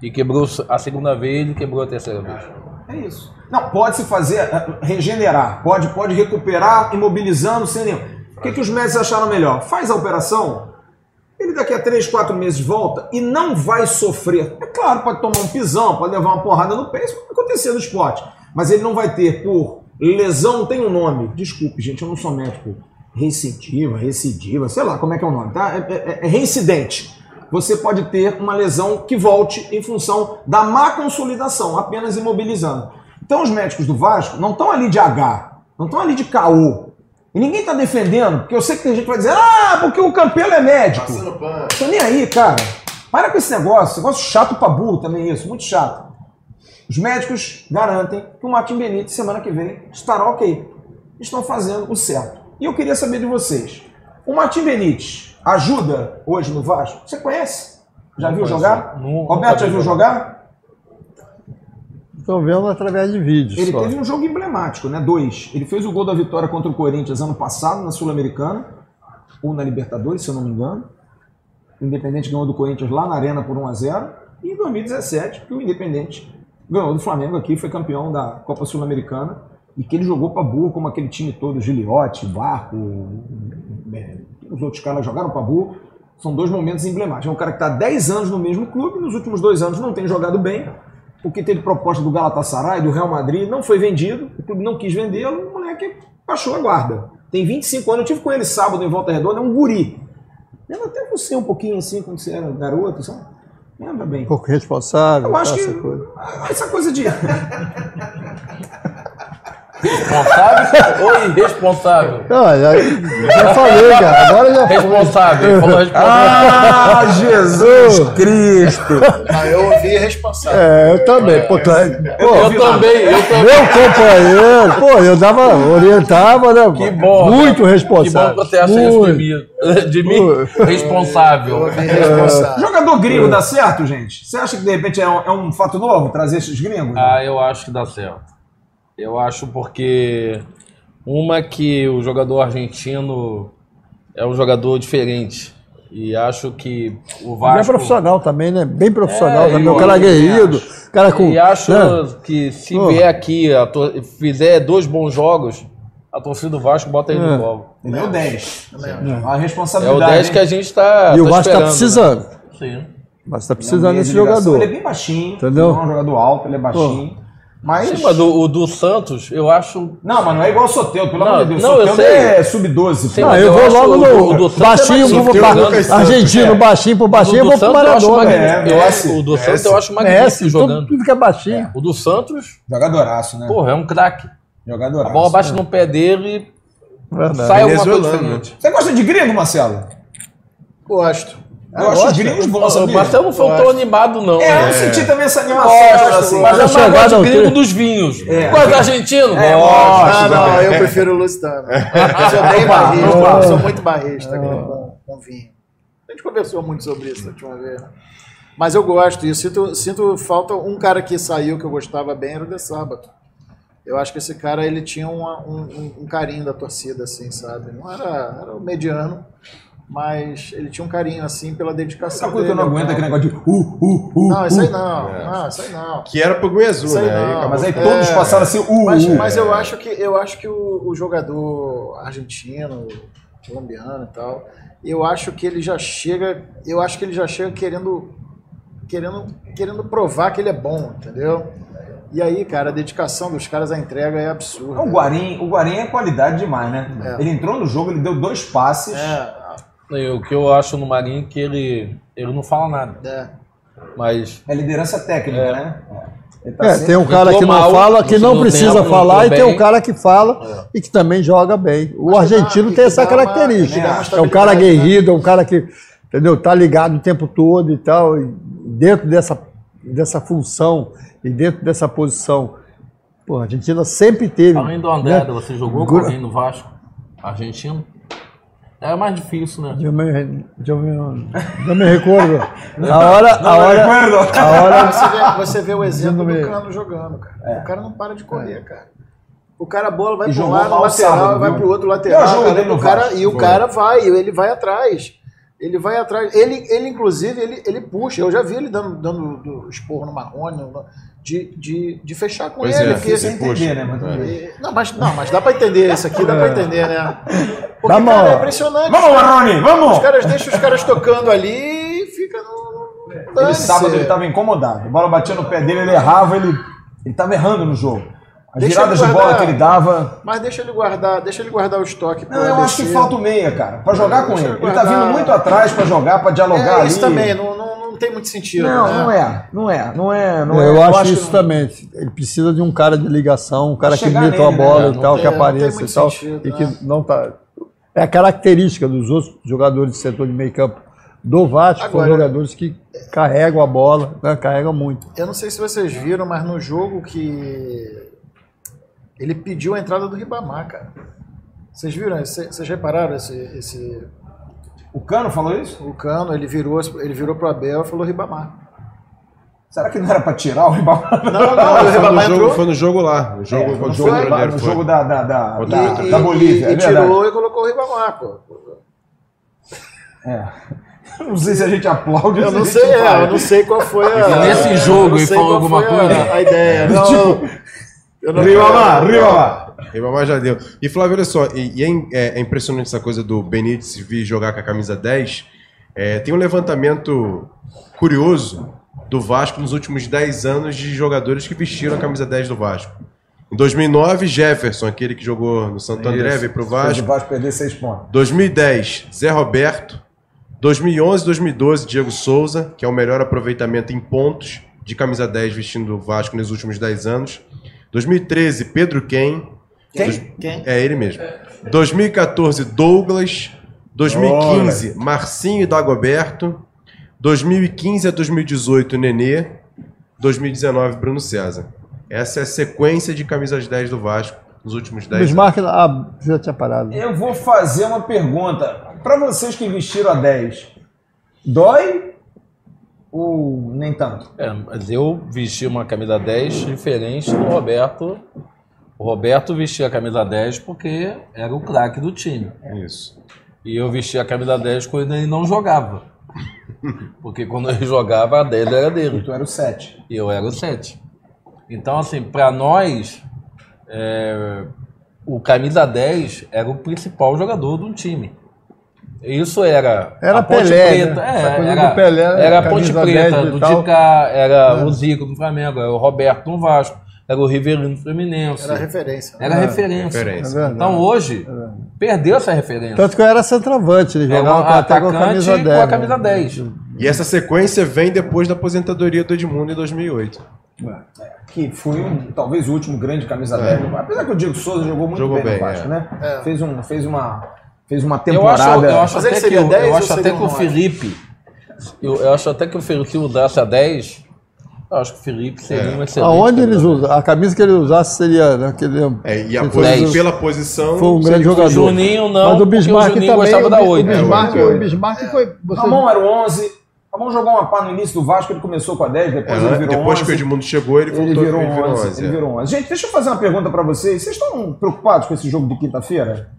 E quebrou a segunda vez e quebrou a terceira vez. É isso. Não, pode se fazer, eh, regenerar, pode, pode recuperar imobilizando sem nenhum. O que, que os médicos acharam melhor? Faz a operação, ele daqui a 3, 4 meses volta e não vai sofrer. É claro, pode tomar um pisão, pode levar uma porrada no pé, isso pode acontecer no esporte. Mas ele não vai ter por lesão, tem um nome. Desculpe, gente, eu não sou médico. Recidiva, recidiva, sei lá como é que é o nome, tá? É, é- é reincidente. Você pode ter uma lesão que volte em função da má consolidação, apenas imobilizando. Então os médicos do Vasco não estão ali de H, não estão ali de caô. E ninguém está defendendo, porque eu sei que tem gente que vai dizer, ah, porque o Campelo é médico. Pano. Tô nem aí, cara. Para com esse negócio, esse negócio chato pra burro também isso, muito chato. Os médicos garantem que o Martim Benítez semana que vem estará ok. Estão fazendo o certo. E eu queria saber de vocês. O Martim Benítez ajuda hoje no Vasco? Você conhece? Já Não viu conheço. jogar? Não- Roberto já vi viu jogar. jogar? Estou vendo através de vídeos. Ele só. teve um jogo emblemático, né? Dois. Ele fez o gol da vitória contra o Corinthians ano passado na Sul-Americana, ou na Libertadores, se eu não me engano. O Independente ganhou do Corinthians lá na Arena por 1 a 0 E em 2017, que o Independente ganhou do Flamengo aqui, foi campeão da Copa Sul-Americana. E que ele jogou pra burro, como aquele time todo, Giliotti, Barco, é, os outros caras jogaram pra burro. São dois momentos emblemáticos. É um cara que está 10 anos no mesmo clube, nos últimos dois anos não tem jogado bem, porque teve proposta do Galatasaray, do Real Madrid, não foi vendido, o clube não quis vendê-lo, o moleque baixou a guarda. Tem 25 anos, eu tive com ele sábado em Volta Redonda, é um guri. Lembra até você um pouquinho assim, quando você era garoto, sabe? Lembra bem. Um pouco responsável. Eu acho essa que coisa. Ah, essa coisa de. Responsável ou irresponsável? Ah, já, já falei, cara. Agora já. Responsável. Ele falou responsável. Ah, Jesus Cristo! Ah, eu ouvi responsável. É, eu também. Pô, tá- pô, Eu também, eu também. meu companheiro, pô, eu dava, orientava, né? Que bom. Muito Que bom responsável. que você acha isso de mim. De mim, Eu responsável. responsável. Jogador gringo dá certo, gente? Você acha que de repente é um, é um fato novo trazer esses gringos? Ah, eu acho que dá certo. Eu acho porque uma que o jogador argentino é um jogador diferente. E acho que o Ele Vasco. é profissional também, né? Bem profissional É, também. O cara acho, aguerrido, cara com. E acho né? que se Pô. vier aqui, a tor- fizer dois bons jogos, a torcida do Vasco bota ele É. volta. Ele é o 10. A É responsabilidade. o 10 que a gente está. E o tá Vasco tá esperando, precisando. Né? Sim. Mas tá Ele é precisando desse jogador. Ele é bem baixinho. Entendeu? Não é um jogador alto, ele é baixinho. Mas. Sim, mas o, o do Santos, eu acho. Não, mas não é igual o Soteldo, pelo Não, amor de Deus. não, eu Soteldo é sub-12. Sim, pô. Não, eu eu vou logo no o do Santos baixinho, é Lucas Santos, argentino, é. baixinho pro baixinho, eu do vou pro Maradona. É, Eu Messi, acho, o do Messi. Santos eu acho magnífico Messi, jogando. tudo, que é baixinho. O do Santos, Jogadoraço, né? porra, é um craque. Jogadoraço. A bola bate no pé dele Verdade. sai alguma coisa diferente. Você gosta de gringo, Marcelo? Gosto. Eu acho os gringos bons, O sabia? Marcelo não foi tão animado, não. É, eu né? senti também essa animação. Gosto, assim. mas é Essa mais gosto de gringo dos vinhos. É. Gosta de argentino? É, Gosto. Ah, não, eu prefiro o Lusitano. Eu sou bem barrista, eu sou muito barrista com, com vinho. A gente conversou muito sobre isso na última vez. Mas eu gosto, e eu sinto, sinto falta. Um cara que saiu que eu gostava bem era o De Sábado. Eu acho que esse cara ele tinha uma- um, um- um carinho da torcida, assim, sabe? Não era, era o mediano, mas ele tinha um carinho, assim, pela dedicação. Essa coisa que eu não dele, aguento é aquele negócio de uh, uh, uh. Não, isso aí uh. não. Não, isso aí não. Que era pro Gui Azul, Isso aí né? Aí Mas aí É. todos passaram assim, uh, Mas, uh. mas eu acho que eu acho que o, o jogador argentino, colombiano e tal, eu acho que ele já chega, eu acho que ele já chega querendo querendo querendo provar que ele é bom, entendeu? E aí, cara, a dedicação dos caras, a entrega é absurda. O Guarim, o Guarim é qualidade demais, né? É. Ele entrou no jogo, ele deu dois passes. É, o que eu acho no Marinho é que ele, ele não fala nada. é. Mas É liderança técnica, É. né? Tá É, tem um cara que não mal, fala, que não precisa tempo, falar, e tem um cara que fala e que também joga bem. O Mas argentino dá- tem essa característica. uma é um cara né? aguerrido, é um cara que entendeu, tá ligado o tempo todo e tal. E dentro dessa, dessa função e dentro dessa posição, pô, a Argentina sempre teve. além do André, né? você jogou com alguém no Vasco? Argentino? É mais difícil, né? Eu me, eu me, eu me recordo. A hora, a Não, hora, recuerdo. a hora, Você vê, você vê o exemplo do. Cano jogando, cara. O cara não para de correr, cara. O cara, a bola vai E para um lado, lateral, sábado, vai viu? pro outro lateral. cara, o e o cara vai, ele vai atrás. Ele vai atrás. Ele, ele inclusive, ele, ele puxa. Eu já vi ele dando, dando do esporro no Marrone, de, de, de fechar com Pois ele. é, porque- Sem entender, né? Mas e- Não, mas, não, mas dá pra entender. Isso aqui dá pra entender, né? Porque, Vamos. cara, é impressionante. Vamos, Marrone, vamos! Os caras deixam os caras tocando ali e fica no. no- Ele sábado ele estava incomodado. A bola batia no pé dele, ele errava, ele ele estava errando no jogo. As Deixa viradas ele de bola guardar. que ele dava. Mas deixa ele guardar, deixa ele guardar o estoque. Não, eu acho que falta o meia, cara, pra jogar com ele. ele Ele tá guardar. vindo muito atrás pra jogar, pra dialogar É, ali. isso também, não, não, não tem muito sentido. Não, né? não é, não é, não é, não é. eu acho que isso não- também. Ele precisa de um cara de ligação, um cara que meta a né? bola É, e tal, tem- que apareça e tal. sentido, e né? que não tá. É a característica dos outros jogadores do setor de meio campo do Vasco, Agora- são jogadores que carregam a bola, né? carregam muito. Eu não sei se vocês viram, mas no jogo que ele pediu a entrada do Ribamar, cara. Vocês viram? Vocês repararam esse, esse O Cano falou isso? o Cano, ele virou, ele virou pro Abel e falou Ribamar. Será que não era pra tirar o Ribamar? Não, não, o Foi no, Ribamar jogo, entrou foi no jogo lá. No jogo É, no o jogo, Petroleiro. no foi. jogo da, da, da, da, o e, da Bolívia. e, é tirou e colocou o Ribamar, pô. É. Não sei se a gente aplaude Eu não sei, é, eu não sei qual foi a. Nesse jogo eu não ele falou alguma foi a- coisa? A, ideia. Não, Tipo, eu não Ribamar, Ribamar. Ribamar já deu. E Flávio, olha só, e, e é, é- é impressionante essa coisa do Benítez vir jogar com a camisa 10. É, tem um levantamento curioso do Vasco nos últimos 10 anos de jogadores que vestiram a camisa 10 do Vasco. Em 2009, Jefferson, aquele que jogou no Santo André, veio Fez o Vasco. Vasco perder seis pontos. 2010, Zé Roberto. 2011, 2012, Diego Souza, que é o melhor aproveitamento em pontos de camisa 10 vestindo o Vasco nos últimos 10 anos. 2013, Pedro Ken. Quem? Quem? É ele mesmo. 2014, Douglas. 2015, Marcinho e Dagoberto. 2015 a 2018, Nenê. 2019, Bruno César. Essa é a sequência de camisas 10 do Vasco nos últimos 10 anos. Bismarck, ah, já tinha parado. Eu vou fazer uma pergunta. Pra vocês que vestiram a 10, dói ou nem tanto? É, mas eu vesti uma camisa 10 diferente do Roberto. O Roberto vestia a camisa 10 porque era o craque do time. Isso. E eu vestia a camisa 10 quando ele não jogava. Porque quando ele jogava, a 10 era dele. Tu era o 7. E eu era o 7. Então, assim, para nós, é, o camisa 10 era o principal jogador de um time. Isso era. Era a Ponte Pelé, Preta. né? É, Essa coisa era, do Pelé, era a Ponte Preta 10 do. Dicá, era o Zico do Flamengo, era o Roberto no Vasco, era o Rivelino do Fluminense. Era referência. Era referência. Referência. É verdade. Então hoje, perdeu essa referência. Tanto que eu era centroavante, ele É um jogava com- até com a camisa 10. com a camisa né? 10. E essa sequência vem depois da aposentadoria do Edmundo em 2008. Que foi um- talvez o último grande camisa 10. Apesar que o Diego Souza jogou muito Jogou bem, bem, no Vasco, é. né? É. Fez, um, fez, uma, fez uma Eu acho, temporada. eu acho ele até que, eu, 10 eu acho até que o? Felipe. Eu, eu acho até que o Felipe se mudasse a 10. Eu acho que o Felipe seria É. um excelente. Aonde eles usam? A camisa que ele usasse seria né, aquele. É, e a posi- pela posição. Foi um grande o jogador. Juninho não, Mas o o Bismarck Juninho também. gostava o, da Bi- oito. O É, Bismarck, oito. o Bismarck foi. Você, Ramon era o 11. Ramon jogou uma pá no início do Vasco, ele começou com a 10, depois É, ele virou depois 11. que o Edmundo chegou, ele Ele voltou virou ele virou 11. 11, ele é. virou 11. Gente, deixa eu fazer uma pergunta pra vocês. Vocês estão preocupados com esse jogo de quinta-feira?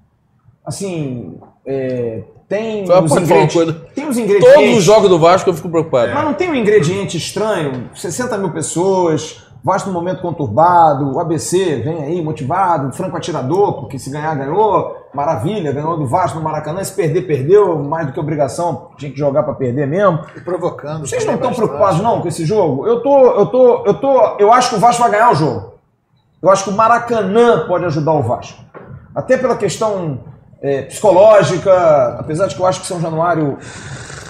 Assim, é, tem uma ingredientes. coisa. Tem os ingredientes. Todos os jogos do Vasco eu fico preocupado. Mas não tem um ingrediente estranho? 60 mil pessoas, Vasco no momento conturbado, o ABC vem aí motivado, franco atirador, porque se ganhar, ganhou, maravilha, ganhou do Vasco no Maracanã, se perder, perdeu, mais do que obrigação, tinha que jogar para perder mesmo. E provocando. Vocês não estão preocupados não com esse jogo? Eu tô, eu tô, eu tô, eu acho que o Vasco vai ganhar o jogo. Eu acho que o Maracanã pode ajudar o Vasco. Até pela questão é, psicológica, apesar de que eu acho que São Januário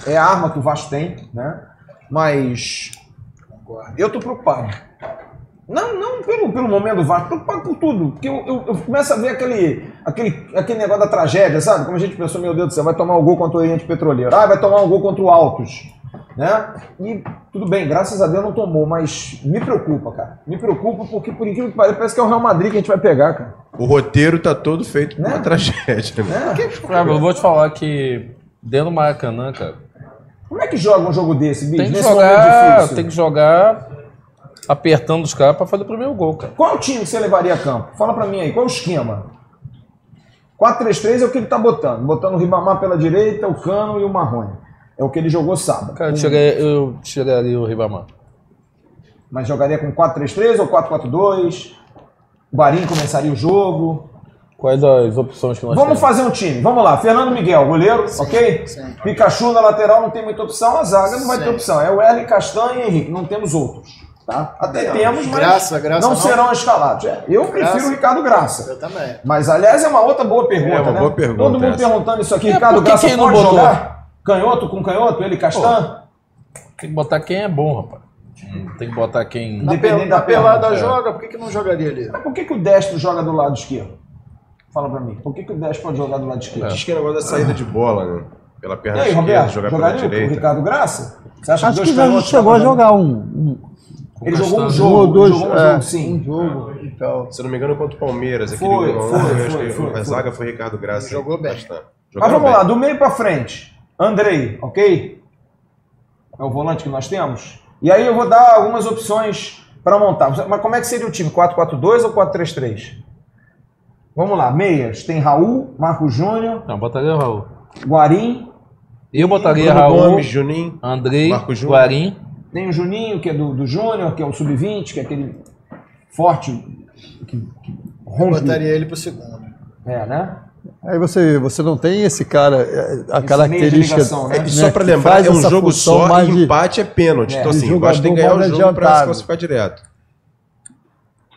é a arma que o Vasco tem, né? Mas eu tô preocupado. Não, não pelo, pelo momento do Vasco, preocupado por tudo. Porque eu, eu, eu começo a ver aquele, aquele, aquele negócio da tragédia, sabe? Como a gente pensou, meu Deus do céu, vai tomar um gol contra o Oriente Petroleiro. Ah, vai tomar um gol contra o Altos. Né? E tudo bem, graças a Deus não tomou, mas me preocupa, cara. Me preocupa porque, por incrível que pareça, parece que é o Real Madrid que a gente vai pegar, cara. O roteiro tá todo feito pra Né? uma tragédia. Né? Cara, eu vou te falar que dentro do Maracanã, cara, Como é que joga um jogo desse, bicho? tem que nesse jogar, tem que jogar apertando os caras pra fazer o primeiro gol, cara. Qual o time que você levaria a campo? Fala pra mim aí, qual o esquema? 4-3-3 é o que ele tá botando. Botando o Ribamar pela direita, o Cano e o Marrone. É o que ele jogou sábado. Cara, eu tiraria, eu tiraria o Ribamar. Mas jogaria com 4-3-3 ou 4-4-2? O Guarim começaria o jogo. Quais as opções que nós Vamos temos? fazer um time. Vamos lá. Fernando Miguel, goleiro, ok? sim. Pikachu na lateral não tem muita opção. A zaga não vai ter Sim. opção. É o Erle, Castanha e Henrique. Não temos outros. Tá? Até temos, mas Graça, Graça não, não. serão escalados. É, Eu prefiro Graça. o Ricardo Graça. Eu também. Mas, aliás, é uma outra boa pergunta, É uma né? boa pergunta Todo mundo essa. perguntando isso aqui. É, Ricardo Graça quem não pode botou? jogar? Canhoto com canhoto? Ele Castan? Tem que botar quem é bom, rapaz. Tem que botar quem. Na, Independente pel- da pelada é. joga, por que, que não jogaria ali? Por que, que o destro joga do lado esquerdo? Fala pra mim. Por que, que o destro pode jogar do lado esquerdo? Diz que é negócio da saída de bola, né? Pela E perna aí, esquerda, Roberto, jogar pela jogaria com o direita. Ricardo Graça? Você acha Acho que que já chegou a jogar um, um, Ele jogou um jogo, ou dois, jogou um é, jogo, sim. um jogo e tal. Se eu não me engano, contra o Palmeiras. Aquele Foi, gol, foi, eu foi, acho que foi, a zaga foi Ricardo Graça. Jogou bem. Bastante. Mas vamos lá, do meio pra frente. Andrei, ok? É o volante que nós temos. E aí eu vou dar algumas opções para montar. Mas como é que seria o time? 4-4-2 ou 4-3-3? Vamos lá, meias. Tem Raul, Marco Júnior, Não, botaria o Raul. Guarim, Eu botaria Bruno Raul, Gomes, Juninho. Andrei, Marco Júnior. Guarim. tem o Juninho, que é do, do Júnior, que é o Sub-20, que é aquele forte que, que rompe. Botaria ele pro segundo. É, né? Aí você, você não tem esse cara, é, a Esse característica. ligação, né? E só pra que lembrar, é um jogo só mais e de- empate é pênalti. É, então, assim, o Vasco tem que ganhar o mais jogo pra se classificar direto.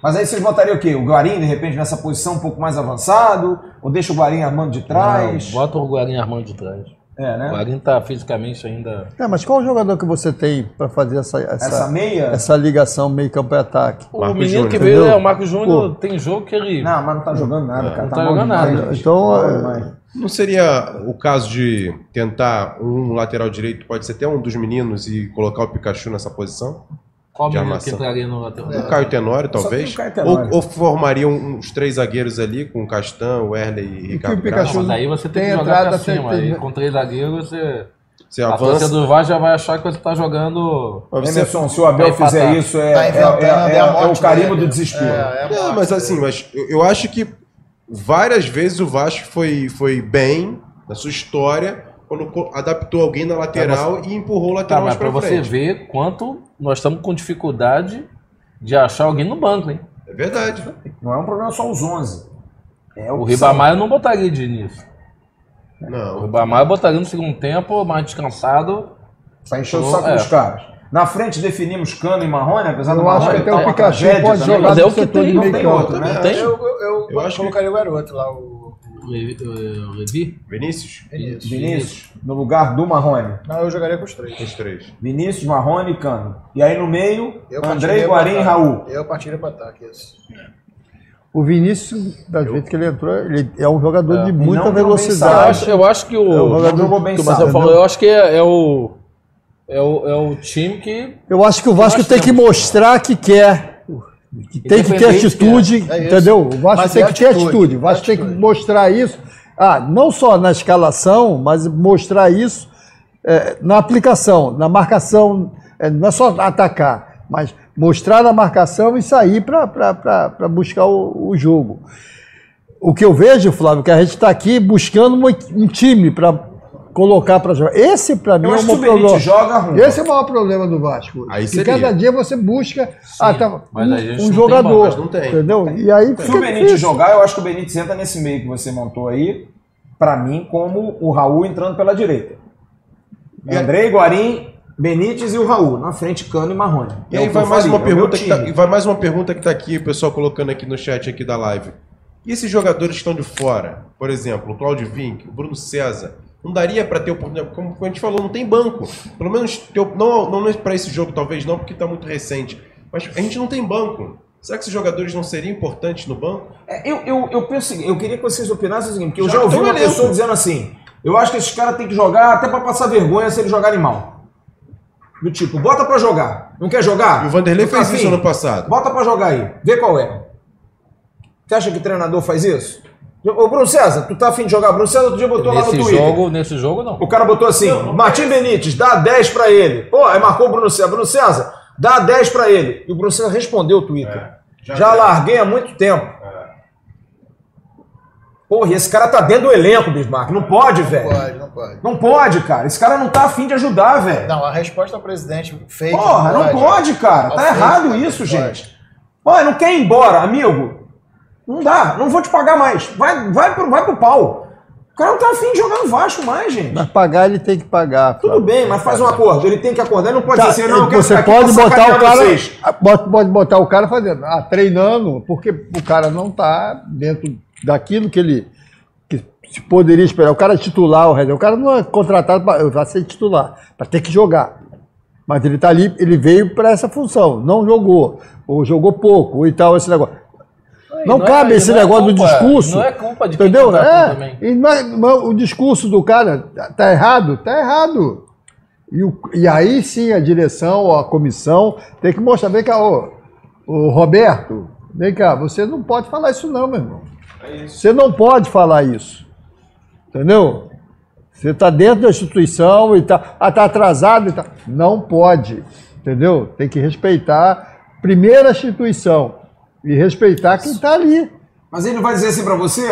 Mas aí vocês botariam o quê? O Guarim, de repente, nessa posição um pouco mais avançado? Ou deixa o Guarim armando de trás? Não, bota o Guarim armando de trás. É, O né? Guarim tá fisicamente ainda. É, mas qual o jogador que você tem para fazer essa, essa, Essa meia? essa ligação meio campo e ataque? O Marco menino Júnior, que veio, é o Marco Júnior, tem jogo que ele. Não, mas não tá jogando nada, cara. não tá tá jogando demais. nada. Então, Mal é- demais. Não seria o caso de tentar um lateral direito, pode ser até um dos meninos, e colocar o Pikachu nessa posição? Qual de menino armação. que entraria no lateral? O Caio Tenório, talvez? Caio Tenório. Ou, ou formariam uns três zagueiros ali, com o Castan, o Erle e Ricardo o Pikachu- Graça? Mas aí você tem, Tem que jogar entrada, pra cima. tem- com três zagueiros, você. Você A torcida avança. do Vasco já vai achar que você tá jogando. mas você- Emerson, se o Abel fizer isso, é, Tá é, é- é- é é o carimbo dele. do desespero. É, é Não, mas assim, mas eu- eu acho que várias vezes o Vasco foi, foi bem na sua história quando adaptou alguém na lateral e empurrou o Tá, lateral mas mais pra pra você ver quanto nós estamos com dificuldade de achar alguém no banco, hein? É verdade. Não é um problema só os 11. É O. Ribamar eu não botaria de início. O Não. Ribamar eu botaria no segundo tempo, mais descansado. Pra encher o saco É. dos caras. Na frente definimos Cano e Marrone, apesar do Marrone que até tá o Pikachu pode jogar Mas é o que tem, não meio tem outro, né? Eu, eu, eu, Eu acho que- colocaria o garoto lá, o. O Levi- Levi? Vinícius? Vinícius. Vinícius, no lugar do Marrone. Não, eu jogaria com os três. Os três. Vinícius, Marrone e Cano. E aí no meio, Eu Andrei, Guarim e. Raul. Eu partiria para ataque, isso. O Vinícius, das vezes que ele entrou, ele é um jogador de E muita bem Eu velocidade. acho, eu acho que o. É um jogador- jogou bem que o Marcelo sábado. falou, eu acho que é, é o. É o, é o time que. Eu acho que o Vasco tem que temos. mostrar que quer. Tem que ter atitude, é. Entendeu? O Vasco Mas tem que ter atitude, atitude. O Vasco tem que mostrar isso. Ah, não só na escalação, mas mostrar isso é, na aplicação, na marcação. É, não é só atacar, mas mostrar na marcação e sair para buscar o, o jogo. O que eu vejo, Flávio, é que a gente está aqui buscando um time para colocar para jogar. Esse, para mim, é o que se maior o Benítez problema. joga. Esse é o maior problema do Vasco. Aí e seria. cada dia você busca ah, tá, um, um jogador. banco, tem. Entendeu? E aí Se o Benítez jogar, eu acho que o Benítez entra nesse meio que você montou aí, pra mim, como o Raul entrando pela direita. Andrei, Guarim, Benítez e o Raul. Na frente, Cano e Marrone. E É aí que vai mais uma é pergunta que tá, e vai mais uma pergunta que tá aqui, o pessoal colocando aqui no chat aqui da live. E esses jogadores que estão de fora, por exemplo, o Claudio Vink, o Bruno César, não daria para ter oportunidade, como a gente falou, não tem banco. Pelo menos ter, não não para esse jogo talvez não, porque tá muito recente. Mas a gente não tem banco. Será que esses jogadores não seriam importantes no banco? É, eu, eu, eu penso eu queria que vocês opinassem o seguinte, porque eu Já já ouvi um uma elenco. pessoa dizendo assim, eu acho que esses caras têm que jogar até pra passar vergonha se eles jogarem mal. Do tipo, bota pra jogar. Não quer jogar? E o Vanderlei fez isso ano passado. Bota pra jogar aí. Vê qual é. Você acha que treinador faz isso? Ô, Bruno César, tu tá afim de jogar? Bruno César outro dia botou lá no Nesse Twitter. jogo, nesse jogo não. O cara botou assim, Martim Benítez, dá 10 pra ele. Pô, aí marcou o Bruno César. Bruno César, dá 10 pra ele. E o Bruno César respondeu o Twitter. já larguei há muito tempo. Porra, e esse cara tá dentro do elenco, Bismarck. Não pode, Não velho. pode, não pode. Não pode, cara. Esse cara não tá afim de ajudar, velho. Não, a resposta ao presidente fake. Porra, não pode, cara. Ao Tá errado não isso, pode. gente. Pô, não quer ir embora, amigo? Não dá. Não vou te pagar mais. Vai, vai, pro, vai pro pau. O cara não tá afim de jogar no Vasco mais, gente. Mas pagar ele tem que pagar. Tudo bem, mas faz um acordo. Ele tem que acordar. Ele não pode Tá, dizer assim, não, quero você pode botar o cara, vocês. pode, pode botar o cara fazendo, ah, treinando, porque o cara não está dentro daquilo que ele que se poderia esperar. O cara é titular, o reserva. O cara não é contratado para ser titular, para ter que jogar. Mas ele está ali, ele veio para essa função, não jogou, ou jogou pouco, ou e tal, esse negócio. Não, não é- cabe esse não é negócio do culpa- discurso. não é culpa de entendeu? contratou É, também. e não é- é- o discurso do cara tá- tá errado, tá errado. E, o- e aí sim a direção, a comissão, tem que mostrar, vem cá, ô, ô Roberto, vem cá, você não pode falar isso não, meu irmão. Você não pode falar isso. Entendeu? Você está dentro da instituição e está ah, tá atrasado e tá. Não pode. Entendeu? Tem que respeitar primeiro a instituição e respeitar quem está ali. Mas ele vai dizer assim pra você,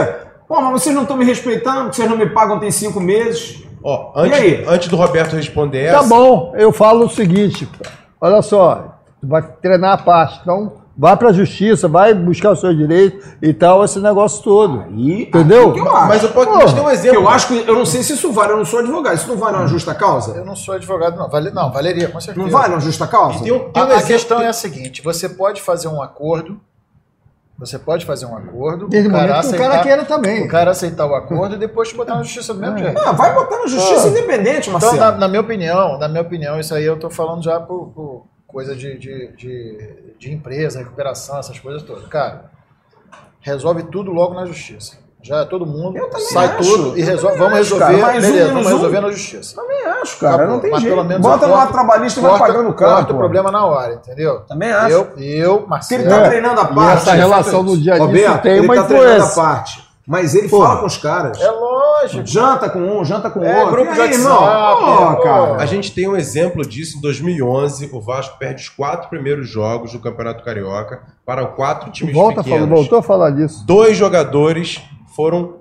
pô, mas vocês não estão me respeitando, vocês não me pagam tem cinco meses. Ó, E aí? antes, antes do Roberto responder essa, Tá bom, eu falo o seguinte, olha só, tu vai treinar a parte, então vai pra justiça, vai buscar os seus direitos e tal, esse negócio todo. E Entendeu? eu acho. mas eu posso Porra, tem um exemplo. eu acho que eu não sei se isso vale, eu não sou advogado. Isso não vale uma justa causa? Eu não sou advogado, não. Vale, não, valeria, com certeza. Não vale uma justa causa? Tem um, tem A, um a exemplo questão que- é a seguinte: você pode fazer um acordo. Você pode fazer um acordo. Desde o cara que o cara queira também. O cara aceitar o acordo e depois te botar na justiça do mesmo jeito. Ah, vai botar na justiça independente, Então, Marcelo. na, na minha opinião, na minha opinião, isso aí eu tô falando já por, por coisa de, de, de, de empresa, recuperação, essas coisas todas. Cara, resolve tudo logo na justiça. Já todo mundo Eu também sai acho, tudo e resolve. Vamos acho, cara. resolver, um, beleza, menos vamos um. resolver na justiça. Também acho, cara. Acabou. não tem Mas jeito. pelo menos Bota lá trabalhista e vai pagando o cara. corta o problema na hora, entendeu? Também acho. Eu, eu Porque Marcelo. ele tá É, treinando a E parte. essa relação no dia a dia Roberto, tem ele uma tá treinando a influência. parte. Mas ele Pô. fala com os caras. É lógico. Janta com um, janta com É, outro. grupo E de? WhatsApp, cara. A gente tem um exemplo disso em 2011. O Vasco perde os quatro primeiros jogos do Campeonato Carioca para quatro times Volta, pequenos. falou, voltou a falar disso. Dois jogadores foram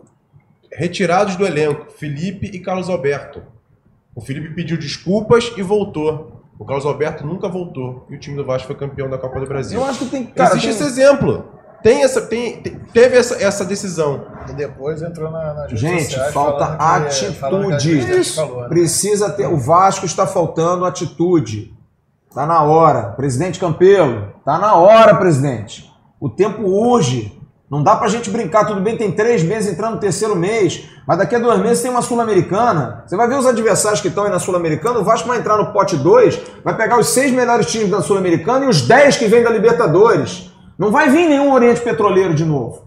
retirados do elenco, Felipe e Carlos Alberto. O Felipe pediu desculpas e voltou. O Carlos Alberto nunca voltou. E o time do Vasco foi campeão da Copa do Brasil. Eu acho que tem. Cara, Existe tem- esse exemplo. Tem essa, tem, teve essa, essa decisão. E depois entrou na, na Gente, sociais falta que- que a atitude. justiça falou, né? Precisa ter. O Vasco está faltando atitude. Tá na hora. Presidente Campelo, tá na hora, presidente. O tempo urge. Não dá pra gente brincar. Tudo bem, tem três meses entrando no terceiro mês, mas daqui a dois meses tem uma Sul-Americana. Você vai ver os adversários que estão aí na Sul-Americana. O Vasco vai entrar no pote 2, vai pegar os seis melhores times da Sul-Americana e os 10 que vêm da Libertadores. Não vai vir nenhum Oriente Petroleiro de novo.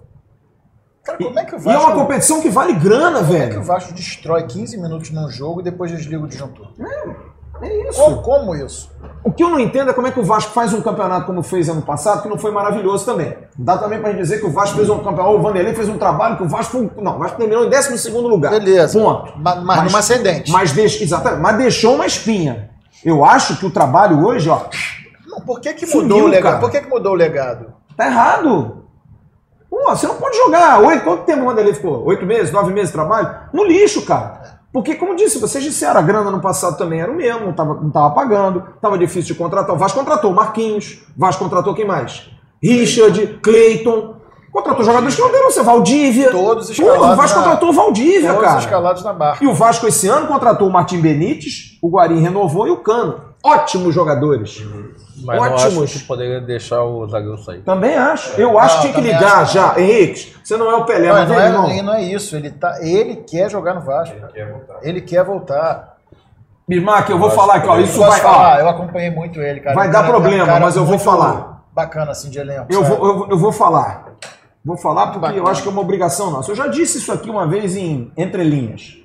Cara, como é que o E é Vasco, uma competição que vale grana, como é que o velho. Vasco destrói 15 minutos num jogo e depois desliga o disjuntor? É isso. Como, como isso? O que eu não entendo é como é que o Vasco faz um campeonato como fez ano passado, que não foi maravilhoso também. Dá também pra gente dizer que o Vasco fez um campeonato, o Vanderlei fez um trabalho que o Vasco não, o Vasco terminou em 12 lugar. Beleza. Ponto. Ma- mas numa ascendente. Mas deixou, exatamente, mas deixou uma espinha. Eu acho que o trabalho hoje, ó, Não, por que, que Sumiu, mudou o legado? cara. Por que, que mudou o legado? tá errado. Pô, você não pode jogar. Oito, quanto tempo o Vanderlei ficou? Oito meses, nove meses de trabalho? No lixo, cara. Porque, como disse, vocês disseram, a grana no passado também era o mesmo, não estava pagando, estava difícil de contratar. O Vasco contratou Marquinhos, o Vasco contratou quem mais? Richard, Cleiton. Contratou jogadores que não deram ser Valdívia. Todos escalados o Vasco na- contratou o Valdívia, Todos cara. escalados na barca. E o Vasco esse ano contratou o Martim Benítez, o Guarim renovou e o Cano. Ótimos jogadores. Mas não Ótimos. acho que poderia deixar o zagueiro sair. Também acho. Eu acho que tinha que ligar acho. já. Henrique, você não é o Pelé, Não, mas não, vem, é, irmão. não é isso. Ele, tá, ele quer jogar no Vasco. Ele quer voltar. Bismarck, eu vou falar aqui, ó. Isso vai. falar? Ó, Eu acompanhei muito ele, cara. Vai dar cara- problema, cara mas eu vou falar. Bacana, assim, de elenco. eu, sabe? vou, eu, eu vou falar. Vou falar porque eu Bacana. acho que é uma obrigação nossa. Eu já disse isso aqui uma vez em Entre Linhas.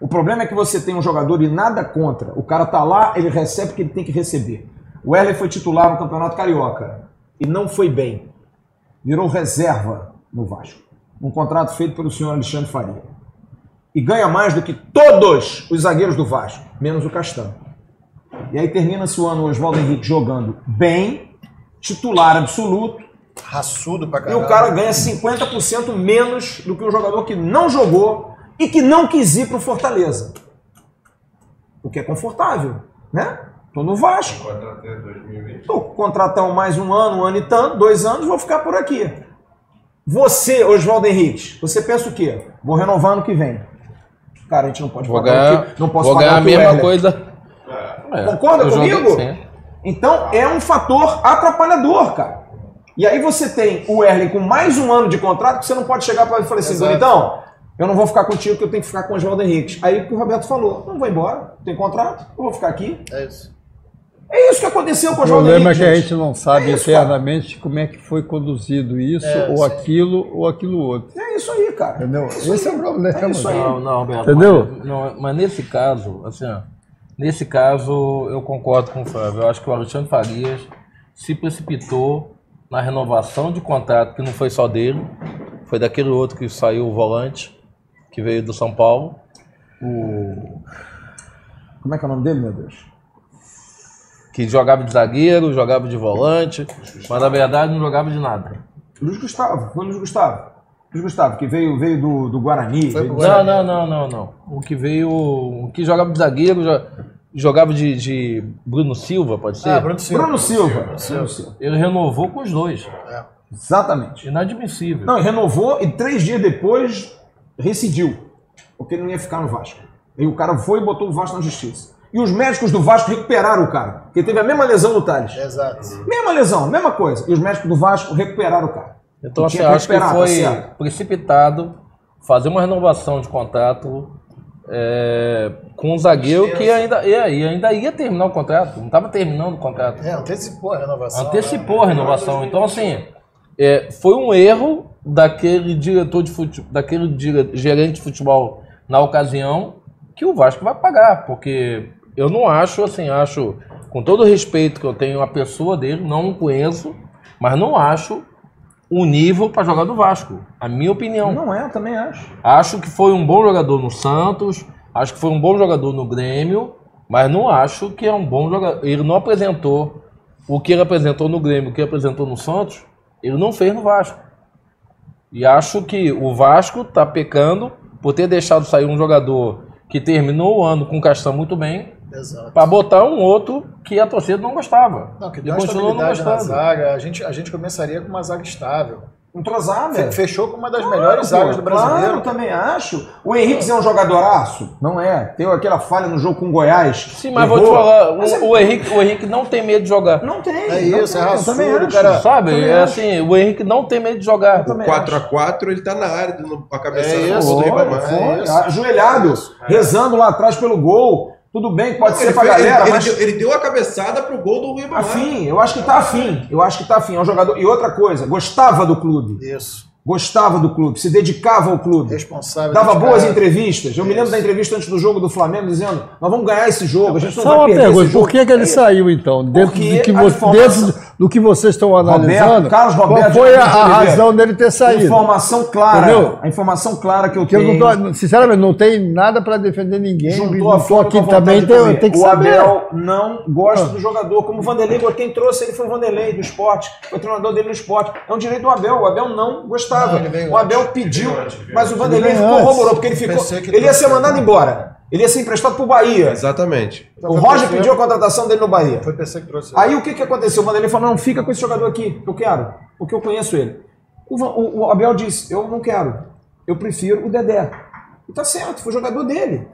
O problema é que você tem um jogador e nada contra. O cara tá lá, ele recebe o que ele tem que receber. O Erle foi titular no Campeonato Carioca e não foi bem. Virou reserva no Vasco. Um contrato feito pelo senhor Alexandre Faria. E ganha mais do que todos os zagueiros do Vasco, menos o Castanho. E aí termina-se o ano o Oswaldo Henrique jogando bem, titular absoluto, Raçudo pra e caramba. o cara ganha 50% menos do que um jogador que não jogou e que não quis ir pro Fortaleza. O que é confortável, né? Tô no Vasco. Tô com contratão mais um ano, um ano e tanto, dois anos, vou ficar por aqui. Você, Oswaldo Henrique, você pensa o quê? Vou renovar ano que vem. Cara, a gente não pode Vou pagar ganhar, o que, não posso vou pagar ganhar o a que o mesma coisa. É, Concorda eu joguei- comigo? Então é um fator atrapalhador, cara. E aí você tem o Erling com mais um ano de contrato que você não pode chegar para ele e falar assim, bonitão, eu não vou ficar contigo que eu tenho que ficar com o Oswaldo Henrique. Aí o Roberto falou, não vou embora, tem contrato, eu vou ficar aqui. É isso. É isso que aconteceu com o O Oswaldo problema é que a gente não sabe É isso, cara. internamente como é que foi conduzido isso, É, ou sim. aquilo, ou aquilo outro. É isso aí, cara. Entendeu? Esse é o problema. É isso aí. Não, não, Roberto. Entendeu? Mas, não, mas nesse caso, assim, ó, nesse caso eu concordo com o Flávio. Eu acho que o Alexandre Farias se precipitou na renovação de contrato, que não foi só dele, foi daquele outro que saiu o volante, que veio do São Paulo. O, Como é que é o nome dele, meu Deus? Que jogava de zagueiro, jogava de volante, mas na verdade não jogava de nada. Luiz Gustavo, foi o Luiz Gustavo. Luiz Gustavo, que veio, veio do, do Guarani. Veio do- Não, não, não, não, não. O que veio. O que jogava de zagueiro, jo- jogava de, de Bruno Silva, pode ser? Ah, Bruno Silva. Bruno Silva. Bruno Silva. Ele renovou com os dois. Exatamente. Inadmissível. Não, renovou e três dias depois rescindiu. Porque ele não ia ficar no Vasco. E o cara foi e botou o Vasco na justiça. E os médicos do Vasco recuperaram o cara. Porque teve a mesma lesão no Thales. Exato. Mesma lesão, mesma coisa. E os médicos do Vasco recuperaram o cara. Então, assim, acho que tá foi certo. precipitado fazer uma renovação de contrato é, com um zagueiro que ainda, e aí, ainda ia terminar o contrato. Não estava terminando o contrato. É, antecipou a renovação. Antecipou a renovação. Então, assim, é, foi um erro daquele diretor de futebol, daquele dire- gerente de futebol na ocasião que o Vasco vai pagar, porque eu não acho, assim, acho, com todo o respeito que eu tenho à pessoa dele, não o conheço, mas não acho o nível para jogar do Vasco. A minha opinião. Não é, eu também acho. Acho que foi um bom jogador no Santos, acho que foi um bom jogador no Grêmio, mas não acho que é um bom jogador. Ele não apresentou o que ele apresentou no Grêmio, o que ele apresentou no Santos, ele não fez no Vasco. E acho que o Vasco está pecando por ter deixado sair um jogador que terminou o ano com o Castanho muito bem, Exato. para botar um outro que a torcida não gostava. Não, que deu continuou não gostando. zaga. A gente, a gente começaria com uma zaga estável. É. Fechou com uma das Claro, melhores zagas do brasileiro. Claro, eu também acho. O Henrique é um jogadoraço? Não é. Teve aquela falha no jogo com o Goiás. Sim, mas vou te Errou. falar, o, o Henrique, o Henrique não tem medo de jogar. Não tem. É não isso, tem, é eu também raçudo, acho. cara. Sabe? Também É acho. assim, o Henrique não tem medo de jogar. O acho. 4x4 ele tá na área, no- a cabeça É do Ribamar. É ajoelhado, rezando lá atrás pelo gol. Tudo bem, pode ser Ele, pra fez- ele- galera, ele mas deu, ele deu a cabeçada pro gol do Ribamar. afim, eu acho que tá afim. Eu acho que tá afim. É um jogador. E outra coisa, gostava do clube. Isso. Gostava do clube, se dedicava ao clube. Responsável. Dava boas caras. entrevistas. Eu me lembro da entrevista antes do jogo do Flamengo dizendo: nós vamos ganhar esse jogo, a gente não Só vai uma perder pergunta, esse jogo. por que, que ele saiu então? Dentro Porque de que a você, informação- dentro, do que vocês estão analisando, Carlos Roberto qual foi a, a razão dele ter saído. Informação clara. Entendeu? A informação clara que eu Que eu tenho. não tô, sinceramente, não tem nada para defender ninguém. Juntou a aqui também, tem, tem que o saber. Ah. Abel não gosta do jogador. Como o Vanderlei, quem trouxe ele foi o Vanderlei do esporte. Foi o treinador dele no esporte. É um direito do Abel. O Abel não gostava. Não, o Abel antes. pediu, mas o. Vanderlei corroborou, porque ele ficou. Ele ia ser mandado embora. Ele ia ser emprestado pro Bahia. Exatamente. O Roger pediu a contratação dele no Bahia. Foi PC que trouxe. Aí o que, que aconteceu? O Vanderlei falou: não, fica com esse jogador aqui, que eu quero, porque eu conheço ele. O, o- o Abel disse: eu não quero, eu prefiro o Dedé. E tá certo, foi o jogador dele.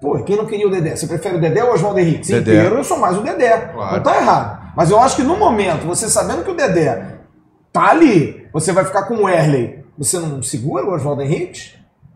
Pô, quem não queria o Dedé? Você prefere o Dedé ou o Oswaldo Henrique? Se Dedé. inteiro, eu sou mais o Dedé. Claro. Não tá errado. Mas eu acho que no momento, você sabendo que o Dedé tá ali, você vai ficar com o Erley, você não segura o Oswaldo Henrique?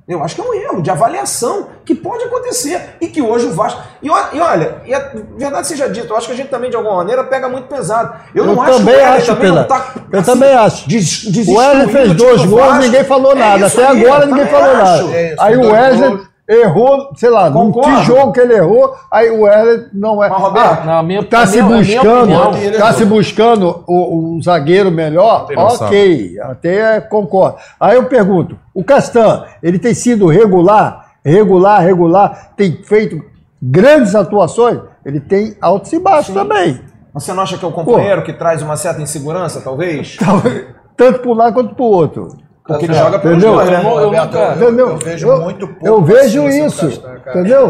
Eu acho que é um erro de avaliação que pode acontecer e que hoje o Vasco. E, e olha, e a verdade seja dita, eu acho que a gente também de alguma maneira pega muito pesado. Eu, Eu não acho também que o também não tá, Eu também acho. des- O Wesley fez time dois do gols, ninguém falou É nada. isso Até aí, agora ninguém falou acho. nada. É isso, aí o Wesley gols. Errou, sei lá, num Concordo. que jogo que ele errou, aí o Wesley não é. Mas, Roberto, na minha- tá na se minha- minha buscando, opinião, tá se buscando o, o zagueiro melhor, ok, até concordo. Aí eu pergunto, o Castan, ele tem sido regular, regular, regular, tem feito grandes atuações, ele tem altos e baixos também. Você não acha que é o companheiro que traz uma certa insegurança, talvez? Tanto para um lado quanto para o outro. Porque ele joga pelos Entendeu? dois, né? Eu eu nunca- eu, vejo muito pouco. Eu vejo paciência no isso, Castan, cara. entendeu?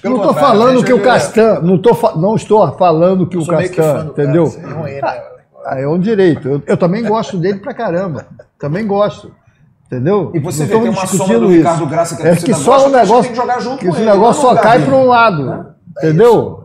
Pelo não estou falando que o Castan, não, tô, não estou falando que o Castan, entendeu? assim, é né? Ah, é um direito. Eu, eu também gosto dele pra caramba. Também gosto. Entendeu? E você Não vê, tem uma discutindo do isso. Ricardo Graça que é que só gosta, gente negócio, que jogar junto que com esse ele, negócio só cai lugar para um lado. entendeu?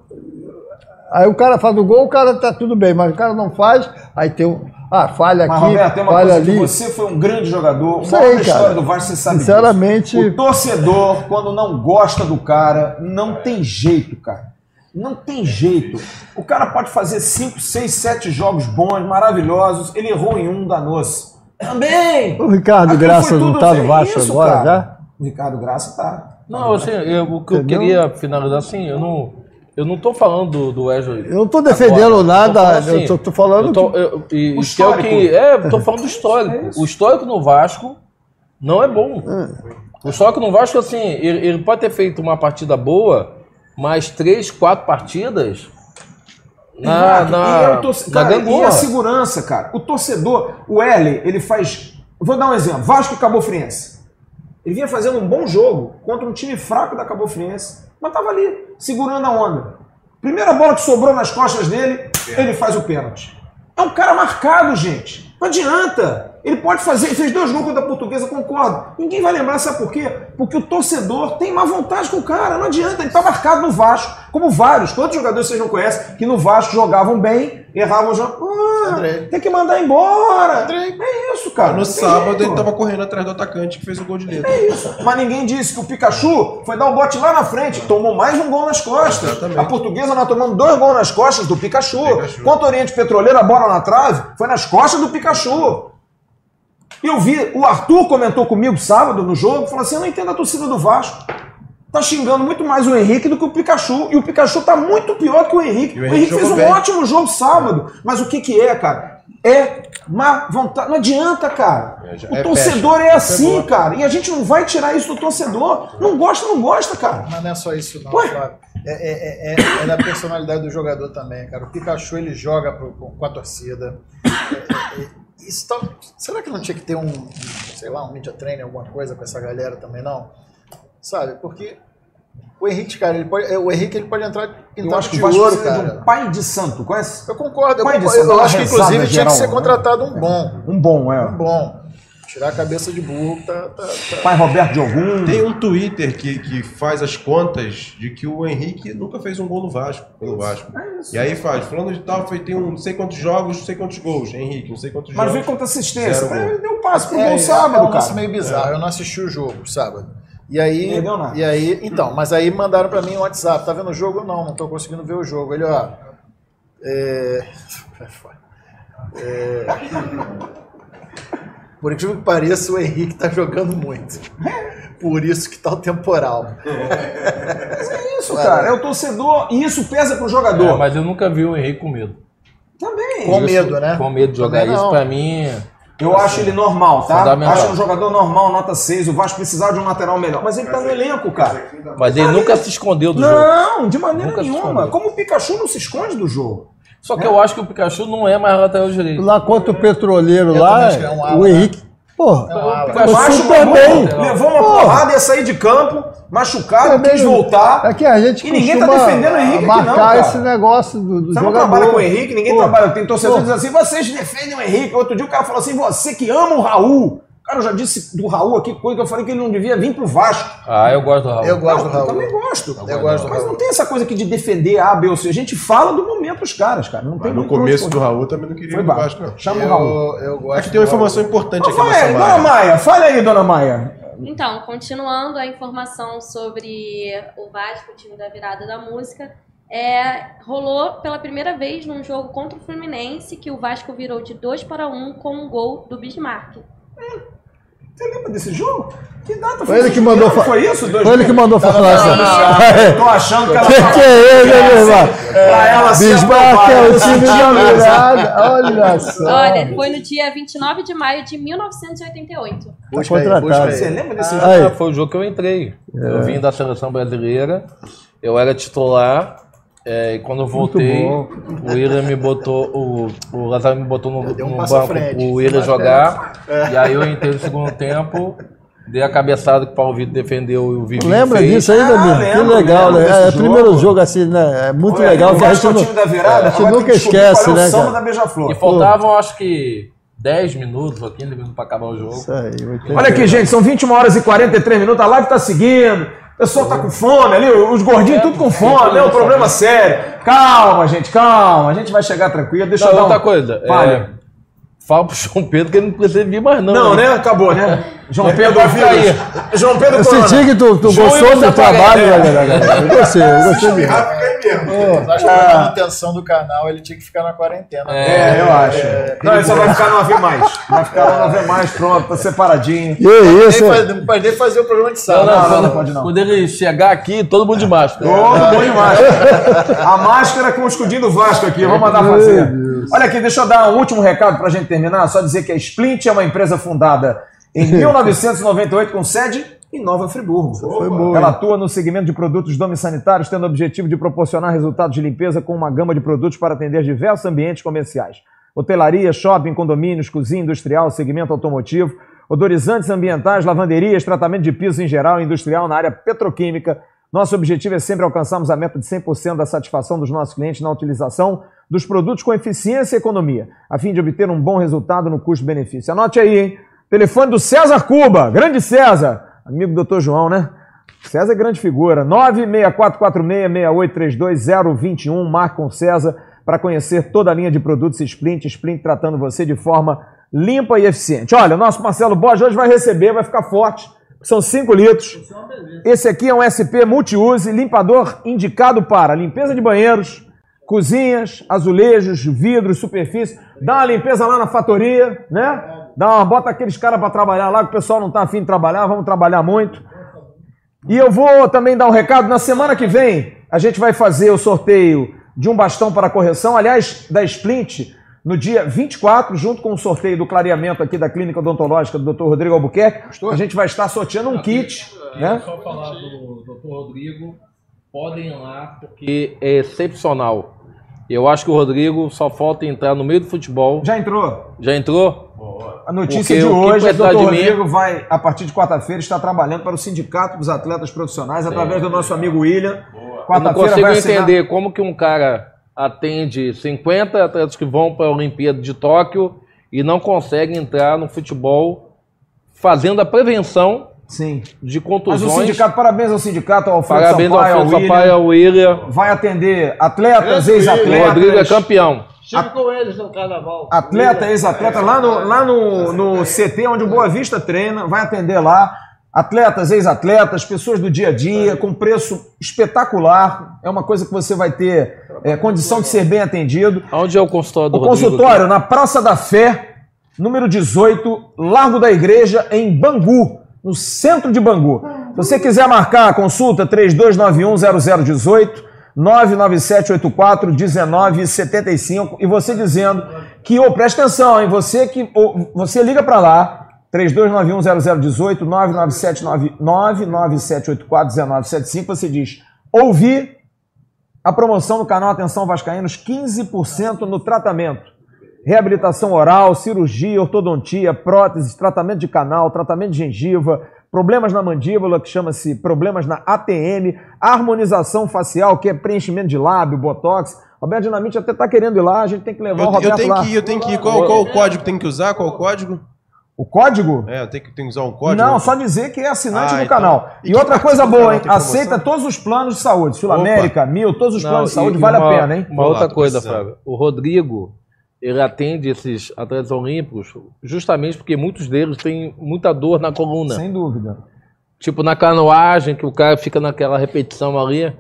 Aí o cara faz o gol, o cara tá tudo bem, mas o cara não faz, aí tem um. Ah, falha Mas, aqui, Roberto, tem uma falha coisa que ali. você foi um grande jogador. Sei, Uma hora da cara. história do Vasco, você sabe Sinceramente- disso. O torcedor, quando não gosta do cara, não tem jeito, cara. Não tem jeito. O cara pode fazer 5, 6, 7 jogos bons, maravilhosos. Ele errou em um, danou-se. Também! O Ricardo Aquilo Graça não tá no Vasco isso, agora, cara. já? O Ricardo Graça tá. Não, assim, eu- o que eu Entendeu? queria finalizar assim, eu não, eu não tô falando do, do Wesley. Eu não tô defendendo agora. nada, assim, eu tô- tô falando eu tô- eu- e- O é que histórico. é, tô falando do histórico. o histórico no Vasco não é bom. O histórico no Vasco assim, ele, ele pode ter feito uma partida boa, mas três, quatro partidas na Exato. na, e, é o torce- na cara, e a segurança, cara. O torcedor, o L, ele faz. Vou dar um exemplo: Vasco e Cabo Friense. Ele vinha fazendo um bom jogo contra um time fraco da Cabo Friense, mas tava ali, segurando a onda. Primeira bola que sobrou nas costas dele, ele faz o pênalti. É um cara marcado, gente. Não adianta. Ele pode fazer, fez dois gols contra a portuguesa, concordo. Ninguém vai lembrar, sabe por quê? Porque o torcedor tem má vontade com o cara, não adianta, ele tá marcado no Vasco, como vários. Quantos jogadores vocês não conhecem que no Vasco jogavam bem, erravam jogo? Ah, tem que mandar embora. É isso, cara. No sábado jeito. ele tava correndo atrás do atacante que fez o gol de letra. É isso. Mas ninguém disse que o Pikachu foi dar um bote lá na frente, tomou mais um gol nas costas. Exatamente. A portuguesa nós tomamos dois gols nas costas do Pikachu. Pikachu. Contra o Oriente Petroleiro, a bola na trave foi nas costas do Pikachu. Eu vi, o Arthur comentou comigo sábado no jogo, falou assim: eu não entendo a torcida do Vasco. Tá xingando muito mais o Henrique do que o Pikachu. E o Pikachu tá muito pior que o Henrique. O o Henrique, Henrique fez um bem. ótimo jogo sábado. Mas o que que é, cara? É má vontade. Não adianta, cara. É, O é torcedor passion. é assim, Pegou. cara. E a gente não vai tirar isso do torcedor. Não gosta, não gosta, cara. Mas não é só isso, não, Ué? Flávio. É, é, é, é- é da personalidade do jogador também, cara. O Pikachu ele joga pro- com com a torcida. É, é, é, isso tá- será que não tinha que ter um, sei lá, um media training, alguma coisa com essa galera também, não? Sabe? Porque o Henrique, cara, ele pode, é, o Henrique ele pode entrar Eu pintado acho que de o ouro, cara. um pai de santo, conhece? Eu concordo, eu, Pai de concordo. santo, eu uma acho que inclusive tinha que ser né? contratado um bom. Um bom, é. Um bom. Tirar a cabeça de burro tá, tá, tá- Pai Roberto de algum. Tem um Twitter que, que faz as contas de que o Henrique nunca fez um gol no Vasco, pelo Vasco. E aí faz, falando de tal, foi, tem um não sei quantos jogos, não sei quantos gols. Henrique, não sei quantos Mas jogos. vem contra assistência. Ele deu um passe pro É, gol é sábado, um lance cara. meio bizarro. Eu não assisti o jogo sábado. E aí, Não deu nada. e aí, então, mas aí mandaram pra mim um WhatsApp. Tá vendo o jogo? Não, não tô conseguindo ver o jogo. Ele, ó. É... é, Por incrível que pareça, o Henrique tá jogando muito. Por isso que tá o temporal. É isso, cara. É o torcedor. E isso pesa pro jogador. É, mas eu nunca vi o Henrique com medo. Também. Com medo, né? Com medo de jogar Também isso, não. pra mim. Eu acho ele normal, tá? Acho um jogador normal, nota 6. O Vasco precisava de um lateral melhor. Mas ele tá no elenco, cara. Mas ele nunca se escondeu do jogo. Não, de maneira Nunca nenhuma. Como o Pikachu não se esconde do jogo. Só que eu acho que o Pikachu não é mais lateral direito. Lá contra o Petroleiro, Eu lá, também acho que é um ala, o né? Henrique. Porra, É um ala. Pikachu super bem. levou uma Porra. porrada, ia sair de campo, machucado, quis não- voltar. É que a gente E ninguém tá defendendo o Henrique aqui, não, cara. esse negócio do, do Você não jogador. trabalha com o Henrique, ninguém Pô, trabalha. Tem torcedor Pô. que diz assim: vocês defendem o Henrique. Outro dia o cara falou assim: você que ama o Raul. Cara, eu já disse do Raul aqui coisa que eu falei que ele não devia vir pro Vasco. Ah, eu gosto do Raul. Eu gosto do Eu Raul. também gosto. Eu gosto do Mas não tem essa coisa aqui de defender A, B ou C. A gente fala do momento dos caras, cara. Não tem Mas no pra onde começo do. Raul também não queria Foi ir no baixo. Vasco, não. Chama o Raul. Eu, eu gosto Aqui tem uma do informação importante aqui Vai, nessa dona Maia. Maia, fale aí, dona Maia. Então, continuando a informação sobre o Vasco, o time da virada da música, é, rolou pela primeira vez num jogo contra o Fluminense que o Vasco virou de 2 para 1 com um gol do Bismarck. Você lembra desse jogo? Que data Foi ele esse que mandou fa- Foi isso? Dois Foi ele que mandou falar assim. Tô achando que ela Que que é ele, meu irmão? Pra ela se Bismarck é o time da virada. Olha só. Olha, foi no dia 29 de maio de 1988. Busca aí, contratado. busca. Você lembra desse jogo? Aí. Foi o jogo que eu entrei. Eu vim da seleção brasileira, eu era titular, é, e quando eu voltei, o William me botou, o, o Lazaro me botou no, um no banco frente. o William jogar, e aí eu entrei no segundo tempo, dei a cabeçada que o Paulo Vitor defendeu e o Vivi Lembra fez. disso aí, Ah, Danilo? Que lembro, legal, lembro né? É o jogo. primeiro jogo assim, né? É muito Foi legal que a gente é não. time da virada, a gente nunca que esquece, é né, samba cara? E faltavam, acho que, 10 minutos ou 15 minutos para acabar o jogo. Isso aí, 80. Olha aqui, gente, são 21 horas e 43 minutos, a live tá seguindo. O pessoal tá com fome ali, os gordinhos tudo com fome, é um problema sério. Calma, gente, calma, a gente vai chegar tranquilo. Deixa Não, eu dar outra um... coisa, Fale. é, fala pro João Pedro que ele não precisa vir mais não. Não, né? né? Acabou, né? João Pedro Vai vírus. cair. João Pedro Eu Corona. senti que tu, tu gostou e do trabalho, né, galera? Eu gostei, eu gostei mesmo. Eu acho que a manutenção do canal ele tinha que ficar na quarentena. É, eu acho. não, ele só vai ficar no AV mais. Vai ficar lá no AV mais, pronto, tá separadinho. Que isso, Nem hein? faz- Não pode nem fazer o programa de Não, sala. não, não, quando, não pode não. quando ele chegar aqui, todo mundo de máscara. Todo mundo de máscara. A máscara com o escudinho do Vasco aqui, vamos mandar fazer. Olha aqui, deixa eu dar um último recado pra gente terminar. Só dizer que a Splint é uma empresa fundada em 1998 com sede em Nova Friburgo. Foi boa. Ela atua no segmento de produtos domissanitários, tendo o objetivo de proporcionar resultados de limpeza com uma gama de produtos para atender diversos ambientes comerciais. Hotelaria, shopping, condomínios, cozinha industrial, segmento automotivo, odorizantes ambientais, lavanderias, tratamento de pisos em geral industrial na área petroquímica. Nosso objetivo é sempre alcançarmos a meta de 100% da satisfação dos nossos clientes na utilização dos produtos com eficiência e economia, a fim de obter um bom resultado no custo-benefício. Anote aí, hein? Telefone do César Cuba, grande César, amigo do Dr. João, né? César é grande figura. 964466832-021. Marque com César para conhecer toda a linha de produtos Splint. Splint tratando você de forma limpa e eficiente. Olha, o nosso Marcelo Borges hoje vai receber, vai ficar forte. São 5 litros. Esse aqui é um SP multiuse, limpador indicado para limpeza de banheiros, cozinhas, azulejos, vidros, superfície. Dá uma limpeza lá na fatoria, né? Dá uma, bota aqueles caras para trabalhar lá, que o pessoal não tá afim de trabalhar, vamos trabalhar muito. E eu vou também dar um recado. Na semana que vem, a gente vai fazer o sorteio de um bastão para correção, aliás, da Splint, no dia 24, junto com o sorteio do clareamento aqui da Clínica Odontológica do Dr. Rodrigo Albuquerque. A gente vai estar sorteando um kit, né? Só falar do Dr. Rodrigo, podem ir lá, porque é excepcional. Eu acho que o Rodrigo só falta entrar no meio do futebol. Já entrou? Já entrou? A notícia Porque de hoje é que o Dr. mim- Rodrigo vai, a partir de quarta-feira, estar trabalhando para o Sindicato dos Atletas Profissionais, através do nosso amigo William. Eu não consigo vai assinar- entender como que um cara atende 50 atletas que vão para a Olimpíada de Tóquio e não consegue entrar no futebol fazendo a prevenção Sim. de Mas o contusões. sindicato, parabéns ao sindicato, ao Alfredo Parabéns ao Sampaio, ao Alfredo. Sampaio, ao William. Vai atender atletas, O Rodrigo é ex-atletas. campeão. Estive com eles no carnaval. Atleta, ex-atleta, lá, no, lá no, no CT, onde o Boa Vista treina, vai atender lá. Atletas, ex-atletas, pessoas do dia a dia, com preço espetacular. É uma coisa que você vai ter é, condição de ser bem atendido. Onde é o consultório do O Rodrigo? consultório na Praça da Fé, número 18, Largo da Igreja, em Bangu, no centro de Bangu. Se você quiser marcar a consulta, 32910018, 99784 1975 e você dizendo que, ô, presta atenção, hein? Você que ô, você liga para lá, 32910018 99784 1975, você diz: "Ouvi a promoção no canal Atenção Vascaínos 15% no tratamento. Reabilitação oral, cirurgia, ortodontia, próteses, tratamento de canal, tratamento de gengiva, problemas na mandíbula, que chama-se problemas na ATM, harmonização facial, que é preenchimento de lábio, botox. Roberto Dinamite até tá querendo ir lá, a gente tem que levar o Eu, Roberto eu tenho lá. que ir, eu tenho que ir. Qual, qual o código tem que usar? Qual o código? O código? É, eu tenho que, tenho que usar um código? Não, só dizer que é assinante Ah, do então. canal. E E, outra coisa boa, hein? tem? Aceita todos os planos de saúde. Sul América, Mil, todos os planos de Não, saúde, e- vale uma- a pena, hein? Uma outra coisa. Flávio. O Rodrigo, ele atende esses atletas olímpicos justamente porque muitos deles têm muita dor na coluna. Sem dúvida. Tipo na canoagem, que o cara fica naquela repetição ali.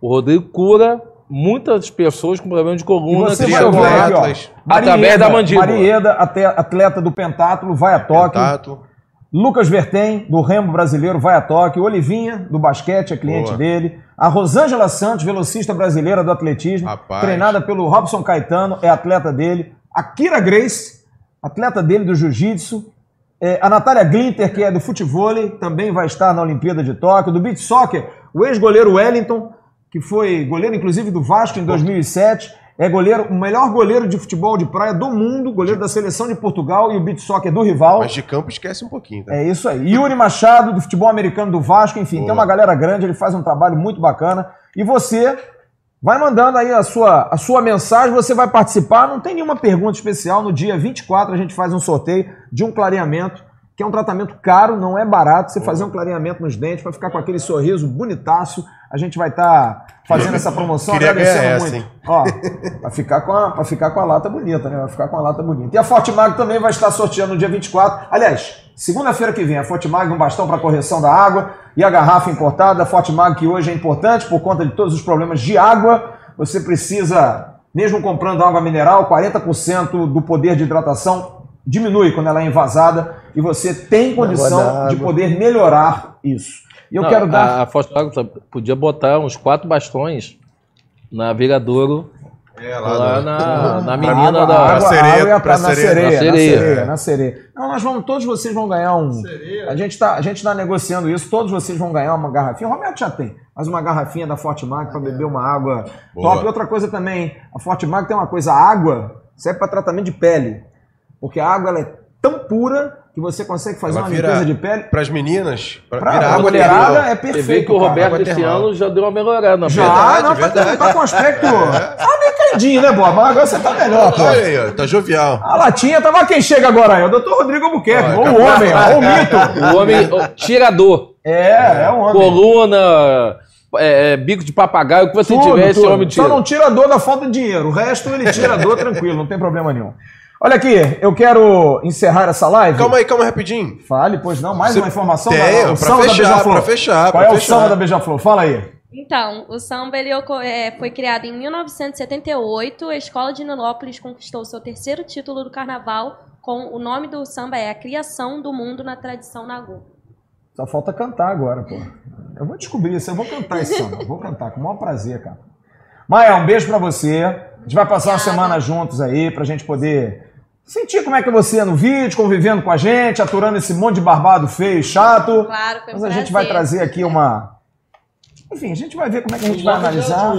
O Rodrigo cura muitas pessoas com problema de E coluna. você que vai ó. Atlas. Através da mandíbula. Marieda, atleta do pentátulo, vai a Tóquio. Tato. Lucas Vertem, do Remo Brasileiro, vai a Tóquio. Olivinha, do basquete, é cliente Boa. dele. A Rosângela Santos, velocista brasileira do atletismo, Rapaz. treinada pelo Robson Caetano, é atleta dele. A Kira Grace, atleta dele do jiu-jitsu. É, a Natália Glinter, que é do futebol, também vai estar na Olimpíada de Tóquio. Do beach soccer, o ex-goleiro Wellington, que foi goleiro inclusive do Vasco em 2007. É goleiro, o melhor goleiro de futebol de praia do mundo, goleiro da seleção de Portugal e o beach soccer do rival. Mas de campo esquece um pouquinho, tá? É isso aí. Yuri Machado, do futebol americano do Vasco, enfim, tem Boa. uma galera grande, ele faz um trabalho muito bacana. E você vai mandando aí a sua, a sua mensagem, você vai participar. Não tem nenhuma pergunta especial. No dia 24 a gente faz um sorteio de um clareamento, que é um tratamento caro, não é barato. Você fazer um clareamento nos dentes para ficar com aquele sorriso bonitaço. A gente vai estar fazendo essa promoção, Queria agradecendo essa, muito. hein? Ó, pra ficar, com a, pra ficar com a lata bonita, né? Vai ficar com a lata bonita. E a Fortimag também vai estar sorteando no dia 24. Aliás, segunda-feira que vem, a Fortimag, um bastão para correção da água e a garrafa importada. A Fortimag, que hoje é importante por conta de todos os problemas de água. Você precisa, mesmo comprando água mineral, 40% do poder de hidratação diminui quando ela é envasada e você tem condição de poder melhorar isso. E eu Não, quero dar. A, a Fosfago podia botar uns quatro bastões na Viradouro, É, lá, lá, no- na, na A menina água, da. água, sereia, ia pra na sereia, sereia, na na sereia. sereia, na sereia. Não, nós vamos, todos vocês vão ganhar um. A gente está a gente tá negociando isso, todos vocês vão ganhar uma garrafinha. O Roberto já tem, mas uma garrafinha da Fortmark para beber uma água Boa. top. E outra coisa também, a Fortmark tem uma coisa, a água serve para tratamento de pele, porque a água ela é tão pura que você consegue fazer Ela uma limpeza de pele. Pras meninas, pra, Pra, vira pra água mulherada é Você vê perfeito. que o cara. Roberto esse termal. ano já deu uma melhorada na Já, pele. Verdade, não, tá, verdade. tá com aspecto. Tá meio né, Bob? Mas agora você tá melhor, pô. Olha aí, ó, tá jovial. A latinha tava quem chega agora aí? O doutor Rodrigo Albuquerque, Olha, ou o homem, ó, o mito. O homem, o tirador, É, é um homem. coluna, é, é, bico de papagaio, o que você Tudo, tiver, esse tudo. homem tira. Só não tira a dor da falta de dinheiro. O resto ele tira a dor tranquilo, não tem problema nenhum. Olha aqui, eu quero encerrar essa live. Calma aí, calma rapidinho. Fale, pois não, mais Você uma informação tem, da, pra o samba da fechar, Beija-Flor. pra fechar, Qual pra é o fechar. samba da Beija-Flor? Fala aí. Então, o samba ele é, foi criado em 1978. A escola de Nilópolis conquistou seu terceiro título do carnaval. Com o nome do samba é A Criação do Mundo na Tradição Nagô. Só falta cantar agora, pô. Eu vou descobrir isso, eu vou cantar esse samba. Vou cantar, com o maior prazer, cara. Maia, um beijo pra você. A gente vai passar uma semana juntos aí, pra gente poder sentir como é que você é no vídeo, convivendo com a gente, aturando esse monte de barbado feio e chato. Claro, foi um Mas a gente prazer. vai trazer aqui uma. Enfim, a gente vai ver como é que a gente vai analisar.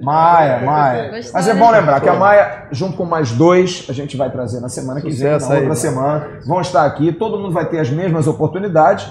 Maia, Maia. Mas é né? bom lembrar que a Maia, junto com mais dois, a gente vai trazer na semana que vem, na outra semana. Vão estar aqui, todo mundo vai ter as mesmas oportunidades.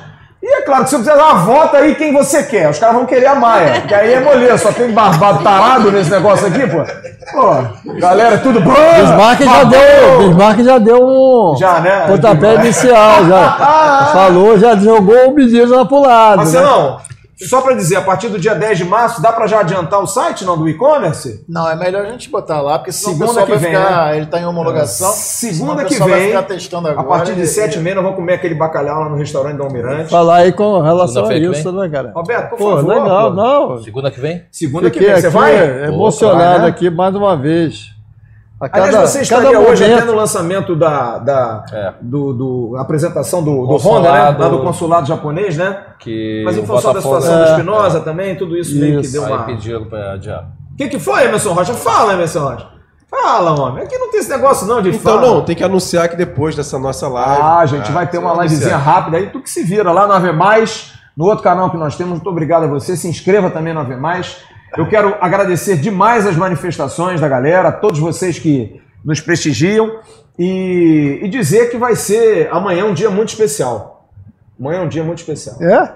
Claro que se você precisar dar uma volta aí quem você quer. Os caras vão querer a Maia. Porque aí é moleza, só tem barbado tarado nesse negócio aqui, pô. Pô, galera, tudo bom? Bismarck já deu, Bismarck já deu um Já, né? pontapé inicial, já falou, já jogou o menino lá pro lado. né? Marcelão, só pra dizer, a partir do dia 10 de março, dá pra já adiantar o site, não, do e-commerce? Não, é melhor a gente botar lá, porque Segunda que vai vem, ficar. Ele tá em homologação. senão Segunda que vem, ficar testando a agora. partir de e- 7 e meia, nós vamos comer aquele bacalhau lá no restaurante do Almirante. Falar aí com relação a Segunda-feira que isso, né, cara? Roberto, por Pô, favor. legal, pô. não. Segunda que vem? Segunda que Fiquei vem, você vai? emocionado né? aqui mais uma vez. A cada, Aliás, você cada estaria hoje momento- até no lançamento da, da É. do, do- apresentação do, do. Honda, né? Lá do consulado japonês, né? Que Mas em função da situação do É. Espinosa também, tudo isso, meio que Isso. deu Aí uma. pediram pra adiar. O que, que foi, Emerson Rocha? Fala, Emerson Rocha. Fala, homem. Aqui não tem esse negócio não de Então fala. não, tem que anunciar que depois dessa nossa live. Ah, a gente vai ter uma você vai livezinha anunciar. rápida aí, tu que se vira lá no Ave Mais, no outro canal que nós temos. Muito obrigado a você. Se inscreva também no Ave Mais. Eu quero agradecer demais as manifestações da galera, a todos vocês que nos prestigiam e, e dizer que vai ser amanhã um dia muito especial. Amanhã é um dia muito especial. É?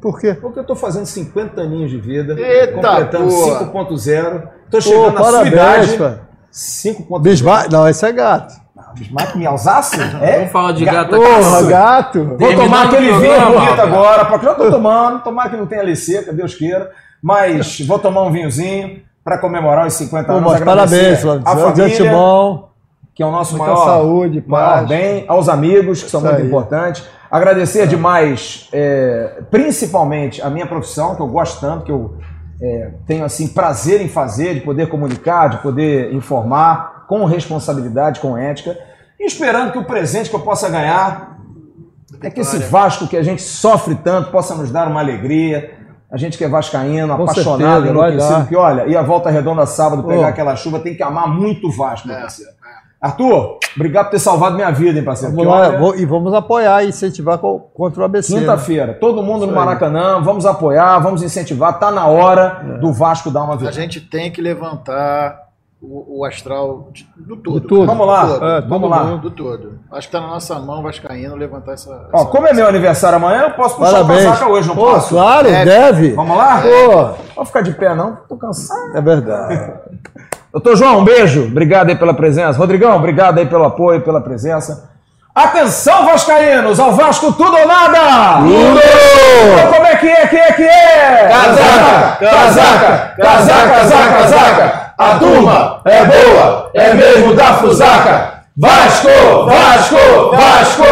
Por quê? Porque eu tô fazendo 50 aninhos de vida, Eita, completando porra. 5.0. Tô Pô, chegando na sua idade. pai. 5.0. Bismarck? Não, esse é gato. Bismarck em Alsácia? É? Vamos falar de gato Porra, aqui. gato. Vou Terminando tomar aquele o vinho bonito agora, porque já tô tomando, tomar que não tenha seca, Deus queira. Mas vou tomar um vinhozinho para comemorar os 50 Pô, anos. mas agradecer parabéns, Flávio. A De família, que é o nosso maior, saúde, maior bem, aos amigos, que são Isso muito aí. importantes. Agradecer demais, é, principalmente, a minha profissão, que eu gosto tanto, que eu é, tenho assim prazer em fazer, de poder comunicar, de poder informar, com responsabilidade, com ética, e esperando que o presente que eu possa ganhar é que esse Vasco que a gente sofre tanto possa nos dar uma alegria. A gente que é vascaíno, Com apaixonado, certeza, enlouquecido, que olha, e a volta redonda sábado pegar Ô. aquela chuva, tem que amar muito o Vasco, meu parceiro. Arthur, obrigado por ter salvado minha vida, hein, parceiro. Vamos lá, olha, vou- e vamos apoiar e incentivar co- contra o ABC. né? Quinta-feira, todo mundo no Isso aí. Maracanã, vamos apoiar, vamos incentivar, tá na hora do Vasco dar uma A vitória. gente tem que levantar o, o astral de- do todo. Do tudo. Vamos lá, Do todo. É, vamos todo lá. Do todo. Acho que tá na nossa mão, Vascaíno, levantar essa. Ó, essa- como é meu aniversário amanhã, eu posso puxar Parabéns. o casaca hoje, não Pô, posso? claro, Deve. deve. Vamos lá? Pô, Vou ficar de pé não, tô cansado. é verdade. Doutor João, um beijo. Obrigado aí pela presença. Rodrigão, obrigado aí pelo apoio, pela presença. Atenção, Vascaínos! Ao Vasco tudo ou nada! Tudo! Como é que é, que é, que é? Casaca! Casaca! Casaca, casaca, casaca! A turma é boa, é mesmo da Fusaca! Vasco! Vasco! Vasco!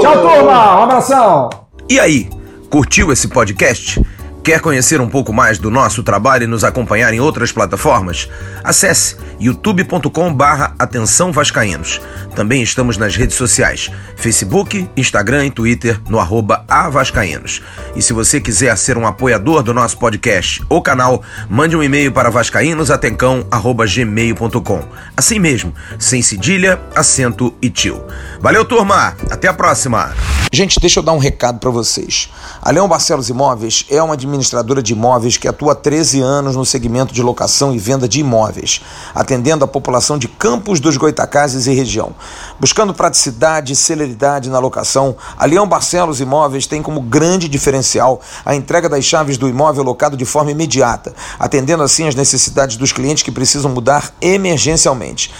Tchau, turma! Um abração! E aí, curtiu esse podcast? Quer conhecer um pouco mais do nosso trabalho e nos acompanhar em outras plataformas? Acesse youtube.com barra Atenção Vascaínos. Também estamos nas redes sociais, Facebook, Instagram e Twitter no arroba avascaínos. E se você quiser ser um apoiador do nosso podcast ou canal, mande um e-mail para vascaínosatencão.gmail.com Assim mesmo, sem cedilha, acento e tio. Valeu, turma! Até a próxima! Gente, deixa eu dar um recado para vocês. A Leão Barcelos Imóveis é uma administradora de imóveis que atua há 13 anos no segmento de locação e venda de imóveis, atendendo a população de Campos dos Goitacazes e região. Buscando praticidade e celeridade na locação, a Leão Barcelos Imóveis tem como grande diferencial a entrega das chaves do imóvel locado de forma imediata, atendendo assim as necessidades dos clientes que precisam mudar emergencialmente.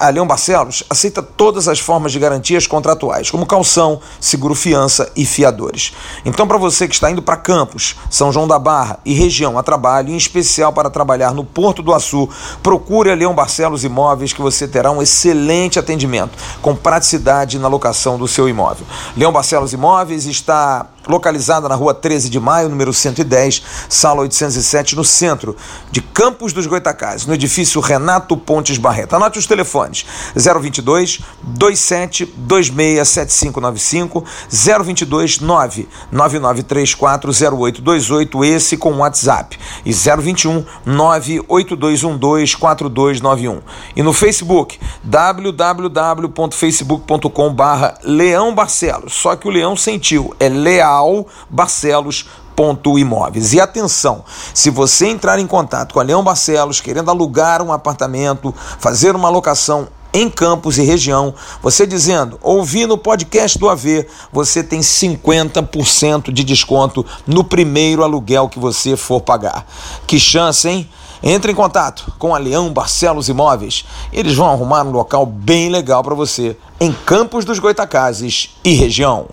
A Leão Barcelos aceita todas as formas de garantias contratuais, como calção, seguro-fiança e fiadores. Então, para você que está indo para Campos, São João da Barra e região a trabalho, em especial para trabalhar no Porto do Açu, procure a Leão Barcelos Imóveis que você terá um excelente atendimento, com praticidade na locação do seu imóvel. Leão Barcelos Imóveis está localizada na rua 13 de maio, número 110, sala 807, no centro de Campos dos Goitacazes, no edifício Renato Pontes Barreto. Anote os telefones: 022 27 26 7595, 022 99934 0828, esse com WhatsApp, e 021 98212 4291. E no Facebook, www.facebook.com barra Leão Barcelos, só que o Leão sentiu, é Leal Barcelos ponto imóveis. E atenção, se você entrar em contato com a Leão Barcelos querendo alugar um apartamento, fazer uma locação em Campos e região, você dizendo, ouvi no podcast do AV, você tem 50% de desconto no primeiro aluguel que você for pagar. Que chance, hein? Entre em contato com a Leão Barcelos Imóveis. Eles vão arrumar um local bem legal para você em Campos dos Goitacazes e região.